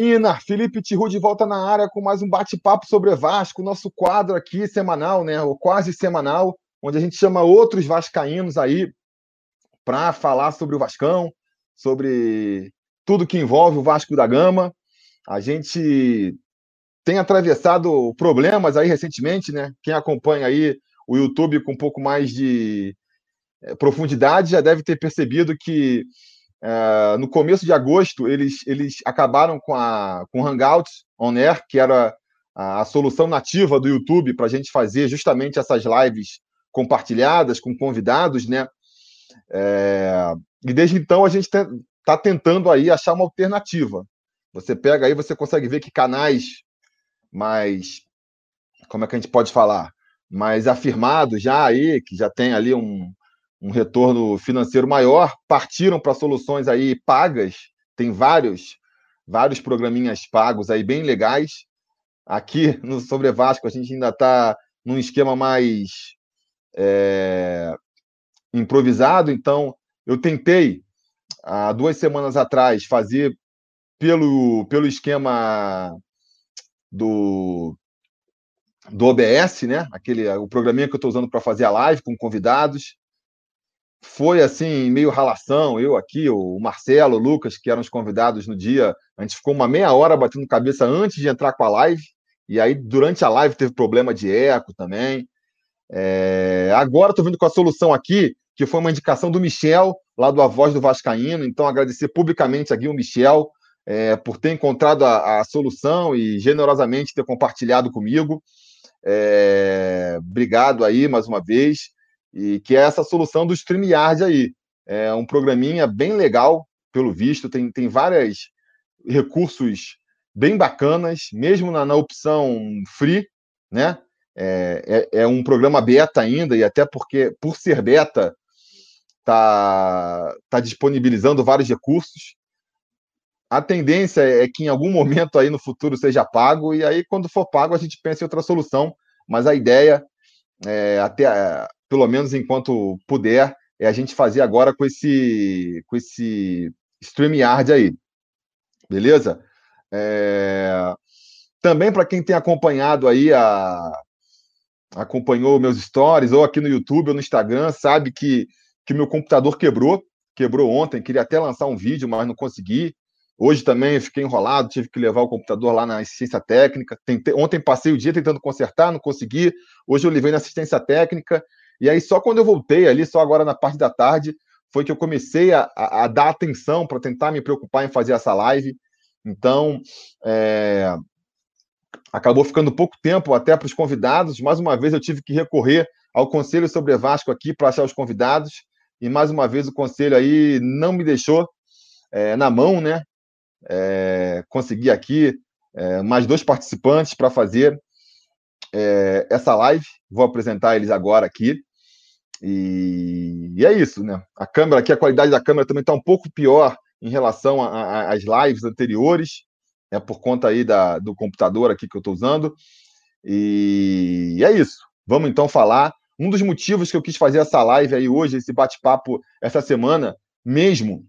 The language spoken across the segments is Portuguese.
Ina, Felipe Tiru de volta na área com mais um bate-papo sobre Vasco, nosso quadro aqui semanal, né? Ou quase semanal, onde a gente chama outros vascaínos aí para falar sobre o Vascão, sobre tudo que envolve o Vasco da Gama. A gente tem atravessado problemas aí recentemente, né? Quem acompanha aí o YouTube com um pouco mais de eh, profundidade já deve ter percebido que uh, no começo de agosto eles, eles acabaram com, a, com o Hangouts On Air, que era a, a solução nativa do YouTube para a gente fazer justamente essas lives compartilhadas com convidados, né? É, e desde então a gente está tentando aí achar uma alternativa. Você pega aí, você consegue ver que canais mais, como é que a gente pode falar, mais afirmados já aí, que já tem ali um, um retorno financeiro maior, partiram para soluções aí pagas, tem vários vários programinhas pagos aí bem legais. Aqui no Sobre Vasco a gente ainda está num esquema mais é, improvisado, então eu tentei há duas semanas atrás fazer pelo, pelo esquema do, do OBS, né? Aquele, o programinha que eu estou usando para fazer a live com convidados. Foi assim, meio ralação, eu aqui, o Marcelo, o Lucas, que eram os convidados no dia. A gente ficou uma meia hora batendo cabeça antes de entrar com a live. E aí, durante a live, teve problema de eco também. É... Agora estou vindo com a solução aqui, que foi uma indicação do Michel, lá do A Voz do Vascaíno. Então, agradecer publicamente aqui o Michel é, por ter encontrado a, a, solução e generosamente ter compartilhado comigo. É, obrigado aí mais uma vez. E que é essa solução do StreamYard aí. É um programinha bem legal, pelo visto, tem, tem vários recursos bem bacanas, mesmo na, na opção free, né? É, é, é, um programa beta ainda, e até porque, por ser beta, tá, tá disponibilizando vários recursos a tendência é que em algum momento aí no futuro seja pago, e aí quando for pago a gente pensa em outra solução, mas a ideia, é, até pelo menos enquanto puder, é a gente fazer agora com esse, com esse StreamYard aí. Beleza? É... Também para quem tem acompanhado aí a acompanhou meus stories ou aqui no YouTube ou no Instagram, sabe que que meu computador quebrou, quebrou ontem, queria até lançar um vídeo, mas não consegui. Hoje também fiquei enrolado, tive que levar o computador lá na assistência técnica. Tentei, ontem passei o dia tentando consertar, não consegui. Hoje eu levei na assistência técnica. E aí, só quando eu voltei ali, só agora na parte da tarde, foi que eu comecei a, a, a dar atenção para tentar me preocupar em fazer essa live. Então, é, acabou ficando pouco tempo até para os convidados. Mais uma vez, eu tive que recorrer ao Conselho sobre Vasco aqui para achar os convidados. E mais uma vez, o conselho aí não me deixou é, na mão, né? é, consegui aqui é, mais dois participantes para fazer é, essa live. Vou apresentar eles agora aqui. E, e, é isso, né? A câmera aqui, a qualidade da câmera também está um pouco pior em relação às lives anteriores, é por conta aí da, do computador aqui que eu estou usando. E, e é isso. Vamos então falar. Um dos motivos que eu quis fazer essa live aí hoje, esse bate-papo essa semana, mesmo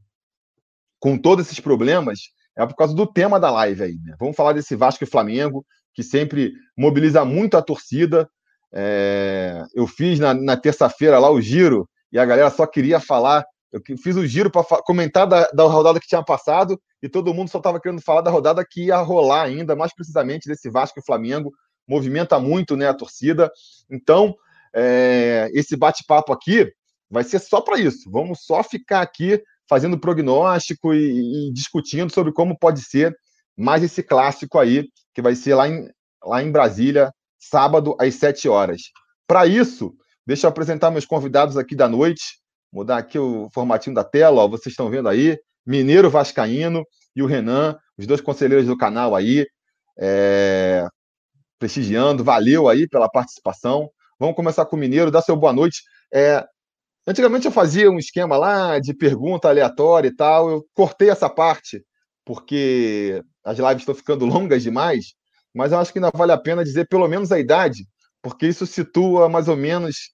com todos esses problemas, é por causa do tema da live aí. Né? Vamos falar desse Vasco e Flamengo, que sempre mobiliza muito a torcida. É... eu fiz na, na terça-feira lá o giro e a galera só queria falar. Eu fiz o giro para comentar da, da rodada que tinha passado e todo mundo só estava querendo falar da rodada que ia rolar ainda, mais precisamente desse Vasco e Flamengo. Movimenta muito né, a torcida. Então, é... esse bate-papo aqui vai ser só para isso. Vamos só ficar aqui fazendo prognóstico e, e, discutindo sobre como pode ser mais esse clássico aí, que vai ser lá em, lá em Brasília, sábado, às 7 horas. Para isso, deixa eu apresentar meus convidados aqui da noite. Mudar aqui o formatinho da tela, ó, vocês estão vendo aí. Mineiro Vascaíno e o Renan, os dois conselheiros do canal aí, é, prestigiando. Valeu aí pela participação. Vamos começar com o Mineiro, dá seu boa noite. É, Antigamente eu fazia um esquema lá de pergunta aleatória e tal. Eu cortei essa parte, porque as lives estão ficando longas demais, mas eu acho que ainda vale a pena dizer pelo menos a idade, porque isso situa mais ou menos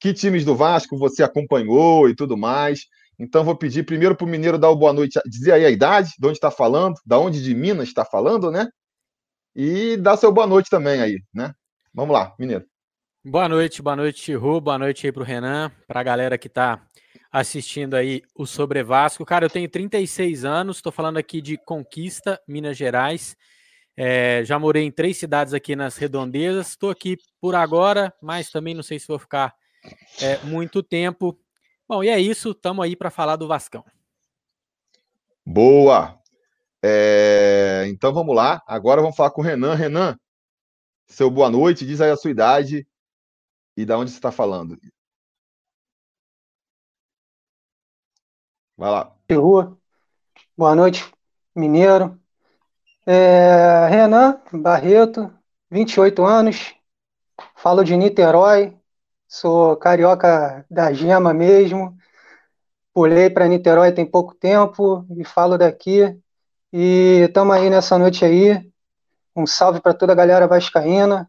que times do Vasco você acompanhou e tudo mais. Então vou pedir primeiro para o Mineiro dar o boa noite, dizer aí a idade, de onde está falando, da onde de Minas está falando, né? E dar seu boa noite também aí, né? Vamos lá, Mineiro. Boa noite, boa noite, Ru, boa noite aí para o Renan, para a galera que está assistindo aí o Sobre Vasco. Cara, eu tenho 36 anos, estou falando aqui de Conquista, Minas Gerais. É, já morei em três cidades aqui nas redondezas. Estou aqui por agora, mas também não sei se vou ficar é, muito tempo. Bom, e é isso. Estamos aí para falar do Vascão. Boa! É, então vamos lá. Agora vamos falar com o Renan. Renan, seu boa noite. Diz aí a sua idade e da onde você está falando. Vai lá. Rua. Boa noite, Mineiro. É, Renan Barreto, 28 anos, falo de Niterói, sou carioca da gema mesmo. Pulei para Niterói tem pouco tempo e falo daqui. E estamos aí nessa noite aí. Um salve para toda a galera vascaína,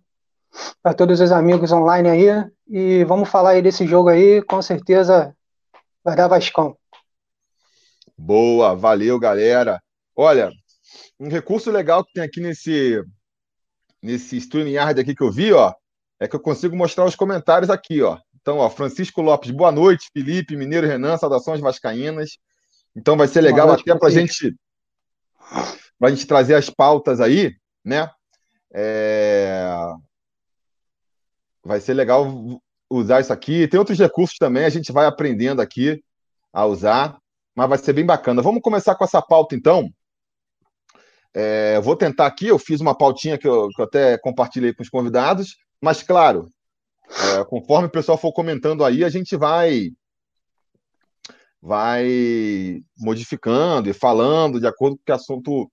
para todos os amigos online aí. E vamos falar aí desse jogo aí, com certeza vai dar Vascão. Boa, valeu, galera. Olha, um recurso legal que tem aqui nesse nesse StreamYard aqui que eu vi, ó, é que eu consigo mostrar os comentários aqui, ó. Então, ó, Francisco Lopes, boa noite, Felipe, Mineiro Renan, saudações vascaínas. Então vai ser legal noite, até para gente para a gente trazer as pautas aí, né? É... Vai ser legal usar isso aqui. Tem outros recursos também, a gente vai aprendendo aqui a usar, mas vai ser bem bacana. Vamos começar com essa pauta então. É, vou tentar aqui, eu fiz uma pautinha que eu, que eu até compartilhei com os convidados, mas claro, é, conforme o pessoal for comentando aí, a gente vai vai modificando e falando de acordo com o que assunto,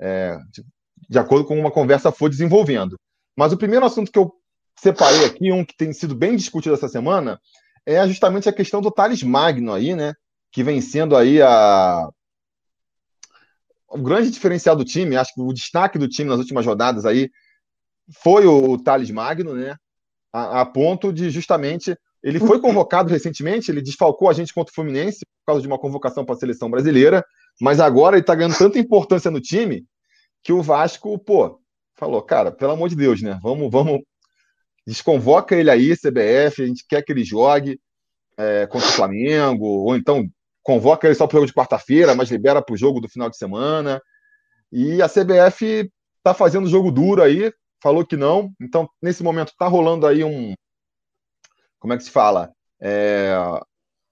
é, de, de acordo com uma conversa for desenvolvendo. Mas o primeiro assunto que eu separei aqui, um que tem sido bem discutido essa semana, é justamente a questão do Thales Magno aí, né? Que vem sendo aí a, o grande diferencial do time, acho que o destaque do time nas últimas rodadas aí foi o Thales Magno, né? A, a, ponto de justamente. Ele foi convocado recentemente, ele desfalcou a gente contra o Fluminense por causa de uma convocação para a seleção brasileira, mas agora ele está ganhando tanta importância no time que o Vasco, pô, falou, cara, pelo amor de Deus, né? Vamos, vamos. Desconvoca ele aí, CBF, a gente quer que ele jogue é, contra o Flamengo, ou então convoca ele só para o jogo de quarta-feira, mas libera para o jogo do final de semana. E a CBF está fazendo jogo duro aí, falou que não. Então, nesse momento, está rolando aí um. Como é que se fala? É,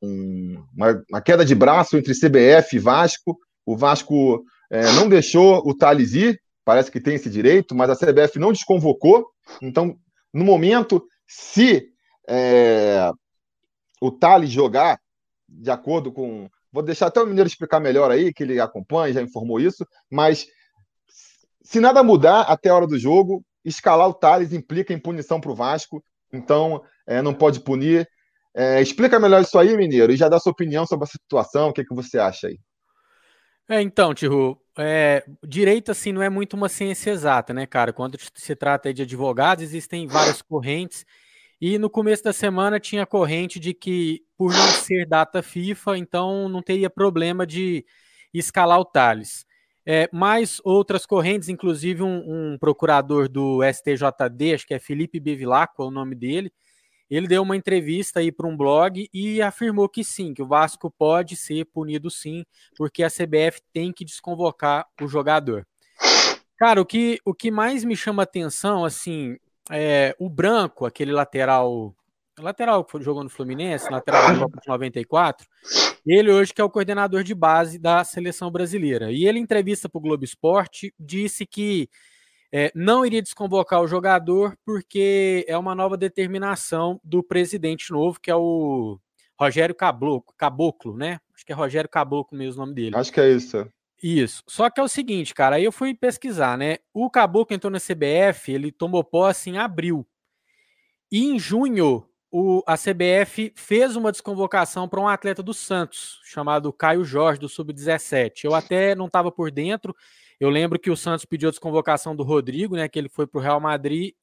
um, uma, uma, queda de braço entre CBF e Vasco. O Vasco é, não deixou o Thales ir, parece que tem esse direito, mas a CBF não desconvocou. Então, no momento, se é, o Thales jogar, de acordo com. Vou deixar até o Mineiro explicar melhor aí, que ele acompanha, já informou isso, mas se nada mudar até a hora do jogo, escalar o Thales implica em punição para o Vasco, então é, não pode punir. É, explica melhor isso aí, Mineiro, e já dá sua opinião sobre a situação, o que, que você acha aí. É, então, Tiru, é, direito assim não é muito uma ciência exata, né, cara? Quando se trata de advogados, existem várias correntes e no começo da semana tinha corrente de que, por não ser data FIFA, então não teria problema de escalar o Thales. É, mais outras correntes, inclusive um, um, procurador do STJD, acho que é Felipe Bevilacqua, é o nome dele, ele deu uma entrevista aí para um blog e afirmou que sim, que o Vasco pode ser punido sim, porque a CBF tem que desconvocar o jogador. Cara, o que, o que mais me chama atenção, assim, é, o Branco, aquele lateral, lateral que jogou no Fluminense, lateral da Copa de 94, ele hoje que é o coordenador de base da seleção brasileira. E ele, em entrevista para o Globo Esporte, disse que é, não iria desconvocar o jogador porque é uma nova determinação do presidente novo, que é o Rogério Caboclo, Caboclo né? Acho que é Rogério Caboclo mesmo o nome dele. Acho que é isso. Isso. Só que é o seguinte, cara, aí eu fui pesquisar, né? O Caboclo entrou na CBF, ele tomou posse em abril. E em junho, o, a CBF fez uma desconvocação para um atleta do Santos, chamado Caio Jorge, do Sub-17. Eu até não estava por dentro. Eu lembro que o Santos pediu a desconvocação do Rodrigo, né? Que ele foi para o Real Madrid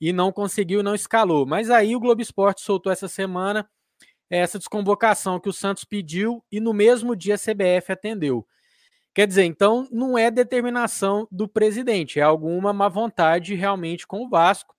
e não conseguiu, não escalou. Mas aí o Globo Esporte soltou essa semana essa desconvocação que o Santos pediu e no mesmo dia a CBF atendeu. Quer dizer, então não é determinação do presidente, é alguma má vontade realmente com o Vasco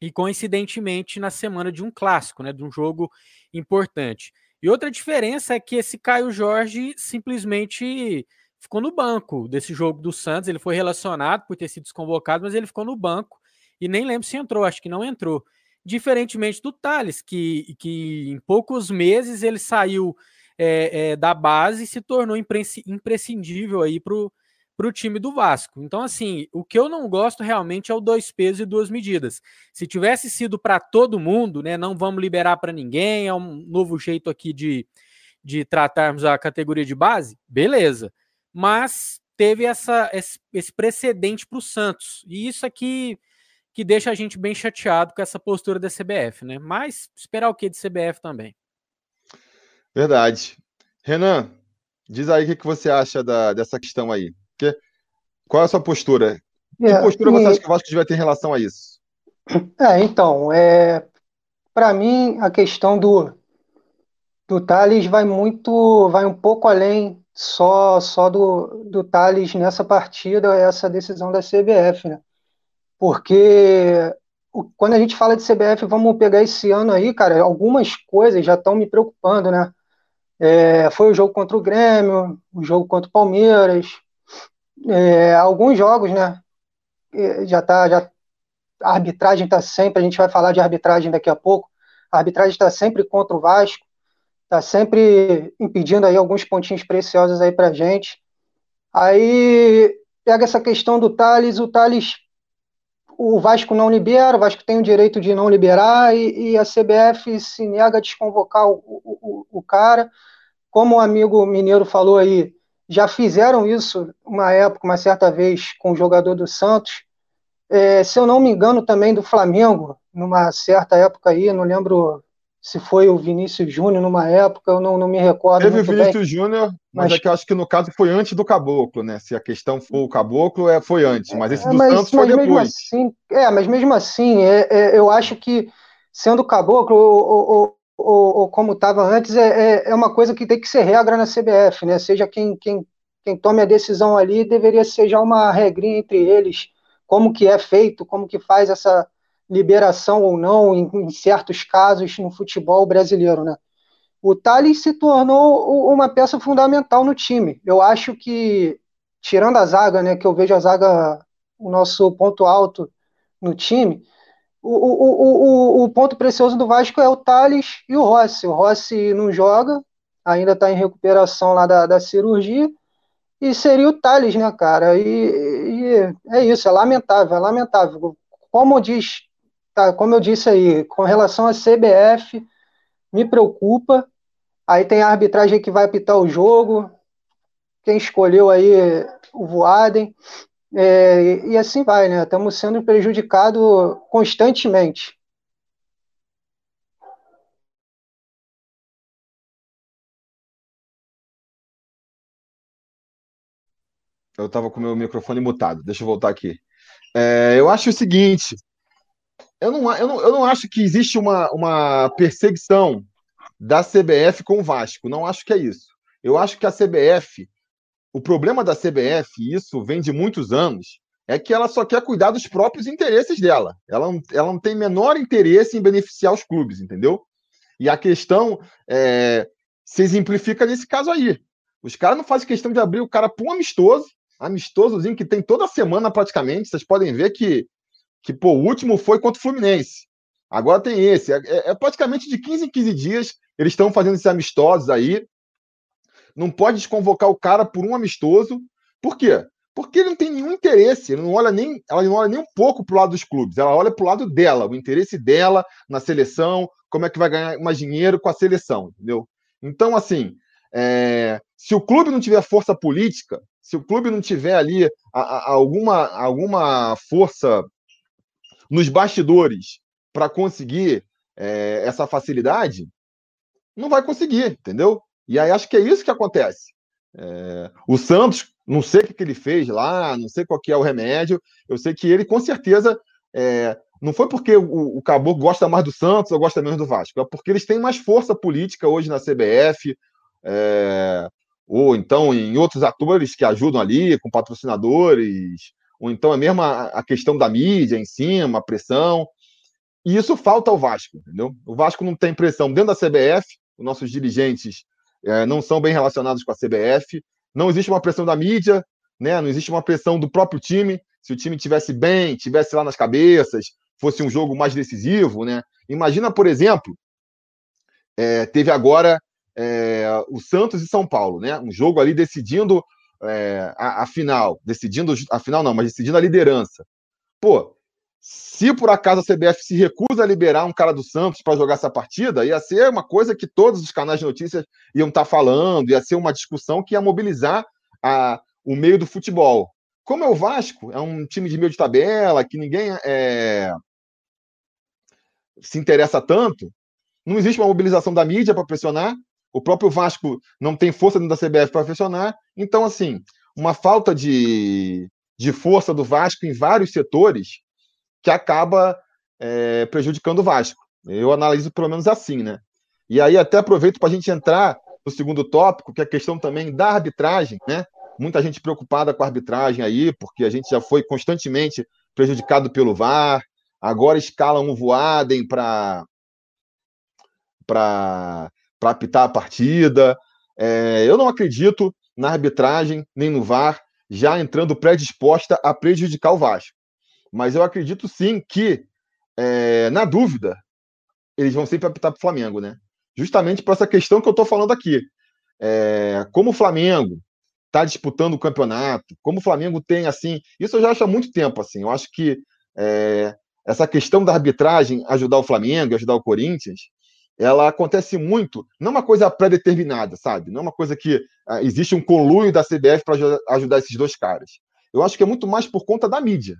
e coincidentemente na semana de um clássico, né, de um jogo importante. E outra diferença é que esse Caio Jorge simplesmente ficou no banco desse jogo do Santos. Ele foi relacionado por ter sido desconvocado, mas ele ficou no banco e nem lembro se entrou, acho que não entrou. Diferentemente do Thales, que, que em poucos meses ele saiu é, é, da base se tornou imprescindível aí para o time do Vasco. Então, assim, o que eu não gosto realmente é o dois pesos e duas medidas. Se tivesse sido para todo mundo, né, não vamos liberar para ninguém, é um novo jeito aqui de, de tratarmos a categoria de base, beleza mas teve essa, esse precedente para o Santos. E isso aqui que deixa a gente bem chateado com essa postura da CBF, né? Mas esperar o que de CBF também. Verdade. Renan, diz aí o que você acha da, dessa questão aí. Que, qual é a sua postura? Que é, postura e... você acha que o Vasco devia ter em relação a isso? É, então, é, para mim, a questão do, do Thales vai muito, vai um pouco além só só do, do Thales nessa partida, essa decisão da CBF, né? Porque quando a gente fala de CBF, vamos pegar esse ano aí, cara, algumas coisas já estão me preocupando, né? É, foi o jogo contra o Grêmio, o jogo contra o Palmeiras, é, alguns jogos, né? É, já tá, já, a arbitragem está sempre, a gente vai falar de arbitragem daqui a pouco, a arbitragem está sempre contra o Vasco, tá sempre impedindo aí alguns pontinhos preciosos aí pra gente. Aí pega essa questão do Thales, o Thales, o Vasco não libera, o Vasco tem o direito de não liberar e, e a CBF se nega a desconvocar o, o, o cara. Como o amigo mineiro falou aí, já fizeram isso uma época, uma certa vez, com o jogador do Santos. É, se eu não me engano, também do Flamengo, numa certa época aí, não lembro se foi o Vinícius Júnior numa época, eu não, não me recordo. Teve o Vinícius Júnior, mas, mas, é que eu acho que no caso foi antes do Caboclo, né? Se a questão for o Caboclo, é, foi antes, mas esse é, do mas, Santos foi depois. Assim, é, mas mesmo assim, é, é, eu acho que sendo Caboclo ou, ou, ou, ou como estava antes, é, é, é uma coisa que tem que ser regra na CBF, né? Seja quem, quem, quem tome a decisão ali, deveria ser já uma regrinha entre eles, como que é feito, como que faz essa liberação ou não em, em certos casos no futebol brasileiro, né? O Thales se tornou uma peça fundamental no time. Eu acho que, tirando a zaga, né, que eu vejo a zaga o nosso ponto alto no time, o, o, o, o ponto precioso do Vasco é o Thales e o Rossi. O Rossi não joga, ainda está em recuperação lá da, da cirurgia, e seria o Thales, né, cara? E, e, é isso, é lamentável, é lamentável. Como diz tá, como eu disse aí, com relação à CBF, me preocupa. Aí tem a arbitragem que vai apitar o jogo, quem escolheu aí o Voaden, é, e assim vai, né? Estamos sendo prejudicados constantemente. Eu estava com meu microfone mutado, deixa eu voltar aqui. É, eu acho o seguinte: eu não, eu não, eu não acho que existe uma, uma perseguição da CBF com o Vasco. Não acho que é isso. Eu acho que a CBF, o problema da CBF, isso vem de muitos anos, é que ela só quer cuidar dos próprios interesses dela. Ela não, ela não tem menor interesse em beneficiar os clubes, entendeu? E a questão é, se exemplifica nesse caso aí. Os caras não fazem questão de abrir o cara para um amistoso, amistosozinho que tem toda semana praticamente. Vocês podem ver que que pô, o último foi contra o Fluminense. Agora tem esse. É, é, é praticamente de 15 em 15 dias eles estão fazendo esses amistosos aí. Não pode desconvocar o cara por um amistoso. Por quê? Porque ele não tem nenhum interesse, ele não olha nem, ela não olha nem um pouco para o lado dos clubes, ela olha para o lado dela, o interesse dela na seleção, como é que vai ganhar mais dinheiro com a seleção, entendeu? Então, assim, é, se o clube não tiver força política, se o clube não tiver ali a, a, alguma, alguma força nos bastidores para conseguir é, essa facilidade, não vai conseguir, entendeu? E aí acho que é isso que acontece. É, o Santos, não sei o que, ele fez lá, não sei qual que é o remédio, eu sei que ele com certeza é, não foi porque o, o Caboclo gosta mais do Santos ou gosta menos do Vasco, é porque eles têm mais força política hoje na CBF, é, ou então em outros atores que ajudam ali, com patrocinadores, ou então é mesmo a, a questão da mídia em cima, a pressão. E isso falta ao Vasco, entendeu? O Vasco não tem pressão dentro da CBF, os nossos dirigentes é, não são bem relacionados com a CBF, não existe uma pressão da mídia, né? não existe uma pressão do próprio time. Se o time tivesse bem, tivesse lá nas cabeças, fosse um jogo mais decisivo, né? Imagina, por exemplo, é, teve agora é, o Santos e São Paulo, né? Um jogo ali decidindo é, a, a, final, decidindo a final não, mas decidindo a liderança. Pô, se por acaso a CBF se recusa a liberar um cara do Santos para jogar essa partida, ia ser uma coisa que todos os canais de notícias iam estar tá falando, ia ser uma discussão que ia mobilizar a, o meio do futebol. Como é o Vasco, é um time de meio de tabela, que ninguém é, se interessa tanto, não existe uma mobilização da mídia para pressionar, o próprio Vasco não tem força dentro da CBF para pressionar. Então, assim, uma falta de, de força do Vasco em vários setores que acaba é, prejudicando o Vasco. Eu analiso pelo menos assim, né? E aí até aproveito para a gente entrar no segundo tópico, que é a questão também da arbitragem, né? Muita gente preocupada com a arbitragem aí, porque a gente já foi constantemente prejudicado pelo VAR, agora escala um Voaden para para apitar a partida. É, eu não acredito na arbitragem nem no VAR já entrando predisposta a prejudicar o Vasco. Mas eu acredito sim que, é, na dúvida, eles vão sempre apitar para o Flamengo, né? Justamente por essa questão que eu estou falando aqui. É, como o Flamengo está disputando o campeonato, como o Flamengo tem assim, isso eu já acho há muito tempo assim. Eu acho que é, essa questão da arbitragem ajudar o Flamengo, ajudar o Corinthians, ela acontece muito, não é uma coisa pré-determinada, sabe? Não é uma coisa que ah, existe um conluio da CBF para ajudar esses dois caras. Eu acho que é muito mais por conta da mídia.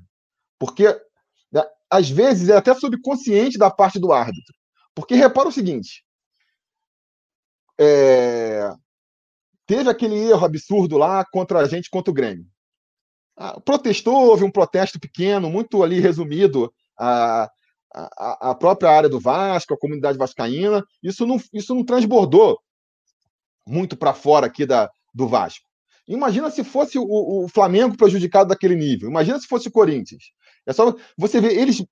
Porque, né, às vezes, é até subconsciente da parte do árbitro. Porque repara o seguinte: é... teve aquele erro absurdo lá contra a gente, contra o Grêmio. Ah, protestou, houve um protesto pequeno, muito ali resumido. A, a, a própria área do Vasco, a comunidade vascaína, isso não, isso não transbordou muito para fora aqui da, do Vasco. Imagina se fosse o, o, Flamengo prejudicado daquele nível. Imagina se fosse o Corinthians. É só você ver eles.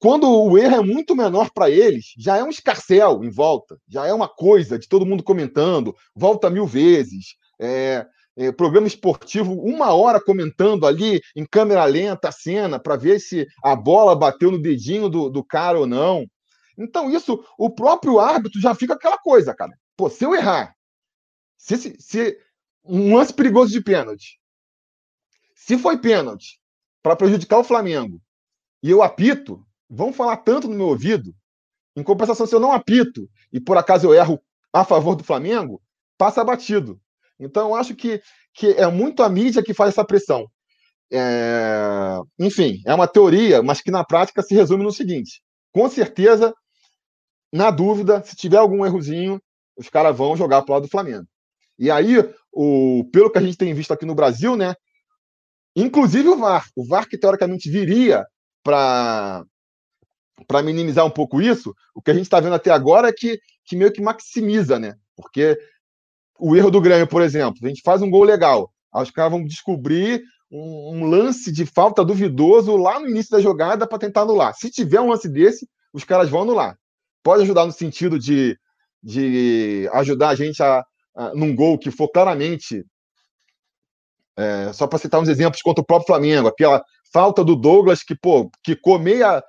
Quando o erro é muito menor para eles, já é um escarcel em volta, já é uma coisa de todo mundo comentando, volta mil vezes. É, é, programa esportivo, uma hora comentando ali em câmera lenta a cena para ver se a bola bateu no dedinho do, do cara ou não. Então, isso, o próprio árbitro já fica aquela coisa, cara. Pô, se eu errar, se, se, um lance perigoso de pênalti, se foi pênalti para prejudicar o Flamengo e eu apito, vão falar tanto no meu ouvido. Em compensação, se eu não apito e por acaso eu erro a favor do Flamengo, passa batido. Então, eu acho que, que é muito a mídia que faz essa pressão. É... Enfim, é uma teoria, mas que na prática se resume no seguinte: com certeza, na dúvida, se tiver algum errozinho, os caras vão jogar para o lado do Flamengo. E aí, o, pelo que a gente tem visto aqui no Brasil, né? Inclusive o VAR, o VAR que teoricamente viria para para minimizar um pouco isso, o que a gente está vendo até agora é que, que meio que maximiza, né? Porque o erro do Grêmio, por exemplo, a gente faz um gol legal, aí os caras vão descobrir um, um, lance de falta duvidoso lá no início da jogada para tentar anular. Se tiver um lance desse, os caras vão anular. Pode ajudar no sentido de, de ajudar a gente a, a num gol que for claramente. É, só para citar uns exemplos contra o próprio Flamengo, aquela falta do Douglas que, pô, quicou meia,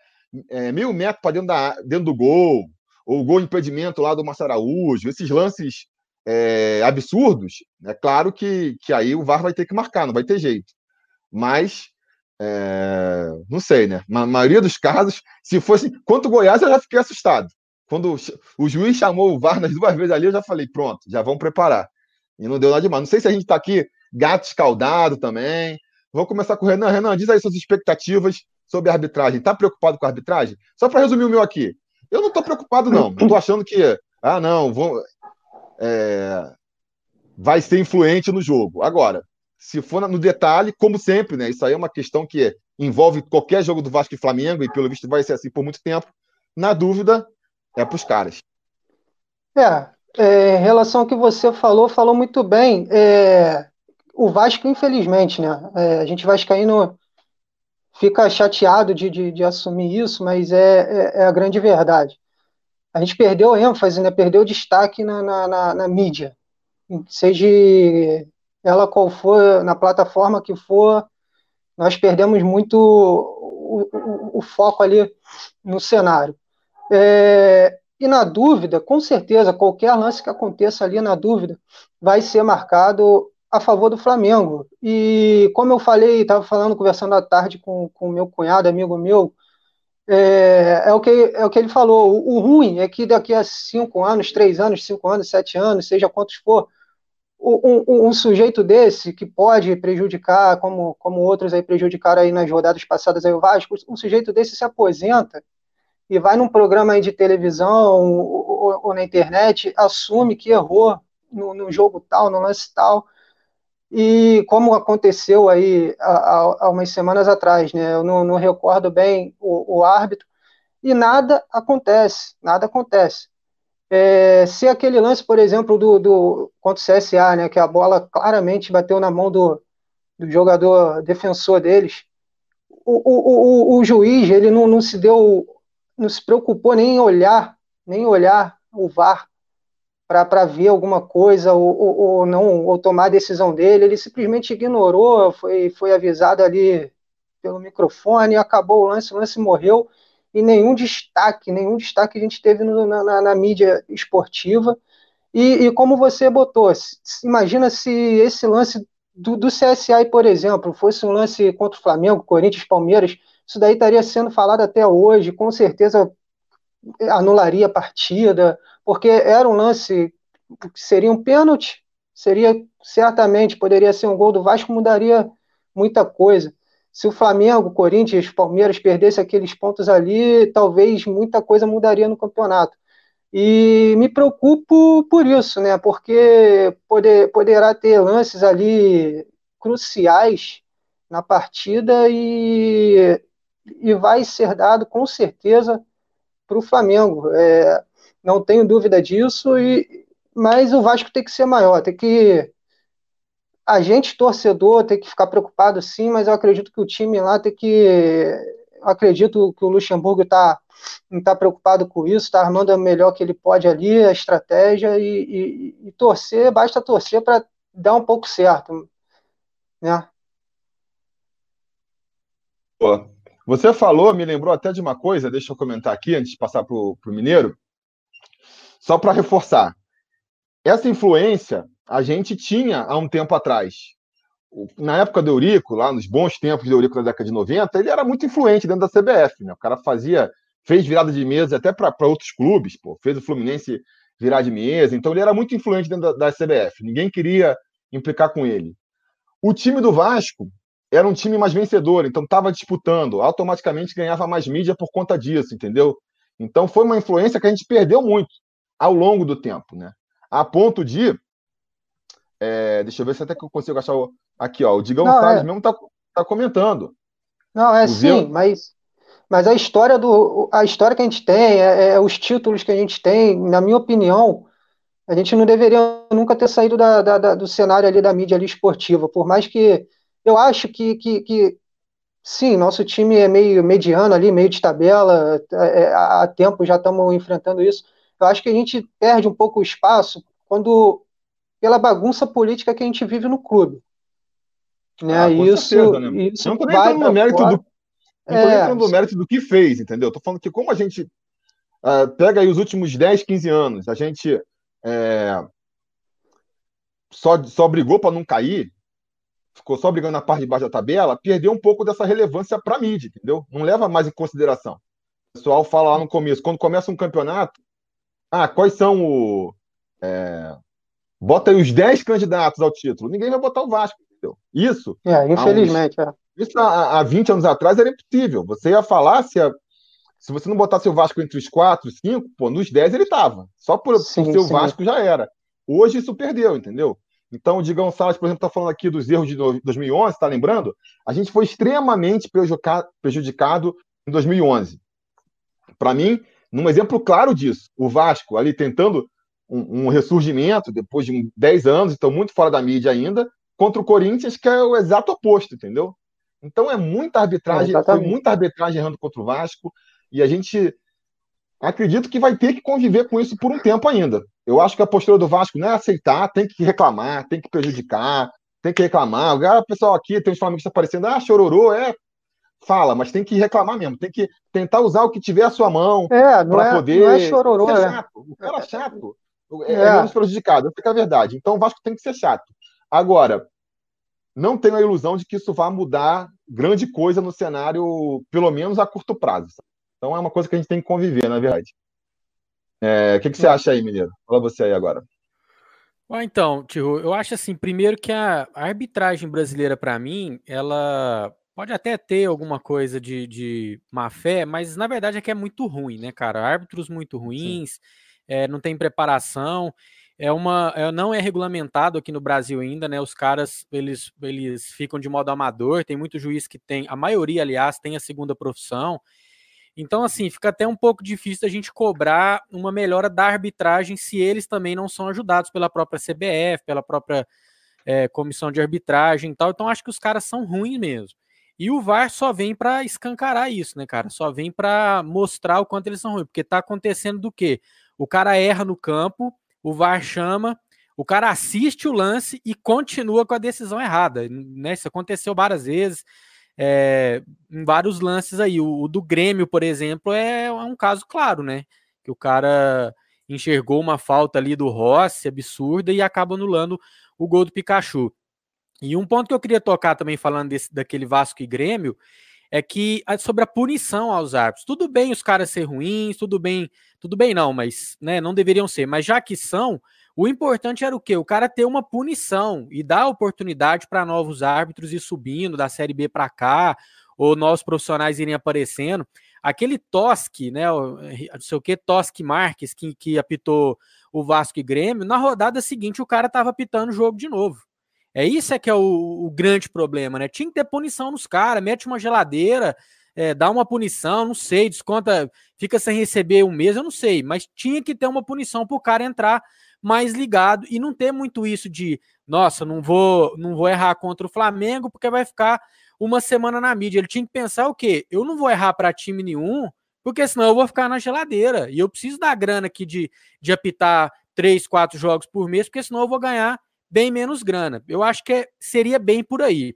é, meio metro para dentro, dentro do gol, ou o gol impedimento lá do Márcio Araújo, esses lances é, absurdos, é claro que, que aí o VAR vai ter que marcar, não vai ter jeito. Mas, é, não sei, né? Na maioria dos casos, se fosse. Quanto o Goiás, eu já fiquei assustado. Quando o juiz chamou o VAR nas duas vezes ali, eu já falei, pronto, já vão preparar. E não deu nada demais. Não sei se a gente está aqui gato escaldado também. Vou começar com o Renan. Renan, diz aí suas expectativas sobre a arbitragem. Está preocupado com a arbitragem? Só para resumir o meu aqui. Eu não estou preocupado, não. Estou achando que. Ah, não, vou, é, vai ser influente no jogo. Agora, se for no detalhe, como sempre, né? Isso aí é uma questão que envolve qualquer jogo do Vasco e Flamengo, e pelo visto vai ser assim por muito tempo. Na dúvida, é para os caras. É, é, em relação ao que você falou, falou muito bem. É, o Vasco, infelizmente, né? É, a gente vascaíno fica chateado de, de, de assumir isso, mas é, é, é, a grande verdade. A gente perdeu ênfase, né? Perdeu destaque na, na, na, na mídia. Seja ela qual for, na plataforma que for, nós perdemos muito o, o, o foco ali no cenário. É, e na dúvida, com certeza, qualquer lance que aconteça ali na dúvida vai ser marcado a favor do Flamengo. E como eu falei, estava falando, conversando à tarde com o meu cunhado, amigo meu, é, é, o que, é o que ele falou. O, o, ruim é que daqui a cinco anos, três anos, cinco anos, sete anos, seja quantos for, um, um, sujeito desse que pode prejudicar, como, como outros aí prejudicaram aí nas rodadas passadas aí o Vasco, um sujeito desse se aposenta e vai num programa aí de televisão ou, ou, ou na internet, assume que errou no, no, jogo tal, no lance tal, e como aconteceu aí há, há umas semanas atrás, né, eu não, não recordo bem o, o árbitro, e nada acontece, nada acontece. É, se aquele lance, por exemplo, do, do contra o CSA, né, que a bola claramente bateu na mão do, do jogador defensor deles, o, o, o, o juiz ele não, não se deu, não se preocupou nem em olhar, nem olhar o VAR para ver alguma coisa ou, ou, ou, não ou tomar a decisão dele, ele simplesmente ignorou, foi, foi avisado ali pelo microfone, acabou o lance, o lance morreu e nenhum destaque, nenhum destaque a gente teve no, na, na, mídia esportiva. E, e, como você botou, imagina se esse lance do, do CSA, por exemplo, fosse um lance contra o Flamengo, Corinthians, Palmeiras, isso daí estaria sendo falado até hoje, com certeza anularia a partida, porque era um lance que seria um pênalti, seria certamente, poderia ser um gol do Vasco, mudaria muita coisa se o Flamengo, Corinthians, Palmeiras perdesse aqueles pontos ali, talvez muita coisa mudaria no campeonato. E me preocupo por isso, né? Porque poder, poderá ter lances ali cruciais na partida e, e vai ser dado com certeza para o Flamengo. É, não tenho dúvida disso, e, mas o Vasco tem que ser maior, tem que a gente, torcedor, tem que ficar preocupado sim, mas eu acredito que o time lá tem que. Eu acredito que o Luxemburgo tá, não está preocupado com isso, está armando o melhor que ele pode ali, a estratégia, e, e, e torcer, basta torcer para dar um pouco certo. Né? Você falou, me lembrou até de uma coisa, deixa eu comentar aqui antes de passar para o Mineiro, só para reforçar. Essa influência a gente tinha há um tempo atrás. Na época do Eurico, lá nos bons tempos do Eurico da década de 90, ele era muito influente dentro da CBF. Né? O cara fazia, fez virada de mesa até para outros clubes, pô. fez o Fluminense virar de mesa, então ele era muito influente dentro da, da CBF. Ninguém queria implicar com ele. O time do Vasco era um time mais vencedor, então estava disputando, automaticamente ganhava mais mídia por conta disso, entendeu? Então foi uma influência que a gente perdeu muito ao longo do tempo, né? A ponto de é, deixa eu ver se até que eu consigo achar o, aqui, ó. O Digão não, Salles é. mesmo tá, tá comentando. Não, é o sim, mas, mas a história do. A história que a gente tem, é, é, os títulos que a gente tem, na minha opinião, a gente não deveria nunca ter saído da, da, da, do cenário ali da mídia ali esportiva. Por mais que eu acho que, que, que sim, nosso time é meio mediano ali, meio de tabela, é, é há tempo já estamos enfrentando isso. Eu acho que a gente perde um pouco o espaço quando pela bagunça política que a gente vive no clube. Né? Ah, isso, certeza, né? isso não estou nem entrando no mérito do. Não é, entrando no mérito do que fez, entendeu? Estou falando que como a gente uh, pega aí os últimos 10, 15 anos, a gente é, só, só brigou para não cair, ficou só brigando na parte de baixo da tabela, perdeu um pouco dessa relevância para a mídia, entendeu? Não leva mais em consideração. O pessoal fala lá no começo, quando começa um campeonato, ah, quais são o, é, Bota aí os 10 candidatos ao título. Ninguém vai botar o Vasco, entendeu? Isso. É, infelizmente. Uns, é. Isso há, há 20 anos atrás era impossível. Você ia falar se, a, se você não botasse o Vasco entre os 4, 5, pô, nos 10 ele estava. Só por, sim, por ser o Vasco já era. Hoje isso perdeu, entendeu? Então, o Digão Salles, por exemplo, está falando aqui dos erros de 2011, está lembrando? A gente foi extremamente prejudicado em 2011. Para mim, num exemplo claro disso, o Vasco ali tentando um, um, ressurgimento depois de 10 anos, então muito fora da mídia ainda, contra o Corinthians, que é o exato oposto, entendeu? Então é muita arbitragem, é, foi muita arbitragem errando contra o Vasco, e a gente acredito que vai ter que conviver com isso por um tempo ainda. Eu acho que a postura do Vasco não é aceitar, tem que reclamar, tem que prejudicar, tem que reclamar. O pessoal aqui tem os flamenguistas aparecendo, ah, chororô, é. Fala, mas tem que reclamar mesmo, tem que tentar usar o que tiver à sua mão é, para é, poder. Não é chororô, é chato. O cara é chato. É, é. menos prejudicado, é a verdade. Então o Vasco tem que ser chato. Agora, não tenho a ilusão de que isso vá mudar grande coisa no cenário, pelo menos a curto prazo. Então é uma coisa que a gente tem que conviver, na verdade. É, o que, que você acha aí, Mineiro? Fala você aí agora. Ah, então, Tio, eu acho assim, primeiro que a, arbitragem brasileira, para mim, ela pode até ter alguma coisa de, de má fé, mas na verdade é que é muito ruim, né, cara? Árbitros muito ruins, é, não tem preparação, é uma, é, não é regulamentado aqui no Brasil ainda, né? Os caras eles, eles ficam de modo amador, tem muito juiz que tem, a maioria, aliás, tem a segunda profissão. Então, assim, fica até um pouco difícil a gente cobrar uma melhora da arbitragem se eles também não são ajudados pela própria CBF, pela própria é, comissão de arbitragem e tal. Então, acho que os caras são ruins mesmo. E o VAR só vem para escancarar isso, né, cara? Só vem para mostrar o quanto eles são ruins. Porque tá acontecendo do quê? O cara erra no campo, o VAR chama, o cara assiste o lance e continua com a decisão errada. Né? Isso aconteceu várias vezes é, em vários lances aí. O, o, do Grêmio, por exemplo, é, é, um caso claro, né? Que o cara enxergou uma falta ali do Rossi absurda e acaba anulando o gol do Pikachu. E um ponto que eu queria tocar também falando desse, daquele Vasco e Grêmio é que sobre a punição aos árbitros. Tudo bem os caras ser ruins, tudo bem, tudo bem não, mas né, não deveriam ser. Mas já que são, o importante era o quê? O cara ter uma punição e dar oportunidade para novos árbitros ir subindo da Série B para cá, ou novos profissionais irem aparecendo. Aquele Tosque, né? Não sei o que, Tosque Marques, que, que apitou o Vasco e Grêmio, na rodada seguinte o cara estava apitando o jogo de novo. É isso é que é o, o grande problema, né? Tinha que ter punição nos caras, mete uma geladeira, é, dá uma punição, não sei, desconta, fica sem receber um mês, eu não sei, mas tinha que ter uma punição para o cara entrar mais ligado e não ter muito isso de, nossa, não vou, não vou errar contra o Flamengo porque vai ficar uma semana na mídia. Ele tinha que pensar o quê? Eu não vou errar para time nenhum, porque senão eu vou ficar na geladeira. E eu preciso dar grana aqui de, de apitar três, quatro jogos por mês, porque senão eu vou ganhar bem menos grana. Eu acho que é, seria bem por aí.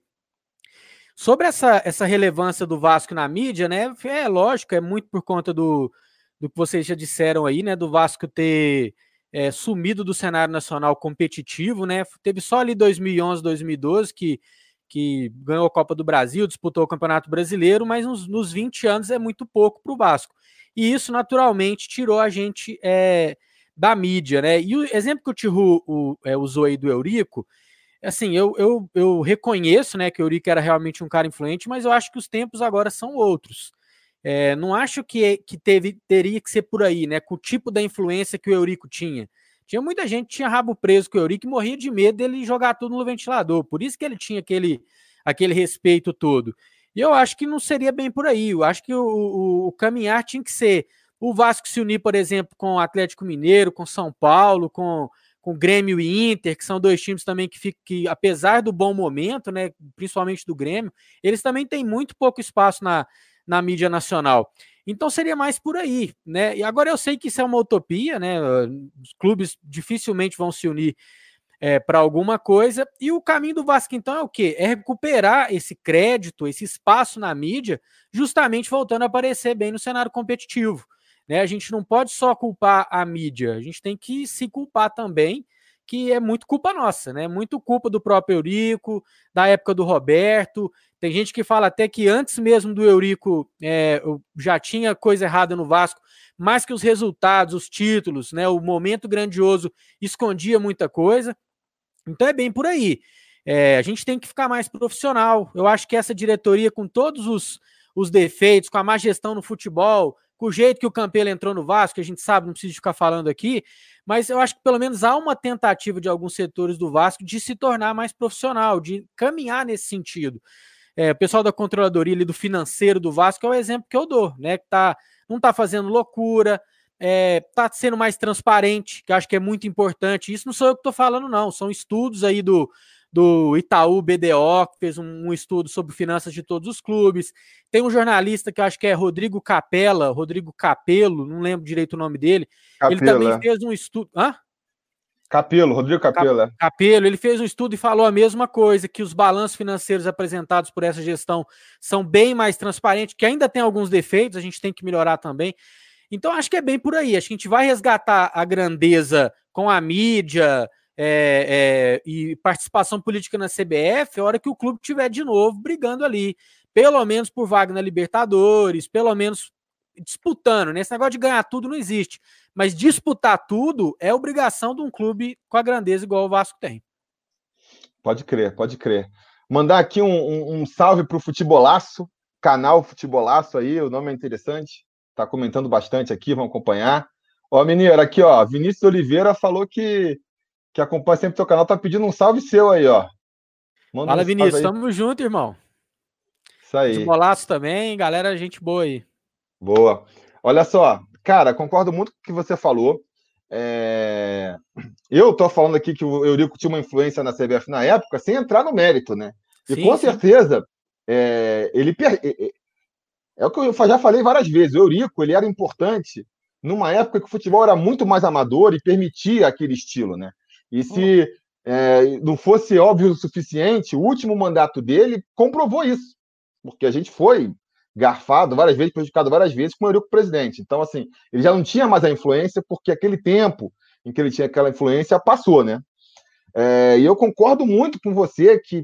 Sobre essa, essa relevância do Vasco na mídia, né? É lógico, é muito por conta do, do que vocês já disseram aí, né? Do Vasco ter é, sumido do cenário nacional competitivo, né? Teve só ali 2011, 2012 que, que ganhou a Copa do Brasil, disputou o Campeonato Brasileiro, mas nos, nos 20 anos é muito pouco para o Vasco. E isso, naturalmente, tirou a gente é, da mídia, né? E o exemplo que o Tihu é, usou aí do Eurico, assim, eu, eu, eu reconheço né, que o Eurico era realmente um cara influente, mas eu acho que os tempos agora são outros. É, não acho que, que teve, teria que ser por aí, né? Com o tipo da influência que o Eurico tinha. Tinha muita gente que tinha rabo preso com o Eurico e morria de medo dele jogar tudo no ventilador. Por isso que ele tinha aquele, aquele respeito todo. E eu acho que não seria bem por aí. Eu acho que o, o, o caminhar tinha que ser o Vasco se unir, por exemplo, com o Atlético Mineiro, com São Paulo, com, com Grêmio e Inter, que são dois times também que, fica, que apesar do bom momento, né, principalmente do Grêmio, eles também têm muito pouco espaço na, na mídia nacional. Então seria mais por aí, né? E agora eu sei que isso é uma utopia, né? Os clubes dificilmente vão se unir é, para alguma coisa. E o caminho do Vasco, então, é o quê? É recuperar esse crédito, esse espaço na mídia, justamente voltando a aparecer bem no cenário competitivo. Né? A gente não pode só culpar a mídia, a gente tem que se culpar também que é muito culpa nossa, né? Muito culpa do próprio Eurico, da época do Roberto. Tem gente que fala até que antes mesmo do Eurico é, já tinha coisa errada no Vasco, mais que os resultados, os títulos, né? O momento grandioso escondia muita coisa. Então é bem por aí. É, a gente tem que ficar mais profissional. Eu acho que essa diretoria, com todos os, os defeitos, com a má gestão no futebol, o jeito que o Campelo entrou no Vasco, a gente sabe, não precisa ficar falando aqui, mas eu acho que pelo menos há uma tentativa de alguns setores do Vasco de se tornar mais profissional, de caminhar nesse sentido. É, o pessoal da controladoria ali do financeiro do Vasco é o exemplo que eu dou, né? Que tá, não está fazendo loucura, está é, sendo mais transparente, que acho que é muito importante. Isso não sou eu que estou falando, não. São estudos aí do, do Itaú BDO, que fez um, um, estudo sobre finanças de todos os clubes. Tem um jornalista que eu acho que é Rodrigo Capella, Rodrigo Capelo, não lembro direito o nome dele. Capela. Ele também fez um estudo. Hã? Capelo, Rodrigo Capelo. Capelo, ele fez um estudo e falou a mesma coisa, que os balanços financeiros apresentados por essa gestão são bem mais transparentes, que ainda tem alguns defeitos, a gente tem que melhorar também. Então, acho que é bem por aí. Acho que a gente vai resgatar a grandeza com a mídia é, é, e participação política na CBF a hora que o clube estiver de novo brigando ali. Pelo menos por vaga na Libertadores, pelo menos disputando. Né? Esse negócio de ganhar tudo não existe. Mas disputar tudo é obrigação de um clube com a grandeza igual o Vasco tem. Pode crer, pode crer. Mandar aqui um, um, um salve para o Futebolaço, canal Futebolaço aí, o nome é interessante está comentando bastante aqui, vão acompanhar. Ó, Mineiro, aqui, ó, Vinícius Oliveira falou que, que acompanha sempre o teu canal, tá pedindo um salve seu aí, ó. Manda Fala, um Vinícius, tamo junto, irmão. Isso aí. Os bolaços também, galera, gente boa aí. Boa. Olha só, cara, concordo muito com o que você falou. É... Eu tô falando aqui que o Eurico tinha uma influência na CBF na época, sem entrar no mérito, né? E sim, com sim. certeza é... ele, é o que eu já falei várias vezes. O Eurico ele era importante numa época que o futebol era muito mais amador e permitia aquele estilo, né? E se é, não fosse óbvio o suficiente, o último mandato dele comprovou isso, porque a gente foi garfado várias vezes, prejudicado várias vezes com o Eurico presidente. Então, assim, ele já não tinha mais a influência porque aquele tempo em que ele tinha aquela influência passou, né? É, e eu concordo muito com você que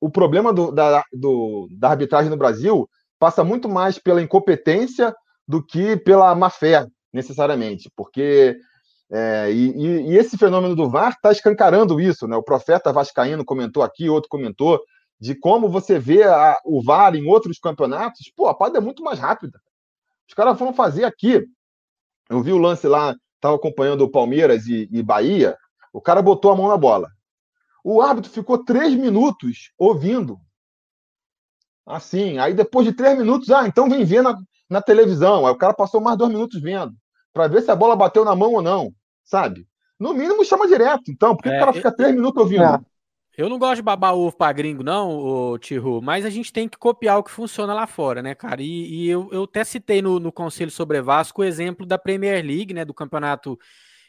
o problema do, da, do, da arbitragem no Brasil passa muito mais pela incompetência do que pela má fé, necessariamente, porque é, e, e, esse fenômeno do VAR está escancarando isso, né? O profeta Vascaíno comentou aqui, outro comentou, de como você vê a, o VAR em outros campeonatos, pô, a parada é muito mais rápida. Os caras vão fazer aqui. Eu vi o lance lá, estava acompanhando o Palmeiras e, e Bahia, o cara botou a mão na bola. O árbitro ficou três minutos ouvindo Assim, aí depois de três minutos, ah, então vem ver na, na televisão. Aí o cara passou mais dois minutos vendo, para ver se a bola bateu na mão ou não, sabe? No mínimo chama direto, então, por que é, o cara fica três minutos ouvindo? É. Eu não gosto de babar ovo pra gringo, não, Tiru, mas a gente tem que copiar o que funciona lá fora, né, cara? E, e eu, eu até citei no, no Conselho sobre Vasco o exemplo da Premier League, né, do campeonato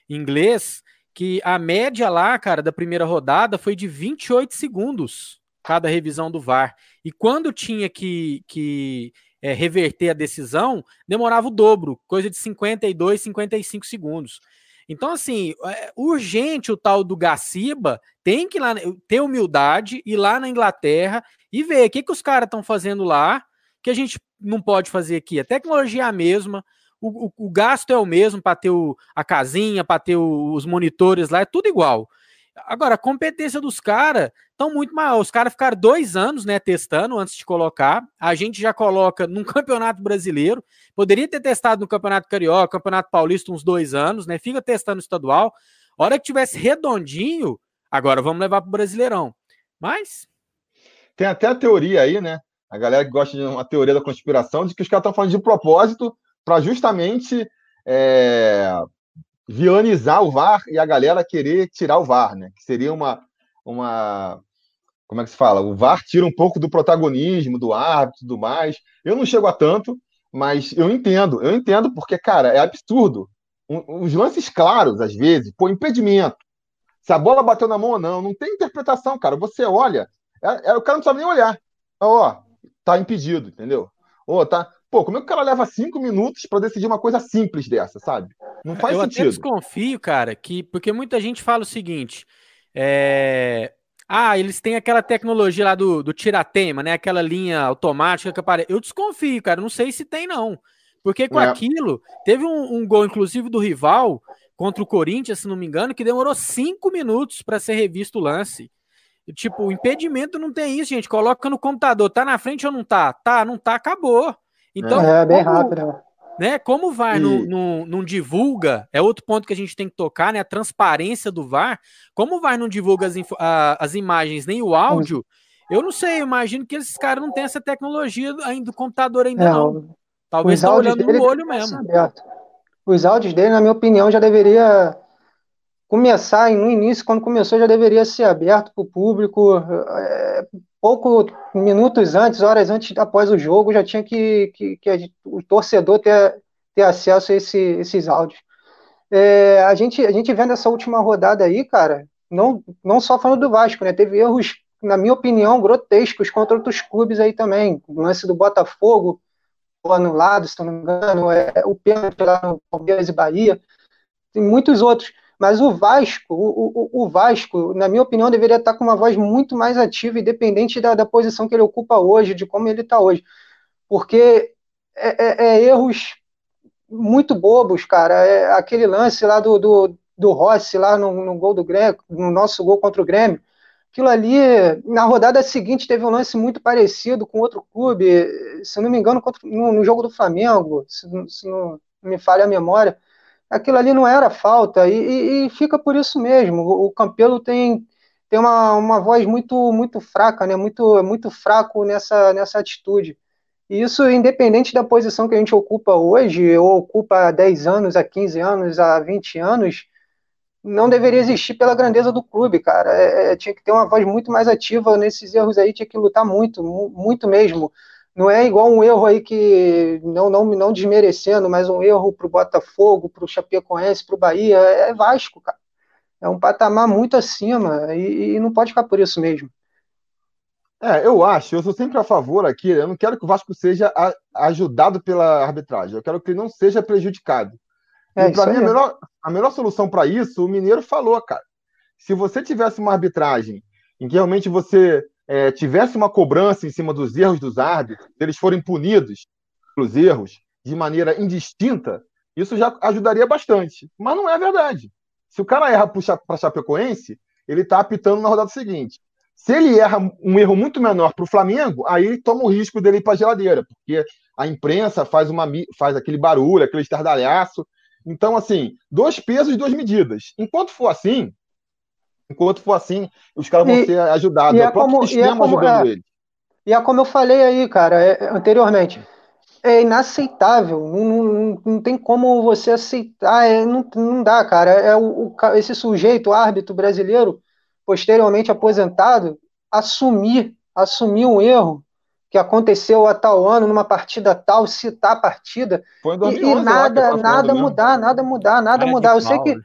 inglês, que a média lá, cara, da primeira rodada foi de 28 segundos cada revisão do VAR. E quando tinha que, que é, reverter a decisão, demorava o dobro, coisa de 52, 55 segundos. Então, assim, é urgente o tal do Gaciba tem que lá, ter humildade, ir lá na Inglaterra e ver o que, que os caras estão fazendo lá, que a gente não pode fazer aqui. A tecnologia é a mesma, o, o, o gasto é o mesmo para ter o, a casinha, para ter os monitores lá, é tudo igual. Agora, a competência dos caras estão muito maior. Os caras ficaram dois anos, né, testando antes de colocar. A gente já coloca num campeonato brasileiro. Poderia ter testado no campeonato carioca, campeonato paulista uns dois anos, né? Fica testando estadual. A hora que tivesse redondinho, agora vamos levar para o Brasileirão. Mas tem até a teoria aí, né? A galera que gosta de uma teoria da conspiração de que os caras estão falando de propósito para justamente é, vilanizar o VAR e a galera querer tirar o VAR, né? Que seria uma, uma como é que se fala? O VAR tira um pouco do protagonismo do árbitro e tudo mais. Eu não chego a tanto, mas eu entendo, eu entendo porque, cara, é absurdo. os lances claros, às vezes, pô, impedimento. Se a bola bateu na mão ou não, não tem interpretação, cara. Você olha, é, é, o cara não sabe nem olhar. Ó, tá impedido, entendeu? Ou tá. Pô, como é que o cara leva cinco minutos para decidir uma coisa simples dessa, sabe? Não faz eu sentido. Eu desconfio, cara, que porque muita gente fala o seguinte: é... ah, eles têm aquela tecnologia lá do, do tiratema, né? Aquela linha automática que aparece. Eu desconfio, cara. Não sei se tem, não. Porque com é. aquilo, teve um, um, gol, inclusive, do rival contra o Corinthians, se não me engano, que demorou cinco minutos para ser revisto o lance. Tipo, o impedimento não tem isso, gente. Coloca no computador, tá na frente ou não tá? Tá, não tá, acabou. Então, é, bem como, rápido. Né? né? Como o VAR e... não, não, não, divulga, é outro ponto que a gente tem que tocar, né? A transparência do VAR. Como o VAR não divulga as, a, as imagens nem o áudio, eu não sei, eu imagino que esses caras não têm essa tecnologia ainda do computador ainda é, não. Talvez estão olhando no olho mesmo. Aberto. Os áudios dele, na minha opinião, já deveria começar, no início, quando começou, já deveria ser aberto para o público. É, pouco minutos antes, horas antes, após o jogo, já tinha que, que, que o torcedor ter, ter acesso a esse, esses áudios. É, a, gente, a gente vendo essa última rodada aí, cara, não, não só falando do Vasco, né? Teve erros, na minha opinião, grotescos contra outros clubes aí também. O lance do Botafogo, anulado, se não me engano, é, o pênalti lá no Palmeiras e Bahia, tem muitos outros. Mas o Vasco, o, o, o, Vasco, na minha opinião, deveria estar com uma voz muito mais ativa, independente da, da posição que ele ocupa hoje, de como ele está hoje. Porque é, é, é, erros muito bobos, cara. É aquele lance lá do, do, do Rossi, lá no, no gol do Grêmio, no nosso gol contra o Grêmio. Aquilo ali, na rodada seguinte, teve um lance muito parecido com outro clube, se não me engano, contra, no, no jogo do Flamengo, se, se não me falha a memória aquilo ali não era falta, e, e, e fica por isso mesmo. O, o Campelo tem, tem uma, uma voz muito muito fraca, né? muito, muito fraco nessa, nessa atitude. E isso, independente da posição que a gente ocupa hoje, ou ocupa há 10 anos, há 15 anos, há 20 anos, não deveria existir pela grandeza do clube, cara. É, é, tinha que ter uma voz muito mais ativa nesses erros aí, tinha que lutar muito, muito mesmo não é igual um erro aí que, não, não, não desmerecendo, mas um erro para o Botafogo, para o Chapecoense, para o Bahia, é Vasco, cara. É um patamar muito acima e, e, não pode ficar por isso mesmo. É, eu acho, eu sou sempre a favor aqui, eu não quero que o Vasco seja a, ajudado pela arbitragem, eu quero que ele não seja prejudicado. É, e para mim, a melhor, a melhor solução para isso, o Mineiro falou, cara. Se você tivesse uma arbitragem em que realmente você é, tivesse uma cobrança em cima dos erros dos árbitros, eles forem punidos pelos erros de maneira indistinta, isso já ajudaria bastante. Mas não é verdade. Se o cara erra para Chapecoense, ele está apitando na rodada seguinte. Se ele erra um erro muito menor para o Flamengo, aí toma o risco dele ir para a geladeira, porque a imprensa faz, uma, faz aquele barulho, aquele estardalhaço. Então, assim, dois pesos e duas medidas. Enquanto for assim, Enquanto for assim, os caras vão e, ser ajudados. É o próprio como, sistema é como, ajudando é, eles. E é como eu falei aí, cara, é, anteriormente. É inaceitável. Não, não, não tem como você aceitar. É, não, não dá, cara. É o, o, esse sujeito, árbitro brasileiro, posteriormente aposentado, assumir, assumir um erro que aconteceu a tal ano, numa partida tal, citar a partida, Foi em 2011, e, e nada, nada mudar, nada mudar, nada mudar. Eu sei que né?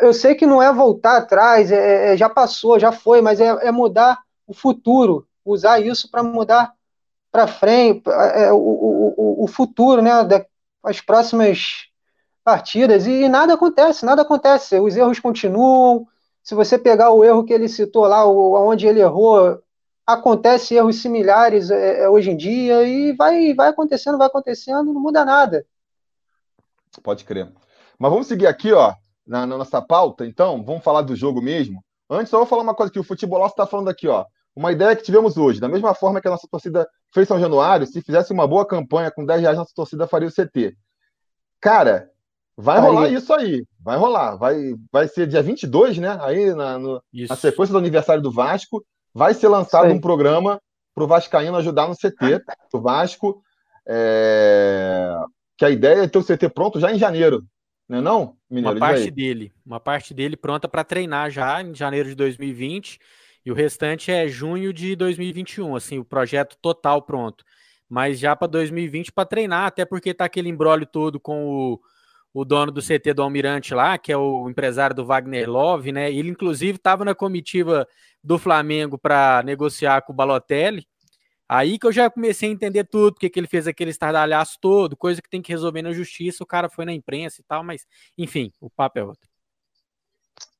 Eu sei que não é voltar atrás, é, é já passou, já foi, mas é, é mudar o futuro, usar isso para mudar para frente, é, o, o, o, futuro, né, as próximas partidas, e, e nada acontece, nada acontece, os erros continuam, se você pegar o erro que ele citou lá, onde ele errou, acontece erros similares é, é, hoje em dia, e vai, vai acontecendo, vai acontecendo, não muda nada. Pode crer. Mas vamos seguir aqui, ó na, na, nossa pauta, então, vamos falar do jogo mesmo. Antes, só vou falar uma coisa que o futebol está falando aqui, ó. Uma ideia que tivemos hoje. Da mesma forma que a nossa torcida fez São Januário, se fizesse uma boa campanha com 10 reais, nossa torcida faria o CT. Cara, vai aí. rolar isso aí. Vai rolar. Vai, vai ser dia 22, né? Aí, na, no, na sequência do aniversário do Vasco, vai ser lançado um programa para o Vascaíno ajudar no CT do Vasco. É... Que a ideia é ter o CT pronto já em janeiro. Não é não, Mineiro? Uma parte dele. Uma parte dele pronta para treinar já em janeiro de 2020 e o restante é junho de 2021, assim, o projeto total pronto. Mas já para 2020 para treinar, até porque tá aquele embrólio todo com o, o dono do CT do Almirante lá, que é o empresário do Wagner Love, né? Ele inclusive estava na comitiva do Flamengo para negociar com o Balotelli. Aí que eu já comecei a entender tudo, porque que ele fez aquele estardalhaço todo, coisa que tem que resolver na justiça, o cara foi na imprensa e tal, mas enfim, o papo é outro.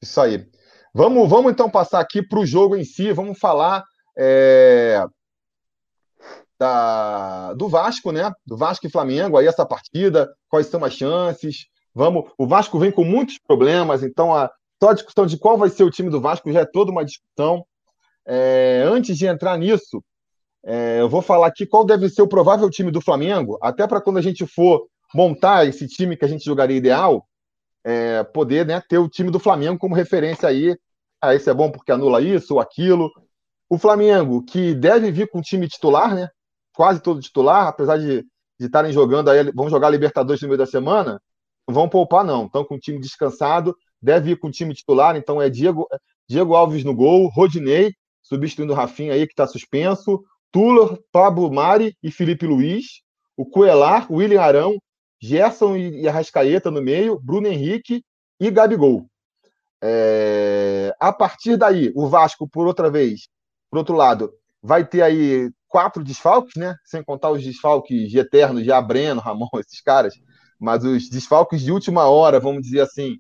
Isso aí. Vamos, vamos então passar aqui para o jogo em si, vamos falar é, da, do Vasco, né? Do Vasco e Flamengo, aí essa partida, quais são as chances. Vamos, o Vasco vem com muitos problemas, então a, só a discussão de qual vai ser o time do Vasco já é toda uma discussão. É, antes de entrar nisso, é, eu vou falar aqui qual deve ser o provável time do Flamengo, até para quando a gente for montar esse time que a gente jogaria ideal, é, poder né, ter o time do Flamengo como referência aí. Ah, esse é bom porque anula isso ou aquilo. O Flamengo, que deve vir com o time titular, né? Quase todo titular, apesar de estarem jogando aí, vão jogar Libertadores no meio da semana, não vão poupar, não. Estão com o time descansado, deve ir com o time titular, então é Diego, Diego Alves no gol, Rodinei, substituindo o Rafinha aí, que está suspenso, Tuller, Pablo Mari e Felipe Luiz, o Coelar, William Arão, Gerson e Arrascaeta no meio, Bruno Henrique e Gabigol. É... A partir daí, o Vasco, por outra vez, por outro lado, vai ter aí quatro desfalques, né? Sem contar os desfalques de Eterno, de Abreno, Ramon, esses caras. Mas os desfalques de última hora, vamos dizer assim,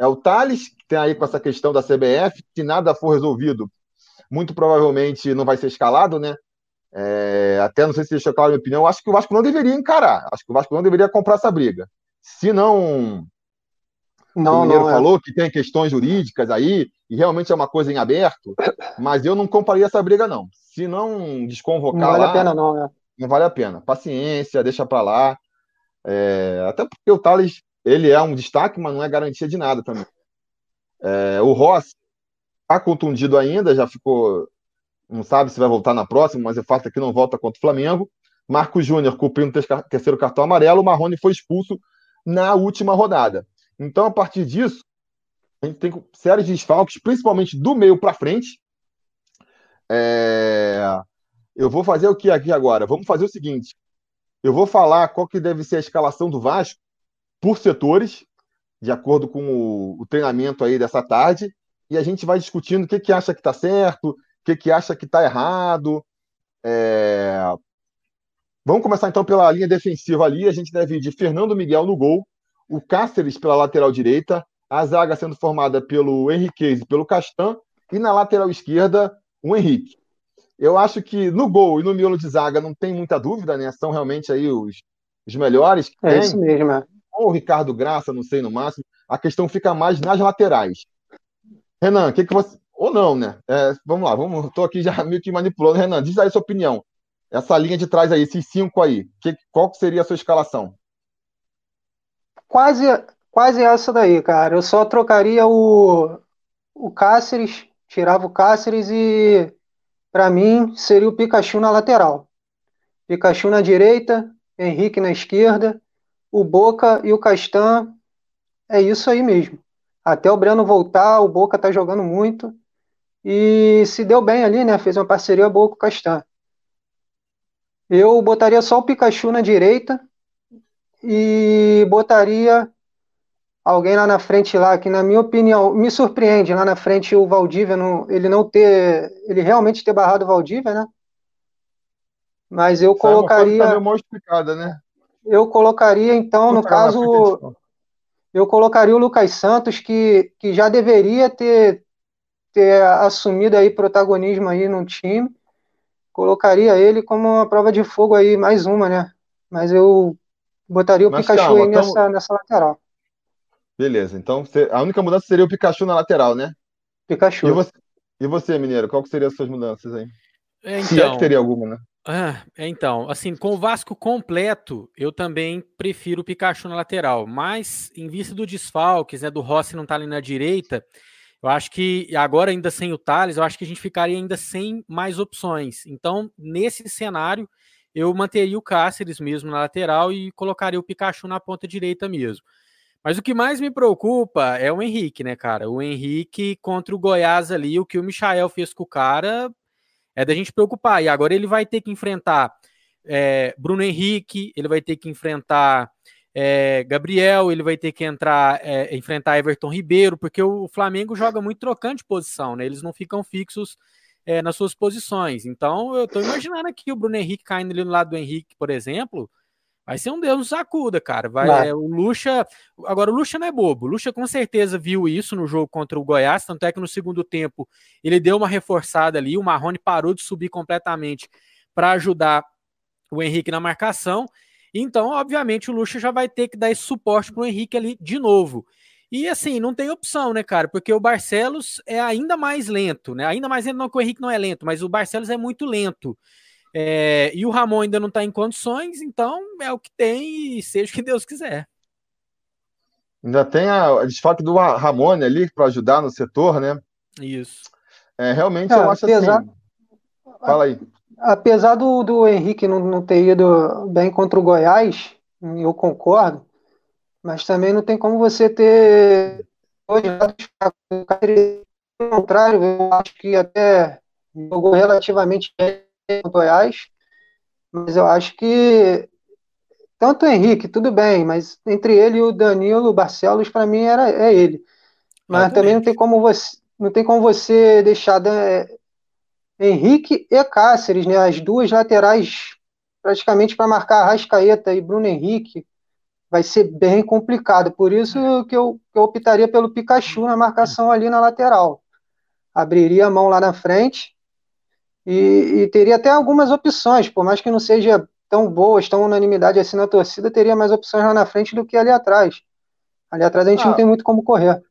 é o Thales, que tem aí com essa questão da CBF, se nada for resolvido, muito provavelmente não vai ser escalado, né? É, até não sei se deixou claro a minha opinião, acho que o Vasco não deveria encarar, acho que o Vasco não deveria comprar essa briga. Se não. Não, o Mineiro não, é. falou que tem questões jurídicas aí, e realmente é uma coisa em aberto, mas eu não compraria essa briga, não. Se não desconvocar. Não vale lá, a pena, não, né? Não vale a pena. Paciência, deixa pra lá. É, até porque o Thales, ele é um destaque, mas não é garantia de nada também. É, o Ross tá contundido ainda, já ficou não sabe se vai voltar na próxima, mas é fato que não volta contra o Flamengo. Marcos Júnior cumprindo o terceiro cartão amarelo, o Marrone foi expulso na última rodada. Então, a partir disso, a gente tem séries de desfalques, principalmente do meio para frente. É... Eu vou fazer o que aqui agora? Vamos fazer o seguinte: eu vou falar qual que deve ser a escalação do Vasco por setores, de acordo com o, o treinamento aí dessa tarde, e a gente vai discutindo o que, que acha que está certo, que, que acha que está errado. É... Vamos começar então pela linha defensiva ali. A gente deve ir de Fernando Miguel no gol, o Cáceres pela lateral direita, a zaga sendo formada pelo Henriquez e pelo Castan, e na lateral esquerda, o Henrique. Eu acho que no gol e no miolo de zaga não tem muita dúvida, né? São realmente aí os, os melhores. É tem. isso mesmo, é. Ou o Ricardo Graça, não sei no máximo. A questão fica mais nas laterais. Renan, o que, que você. Ou não, né? É, vamos lá, vamos. Estou aqui já meio que manipulando. Renan, diz aí sua opinião. Essa linha de trás aí, esses cinco aí, que, qual seria a sua escalação? Quase, quase essa daí, cara. Eu só trocaria o, o Cáceres, tirava o Cáceres e, para mim, seria o Pikachu na lateral. Pikachu na direita, Henrique na esquerda, o Boca e o Castan. É isso aí mesmo. Até o Breno voltar, o Boca tá jogando muito e se deu bem ali, né? Fez uma parceria boa com o Castan. Eu botaria só o Pikachu na direita e botaria alguém lá na frente lá, que na minha opinião me surpreende lá na frente o Valdívia, não, ele não ter, ele realmente ter barrado o Valdívia, né? Mas eu Sai colocaria. Uma mal explicada, né? Eu colocaria então, no caso, eu colocaria o Lucas Santos que, que já deveria ter ter assumido aí protagonismo aí no time, colocaria ele como uma prova de fogo aí, mais uma, né? Mas eu botaria o Mas Pikachu calma, aí nessa, tamo... nessa lateral. Beleza, então a única mudança seria o Pikachu na lateral, né? Pikachu. E você, e você Mineiro, qual que seriam as suas mudanças aí? É, então, Se é que teria alguma, né? Ah, então, assim, com o Vasco completo, eu também prefiro o Pikachu na lateral, mas em vista do desfalques, né, do Rossi não estar tá ali na direita, eu acho que agora, ainda sem o Thales, eu acho que a gente ficaria ainda sem mais opções. Então, nesse cenário, eu manteria o Cáceres mesmo na lateral e colocaria o Pikachu na ponta direita mesmo. Mas o que mais me preocupa é o Henrique, né, cara? O Henrique contra o Goiás ali, o que o Michael fez com o cara é da gente preocupar. E agora ele vai ter que enfrentar é, Bruno Henrique, ele vai ter que enfrentar é, Gabriel, ele vai ter que entrar, é, enfrentar Everton Ribeiro, porque o Flamengo joga muito trocando de posição, né? Eles não ficam fixos é, nas suas posições. Então, eu tô imaginando aqui o Bruno Henrique caindo ali no lado do Henrique, por exemplo. Vai ser um Deus nos sacuda, cara. Vai, vai. É, o Lucha. Agora, o Lucha não é bobo. O Lucha com certeza viu isso no jogo contra o Goiás. Tanto é que no segundo tempo ele deu uma reforçada ali. O Marrone parou de subir completamente para ajudar o Henrique na marcação. Então, obviamente, o Lucha já vai ter que dar esse suporte para o Henrique ali de novo. E assim, não tem opção, né, cara? Porque o Barcelos é ainda mais lento, né? Ainda mais lento, não que o Henrique não é lento, mas o Barcelos é muito lento. É, e o Ramon ainda não está em condições, então é o que tem e seja o que Deus quiser. Ainda tem a, a desfalque do Ramon ali para ajudar no setor, né? Isso. É, realmente eu acho apesar, assim. Fala aí. Apesar do, do Henrique não, não ter ido bem contra o Goiás, eu concordo, mas também não tem como você ter dois lados contrário, eu acho que até jogou relativamente bem com o Goiás, mas eu acho que tanto o Henrique, tudo bem, mas entre ele e o Danilo Barcelos, para mim, era, é ele. Mas também não tem como você não tem como você deixar né, Henrique e Cáceres, né, as duas laterais praticamente para marcar Rascaeta e Bruno Henrique, vai ser bem complicado. Por isso que eu, que eu optaria pelo Pikachu na marcação ali na lateral. Abriria a mão lá na frente e, e, teria até algumas opções, por mais que não seja tão boas, tão unanimidade assim na torcida, teria mais opções lá na frente do que ali atrás. Ali atrás a gente ah, não tem muito como correr.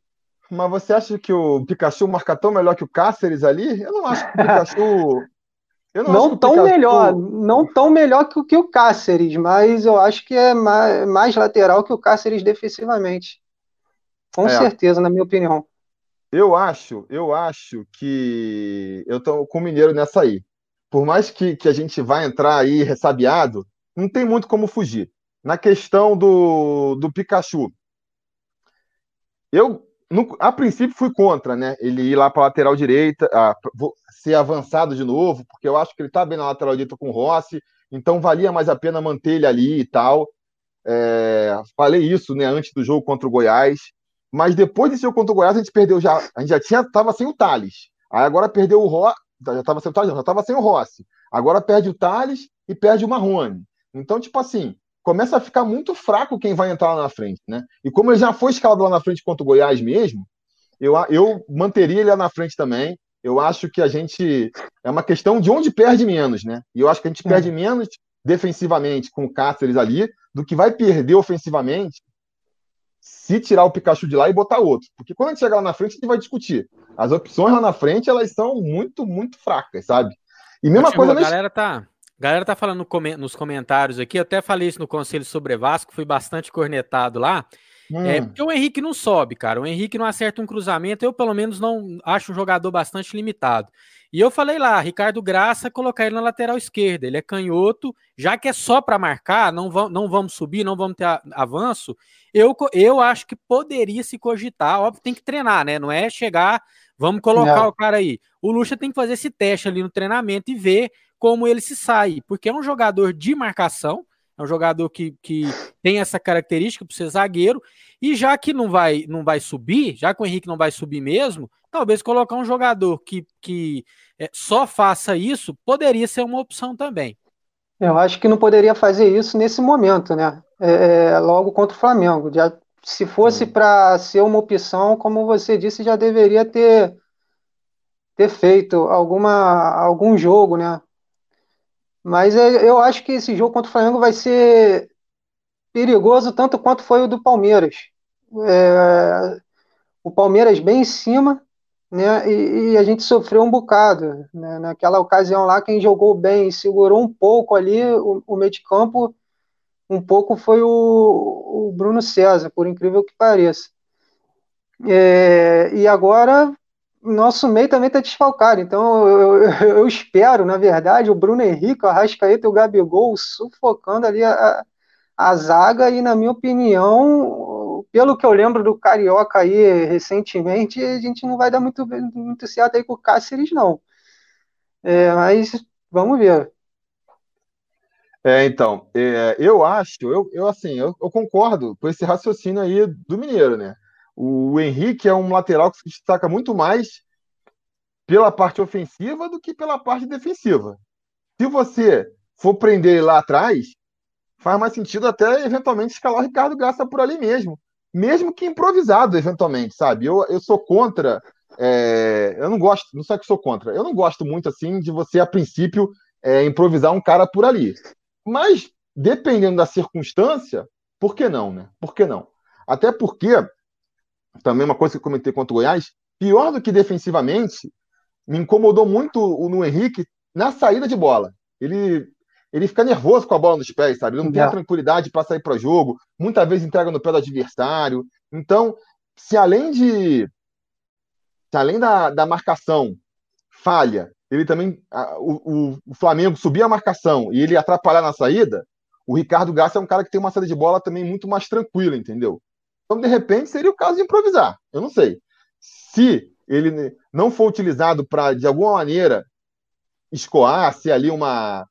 Mas você acha que o Pikachu marca tão melhor que o Cáceres ali? Eu não acho que o Pikachu. Eu não, não tão Pikachu... melhor, não tão melhor que, que o Cáceres, mas eu acho que é mais, mais lateral que o Cáceres defensivamente. Com é. certeza, na minha opinião. Eu acho, eu acho que eu tô com o Mineiro nessa aí. Por mais que, que a gente vá entrar aí ressabiado, não tem muito como fugir. Na questão do, do Pikachu, eu no, a princípio fui contra, né? Ele ir lá para lateral direita, a, ser avançado de novo, porque eu acho que ele está bem na lateral direita com o Rossi, então valia mais a pena manter ele ali e tal. É, falei isso, né, antes do jogo contra o Goiás, mas depois desse jogo contra o Goiás a gente perdeu já, a gente já tinha tava sem o Thales. Aí agora perdeu o Rossi, já estava sem o Thales, já estava sem o Rossi. Agora perde o Thales e perde o Marrone. Então, tipo assim, começa a ficar muito fraco quem vai entrar lá na frente, né? E como ele já foi escalado lá na frente contra o Goiás mesmo, eu, eu manteria ele lá na frente também. Eu acho que a gente. É uma questão de onde perde menos, né? E eu acho que a gente é. perde menos defensivamente com o Cáceres ali do que vai perder ofensivamente se tirar o Pikachu de lá e botar outro. Porque quando a gente chegar lá na frente, a gente vai discutir. As opções lá na frente, elas são muito, muito fracas, sabe? E mesma coisa. A galera tá, a galera tá falando nos comentários aqui, eu até falei isso no Conselho sobre Vasco, fui bastante cornetado lá. Hum. É, porque o Henrique não sobe, cara. O Henrique não acerta um cruzamento, eu pelo menos não acho um jogador bastante limitado. E eu falei lá, Ricardo Graça, colocar ele na lateral esquerda. Ele é canhoto, já que é só para marcar, não, vão, não vamos subir, não vamos ter avanço. Eu, eu acho que poderia se cogitar. Óbvio, tem que treinar, né? Não é chegar, vamos colocar não. o cara aí. O Lucha tem que fazer esse teste ali no treinamento e ver como ele se sai, porque é um jogador de marcação, é um jogador que, que tem essa característica para ser zagueiro, e já que não vai, não vai subir, já que o Henrique não vai subir mesmo, talvez colocar um jogador que, que é, só faça isso poderia ser uma opção também. Eu acho que não poderia fazer isso nesse momento, né? É, é logo contra o Flamengo. Já, se fosse para ser uma opção, como você disse, já deveria ter, ter feito alguma, algum jogo, né? Mas é, eu acho que esse jogo contra o Flamengo vai ser perigoso tanto quanto foi o do Palmeiras. É, o Palmeiras bem em cima, né? E, e, a gente sofreu um bocado. Né? Naquela ocasião lá, quem jogou bem, segurou um pouco ali o, o meio de campo, um pouco foi o, o Bruno César, por incrível que pareça. É, e agora nosso meio também está desfalcado. Então eu, eu, eu, espero, na verdade, o Bruno Henrique, o Arrascaeta e o Gabigol sufocando ali a, a zaga. E, na minha opinião, pelo que eu lembro do Carioca aí recentemente, a gente não vai dar muito, muito certo aí com o Cáceres, não. É, mas vamos ver. É, então, é, eu acho, eu, eu assim, eu, eu concordo com esse raciocínio aí do Mineiro, né? O Henrique é um lateral que se destaca muito mais pela parte ofensiva do que pela parte defensiva. Se você for prender ele lá atrás, faz mais sentido até eventualmente escalar o Ricardo Graça por ali mesmo. Mesmo que improvisado, eventualmente, sabe? Eu, eu sou contra. É, eu não gosto, não sei que sou contra. Eu não gosto muito assim de você, a princípio, é, improvisar um cara por ali. Mas, dependendo da circunstância, por que não, né? Por que não? Até porque também uma coisa que eu comentei contra o Goiás, pior do que defensivamente, me incomodou muito o no Henrique na saída de bola. ele ele fica nervoso com a bola nos pés, sabe? Ele não tem a tranquilidade para sair para jogo, muitas vezes entrega no pé do adversário. Então, se além de se além da, da marcação falha, ele também a, o, o, Flamengo subir a marcação e ele atrapalhar na saída, o Ricardo Garcia é um cara que tem uma saída de bola também muito mais tranquila, entendeu? Então, de repente, seria o caso de improvisar. Eu não sei. Se ele não for utilizado para, de alguma maneira, escoar, se ali uma,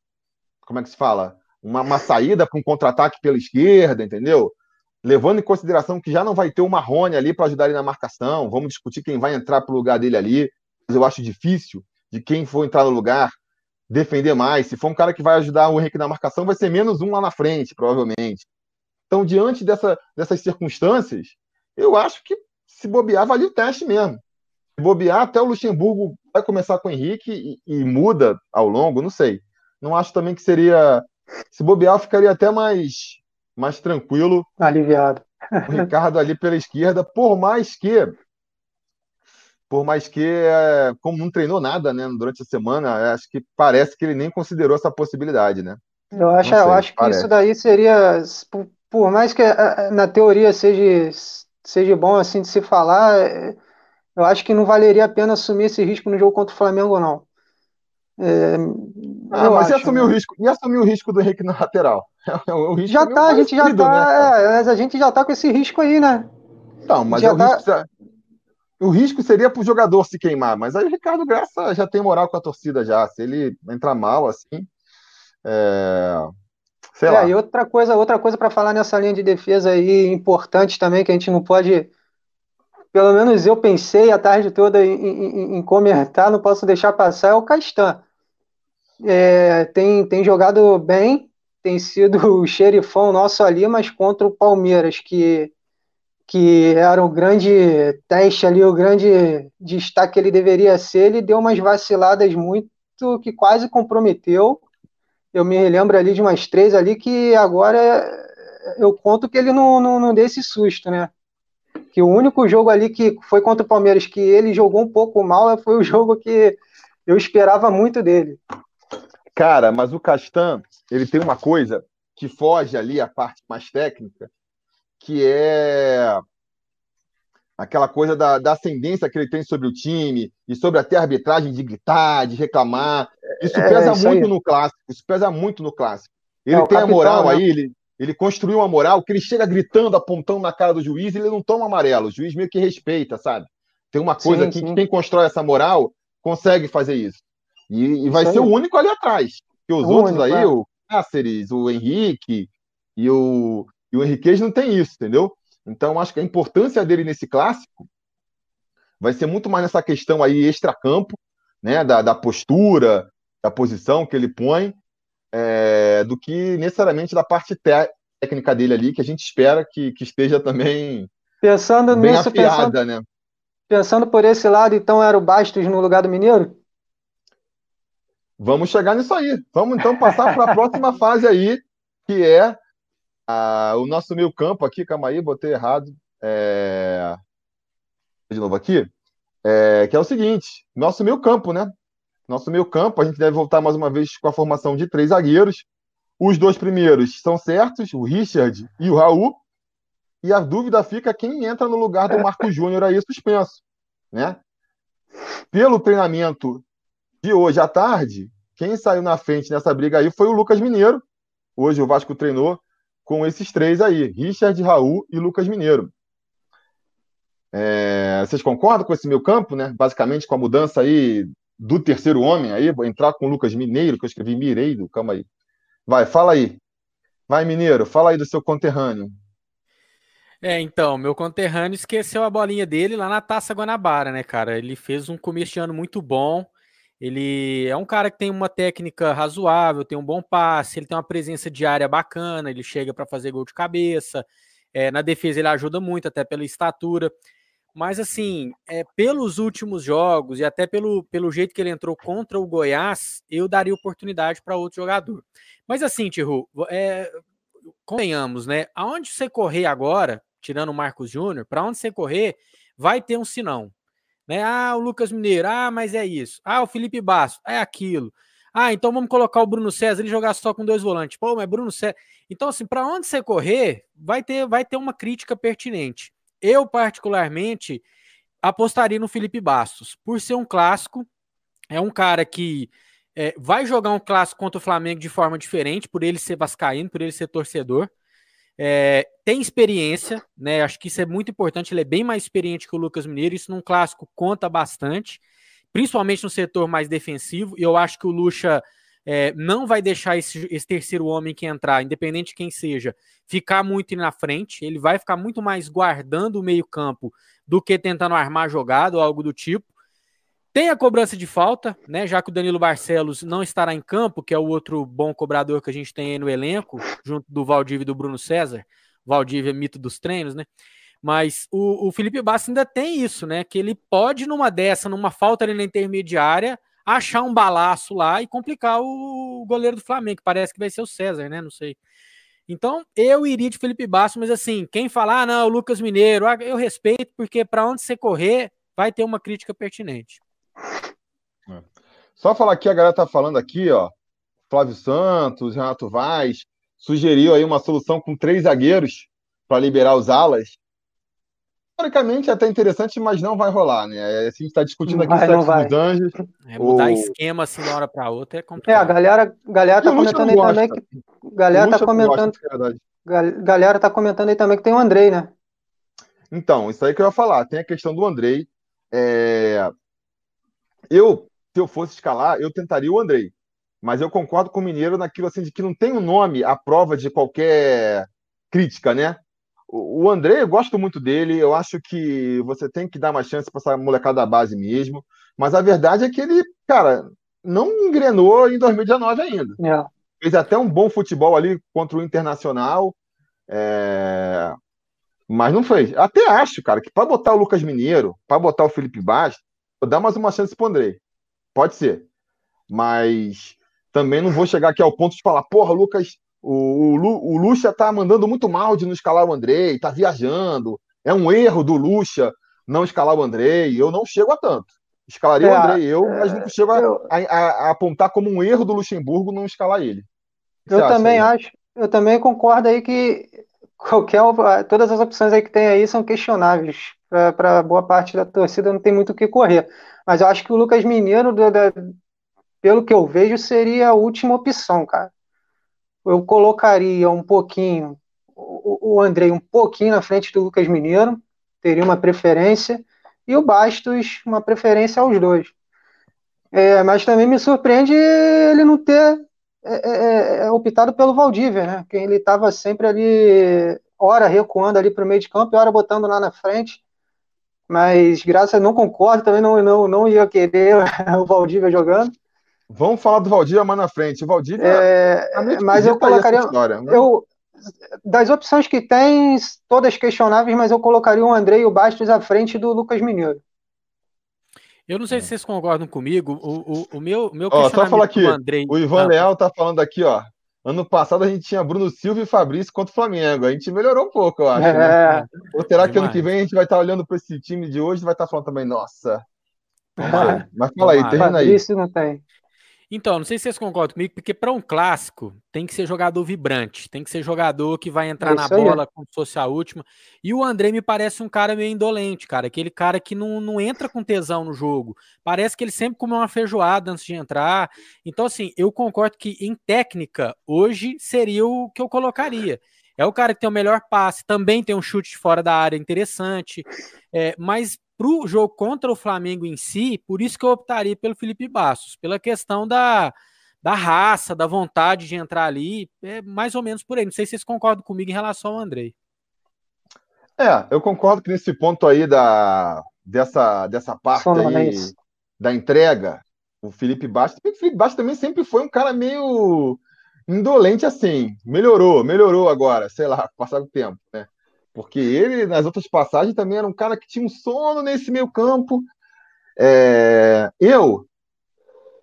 como é que se fala? Uma, uma saída para um contra-ataque pela esquerda, entendeu? Levando em consideração que já não vai ter o Marrone ali para ajudar ele na marcação, vamos discutir quem vai entrar para o lugar dele ali. Eu acho difícil de quem for entrar no lugar defender mais. Se for um cara que vai ajudar o Henrique na marcação, vai ser menos um lá na frente, provavelmente. Então, diante dessa, dessas circunstâncias, eu acho que se bobear, valia o teste mesmo. Se bobear, até o Luxemburgo vai começar com o Henrique e, e muda ao longo, não sei. Não acho também que seria. Se bobear, ficaria até mais, mais tranquilo. Aliviado. O Ricardo ali pela esquerda, por mais que. Por mais que, é, como não treinou nada né, durante a semana, acho que parece que ele nem considerou essa possibilidade, né? Eu acho, sei, eu acho que parece. isso daí seria, por, mais que é, é, na teoria seja, seja bom assim de se falar, eu acho que não valeria a pena assumir esse risco no jogo contra o Flamengo, não. É, ah, mas acho, ia assumir né? o risco, ia assumir o risco do Henrique na lateral. risco já tá, a gente já tá, né, é, a gente já tá com esse risco aí, né? Não, mas é o, tá... risco, o risco seria pro jogador se queimar, mas aí o Ricardo Graça já tem moral com a torcida já. Se ele entrar mal assim, é... sei é, lá. E outra coisa, outra coisa para falar nessa linha de defesa aí importante também que a gente não pode pelo menos eu pensei a tarde toda em, em, em comentar, não posso deixar passar, é o Castan é, tem, tem jogado bem, tem sido o xerifão nosso ali, mas contra o Palmeiras, que, que era o grande teste ali, o grande destaque que ele deveria ser, ele deu umas vaciladas muito que quase comprometeu. Eu me lembro ali de umas três ali que agora eu conto que ele não, não, não deu esse susto, né? Que o único jogo ali que foi contra o Palmeiras que ele jogou um pouco mal foi o jogo que eu esperava muito dele. Cara, mas o Castan, ele tem uma coisa que foge ali a parte mais técnica, que é aquela coisa da, da, ascendência que ele tem sobre o time e sobre até a arbitragem de gritar, de reclamar. Isso é, pesa isso muito aí. no clássico. Isso pesa muito no clássico. Ele é, tem a moral né? aí, ele, ele construiu uma moral que ele chega gritando, apontando na cara do juiz e ele não toma amarelo. O juiz meio que respeita, sabe? Tem uma coisa sim, aqui sim. que quem constrói essa moral consegue fazer isso. E, e vai ser o único ali atrás. Porque os o outros único, aí, é. o Cáceres, o Henrique e o, e o Henriquez não tem isso, entendeu? Então, acho que a importância dele nesse clássico vai ser muito mais nessa questão aí extra-campo, né? Da, da postura, da posição que ele põe, é, do que necessariamente da parte técnica dele ali, que a gente espera que, que esteja também pensando bem nisso, afiada, pensando, né? Pensando por esse lado, então era o Bastos no lugar do Mineiro? Vamos chegar nisso aí. Vamos então passar para a próxima fase aí, que é a, o nosso meio campo aqui. Calma aí, botei errado. É... De novo aqui. É, que é o seguinte: nosso meio campo, né? Nosso meio campo, a gente deve voltar mais uma vez com a formação de três zagueiros. Os dois primeiros são certos, o Richard e o Raul. E a dúvida fica quem entra no lugar do Marco Júnior aí suspenso, né? Pelo treinamento de hoje à tarde, quem saiu na frente nessa briga aí foi o Lucas Mineiro. Hoje o Vasco treinou com esses três aí, Richard, Raul e Lucas Mineiro. É, vocês concordam com esse meu campo, né? Basicamente com a mudança aí do terceiro homem aí, vou entrar com o Lucas Mineiro, que eu escrevi Mireiro, calma aí. Vai, fala aí. Vai, Mineiro, fala aí do seu conterrâneo. É, então, meu conterrâneo esqueceu a bolinha dele lá na Taça Guanabara, né, cara? Ele fez um começo de ano muito bom. Ele é um cara que tem uma técnica razoável, tem um bom passe, ele tem uma presença de área bacana, ele chega para fazer gol de cabeça. É, na defesa ele ajuda muito, até pela estatura. Mas assim, é, pelos últimos jogos e até pelo, pelo jeito que ele entrou contra o Goiás, eu daria oportunidade para outro jogador. Mas assim, Tiru, é, convenhamos, né? Aonde você correr agora, tirando o Marcos Júnior, para onde você correr, vai ter um sinão. Né? Ah, o Lucas Mineiro, ah, mas é isso. Ah, o Felipe Basso, é aquilo. Ah, então vamos colocar o Bruno César e jogar só com dois volantes. Pô, mas Bruno César. Então, assim, para onde você correr, vai ter, vai ter uma crítica pertinente. Eu, particularmente, apostaria no Felipe Bastos, por ser um clássico. É um cara que é, vai jogar um clássico contra o Flamengo de forma diferente, por ele ser vascaíno, por ele ser torcedor. É, tem experiência, né? Acho que isso é muito importante. Ele é bem mais experiente que o Lucas Mineiro. Isso num clássico conta bastante, principalmente no setor mais defensivo. E eu acho que o Lucha é, não vai deixar esse, esse, terceiro homem que entrar, independente de quem seja, ficar muito na frente. Ele vai ficar muito mais guardando o meio-campo do que tentando armar jogada ou algo do tipo. Tem a cobrança de falta, né? Já que o Danilo Barcelos não estará em campo, que é o outro bom cobrador que a gente tem aí no elenco, junto do Valdívia e do Bruno César. Valdívia é mito dos treinos, né? Mas o, o Felipe Bastos ainda tem isso, né? Que ele pode, numa dessa, numa falta ali na intermediária, achar um balaço lá e complicar o goleiro do Flamengo, que parece que vai ser o César, né? Não sei. Então, eu iria de Felipe Bastos, mas assim, quem falar, ah, não, Lucas Mineiro, ah, eu respeito, porque para onde você correr, vai ter uma crítica pertinente. É. Só falar que a galera tá falando aqui, ó. Flávio Santos, Renato Vaz, sugeriu aí uma solução com três zagueiros para liberar os alas. Teoricamente é até interessante, mas não vai rolar, né? É, a gente está discutindo aqui vai, o sexo dos anjos. É, mudar o... esquema assim de uma hora para outra é complicado. É, a galera, galera tá comentando aí também que. Galera tá comentando. Gosta, galera tá comentando aí também que tem o Andrei, né? Então, isso aí que eu ia falar. Tem a questão do Andrei. É... Eu, se eu fosse escalar, eu tentaria o Andrei. Mas eu concordo com o Mineiro naquilo assim de que não tem um nome à prova de qualquer crítica, né? O André, eu gosto muito dele. Eu acho que você tem que dar uma chance para essa molecada da base mesmo. Mas a verdade é que ele, cara, não engrenou em 2019 ainda. É. Fez até um bom futebol ali contra o Internacional. É... Mas não fez. Até acho, cara, que para botar o Lucas Mineiro, para botar o Felipe Bastos, vou dar mais uma chance pro André. Pode ser. Mas também não vou chegar aqui ao ponto de falar, porra, Lucas, o, o, o Lucha tá mandando muito mal de não escalar o Andrei, tá viajando. É um erro do Lucha não escalar o Andrei. Eu não chego a tanto. Escalaria é, o Andrei eu, mas não chego eu, a, a, a, apontar como um erro do Luxemburgo não escalar ele. Eu também aí? acho, eu também concordo aí que qualquer todas as opções aí que tem aí são questionáveis para boa parte da torcida não tem muito o que correr mas eu acho que o Lucas Mineiro do, da, pelo que eu vejo seria a última opção cara eu colocaria um pouquinho o, o Andrei um pouquinho na frente do Lucas Mineiro, teria uma preferência, e o Bastos uma preferência aos dois. É, mas também me surpreende ele não ter é, é, é optado pelo Valdívia, né? Que ele estava sempre ali, hora recuando ali para o meio de campo e hora botando lá na frente. Mas graças a não concordo, também não, não, não ia querer o Valdívia jogando. Vamos falar do Valdívia mais na frente. O Valdívia. É, mas eu colocaria. História, né? eu, das opções que tem, todas questionáveis, mas eu colocaria o André e o Bastos à frente do Lucas Mineiro. Eu não sei se vocês concordam comigo. O, o, o meu, meu ó, só falar aqui, Andrei... o Ivan ah, Leal tá falando aqui, ó. Ano passado a gente tinha Bruno Silva e Fabrício contra o Flamengo. A gente melhorou um pouco, eu acho. Né? É. Né? Ou será que ano que vem a gente vai estar olhando para esse time de hoje e vai estar falando também, nossa. Mas fala aí, termina aí. Fabrício não tem. Então, não sei se vocês concordam comigo, porque para um clássico tem que ser jogador vibrante, tem que ser jogador que vai entrar na bola aí. como se fosse a última. E o André me parece um cara meio indolente, cara, aquele cara que não, não entra com tesão no jogo. Parece que ele sempre comeu uma feijoada antes de entrar. Então, assim, eu concordo que em técnica, hoje seria o que eu colocaria. É o cara que tem o melhor passe, também tem um chute fora da área interessante, é, mas para o jogo contra o Flamengo em si, por isso que eu optaria pelo Felipe Bastos, pela questão da, da raça, da vontade de entrar ali, é mais ou menos por aí. Não sei se vocês concordam comigo em relação ao Andrei. É, eu concordo que nesse ponto aí da, dessa, dessa parte aí, da entrega, o Felipe Bastos, o Felipe Bastos também sempre foi um cara meio indolente assim, melhorou, melhorou agora, sei lá, passado o tempo, né? Porque ele, nas outras passagens, também era um cara que tinha um sono nesse meio campo. É, eu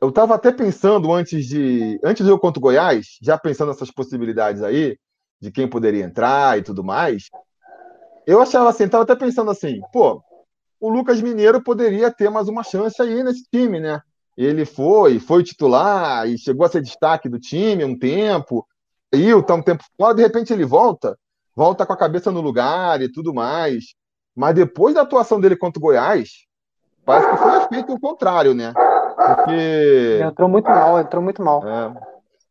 eu estava até pensando antes de antes do contra o Goiás, já pensando nessas possibilidades aí, de quem poderia entrar e tudo mais. Eu achava assim, estava até pensando assim, pô, o Lucas Mineiro poderia ter mais uma chance aí nesse time, né? ele foi, foi titular e chegou a ser destaque do time um tempo, e tá um tempo fora, de repente ele volta, volta com a cabeça no lugar e tudo mais. Mas depois da atuação dele contra o Goiás, parece que foi feito o contrário, né? Porque. Entrou muito mal, entrou muito mal. É,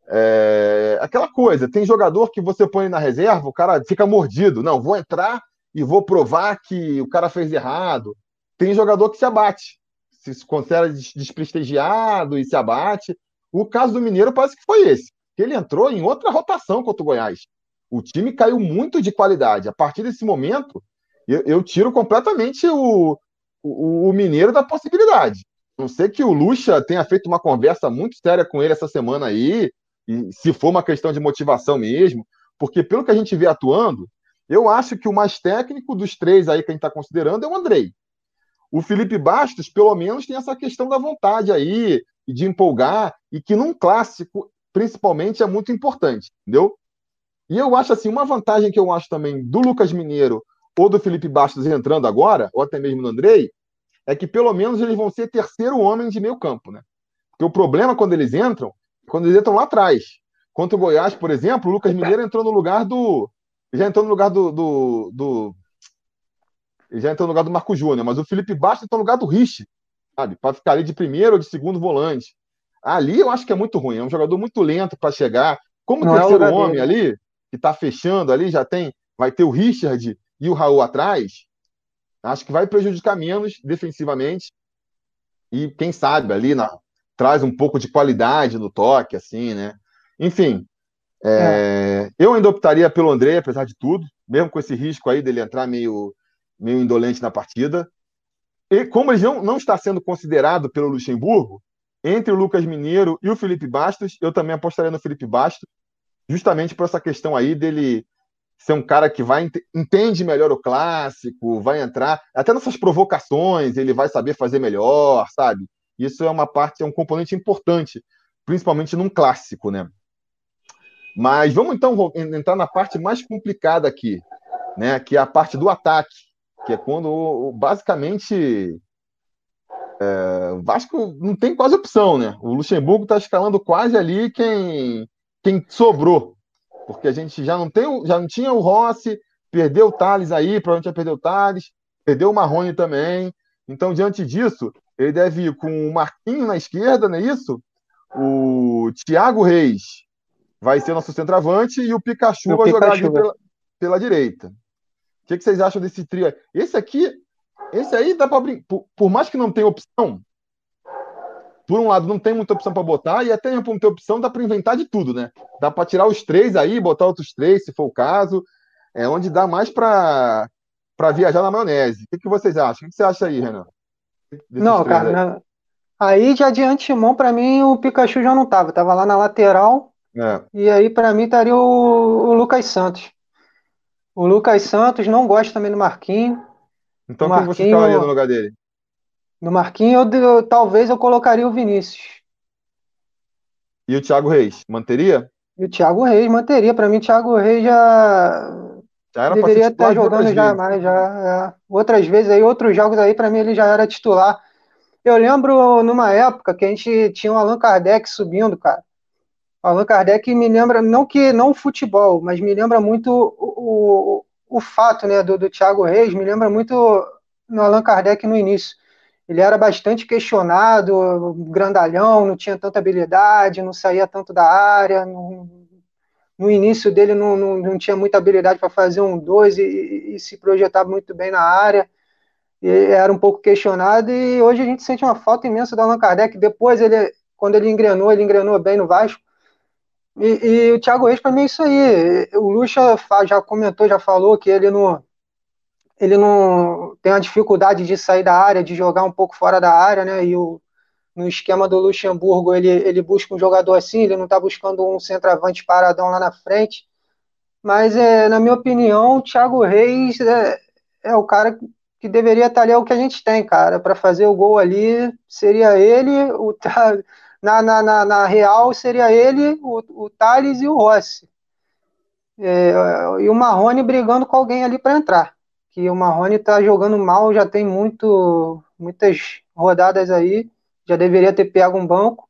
é, aquela coisa, tem jogador que você põe na reserva, o cara fica mordido. Não, vou entrar e vou provar que o cara fez errado. Tem jogador que se abate, se considera desprestigiado e se abate. O caso do Mineiro parece que foi esse, ele entrou em outra rotação contra o Goiás. O time caiu muito de qualidade. A partir desse momento, eu, eu tiro completamente o, o, o, Mineiro da possibilidade. Não sei que o Lucha tenha feito uma conversa muito séria com ele essa semana aí, se for uma questão de motivação mesmo, porque pelo que a gente vê atuando, eu acho que o mais técnico dos três aí que a gente está considerando é o Andrei. O Felipe Bastos, pelo menos, tem essa questão da vontade aí, de empolgar, e que num clássico, principalmente, é muito importante, entendeu? E eu acho assim, uma vantagem que eu acho também do Lucas Mineiro ou do Felipe Bastos entrando agora, ou até mesmo do Andrei, é que pelo menos eles vão ser terceiro homem de meio campo, né? Porque o problema quando eles entram, quando eles entram lá atrás. Contra o Goiás, por exemplo, o Lucas Mineiro entrou no lugar do. Já entrou no lugar do. do, do já entrou no lugar do Marco Júnior, mas o Felipe Bastos entrou no lugar do Rich, sabe? Para ficar ali de primeiro ou de segundo volante. Ali eu acho que é muito ruim, é um jogador muito lento para chegar. Como Não é terceiro é homem ali, que está fechando ali, já tem. Vai ter o Richard e o Raul atrás, acho que vai prejudicar menos defensivamente. E quem sabe ali na, traz um pouco de qualidade no toque, assim, né? Enfim, é, é. eu ainda optaria pelo André, apesar de tudo, mesmo com esse risco aí dele entrar meio, meio indolente na partida. E como ele não, não está sendo considerado pelo Luxemburgo, entre o Lucas Mineiro e o Felipe Bastos, eu também apostaria no Felipe Bastos, justamente por essa questão aí dele ser um cara que vai entende melhor o clássico, vai entrar até nessas provocações, ele vai saber fazer melhor, sabe? Isso é uma parte, é um componente importante, principalmente num clássico, né? Mas vamos então entrar na parte mais complicada aqui, né? Que é a parte do ataque, que é quando basicamente é, Vasco não tem quase opção, né? O Luxemburgo está escalando quase ali quem quem sobrou, porque a gente já não tem, já não tinha o Rossi, perdeu o Thales aí, provavelmente vai perder o Thales, perdeu o Marrone também. Então, diante disso, ele deve ir com o Marquinho na esquerda, não é isso? O Thiago Reis vai ser nosso centroavante e o Pikachu o vai Pikachu. jogar ali pela, pela direita. O que, que, vocês acham desse trio? Esse aqui, esse aí dá para por, por mais que não tenha opção, por um lado, não tem muita opção para botar, e até mesmo por não ter opção, dá para inventar de tudo, né? Dá para tirar os três aí, botar outros três, se for o caso. É onde dá mais para viajar na maionese. O que, que vocês acham? O que você acha aí, Renan? Não, cara, aí. aí já de antemão, para mim, o Pikachu já não tava. Tava lá na lateral. É. E aí, para mim, estaria o, o, Lucas Santos. O Lucas Santos não gosta também do Marquinho. Então, quem você ficaria no lugar dele? No Marquinho, eu, eu, talvez eu colocaria o Vinícius. E o Thiago Reis, manteria? E o Thiago Reis manteria. Para mim, o Thiago Reis já, já deveria estar jogando já mais. Já, já, Outras vezes aí, outros jogos aí, para mim, ele já era titular. Eu lembro numa época que a gente tinha o Allan Kardec subindo, cara. O Allan Kardec me lembra, não que não o futebol, mas me lembra muito o, o, o fato né, do, do Thiago Reis, me lembra muito no Allan Kardec no início ele era bastante questionado, grandalhão, não tinha tanta habilidade, não saía tanto da área, não, no início dele não, não, não, tinha muita habilidade para fazer um dois e, e, se projetava muito bem na área, e era um pouco questionado, e hoje a gente sente uma falta imensa do Allan Kardec, depois ele, quando ele engrenou, ele engrenou bem no Vasco, e, e o Thiago Reis, para mim, é isso aí, o Lucha já comentou, já falou que ele não ele não tem a dificuldade de sair da área, de jogar um pouco fora da área, né? E o, no esquema do Luxemburgo, ele, ele busca um jogador assim, ele não está buscando um centroavante paradão lá na frente. Mas, é, na minha opinião, o Thiago Reis é, é o cara que deveria estar ali, é o que a gente tem, cara, para fazer o gol ali, seria ele, o, na, na, na, na Real seria ele, o, o Thales e o Rossi. É, e o Marrone brigando com alguém ali para entrar que o Marrone está jogando mal, já tem muito, muitas rodadas aí, já deveria ter pego um banco.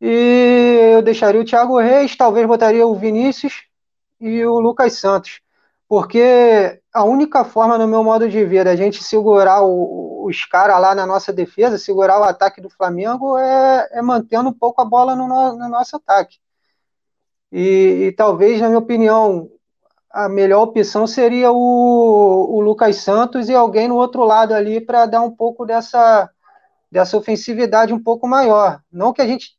E eu deixaria o Thiago Reis, talvez botaria o Vinícius e o Lucas Santos. Porque a única forma, no meu modo de ver, da gente segurar o, os caras lá na nossa defesa, segurar o ataque do Flamengo, é, é mantendo um pouco a bola no, no nosso ataque. E, e, talvez, na minha opinião, a melhor opção seria o, o Lucas Santos e alguém no outro lado ali para dar um pouco dessa, dessa ofensividade um pouco maior. Não que a gente.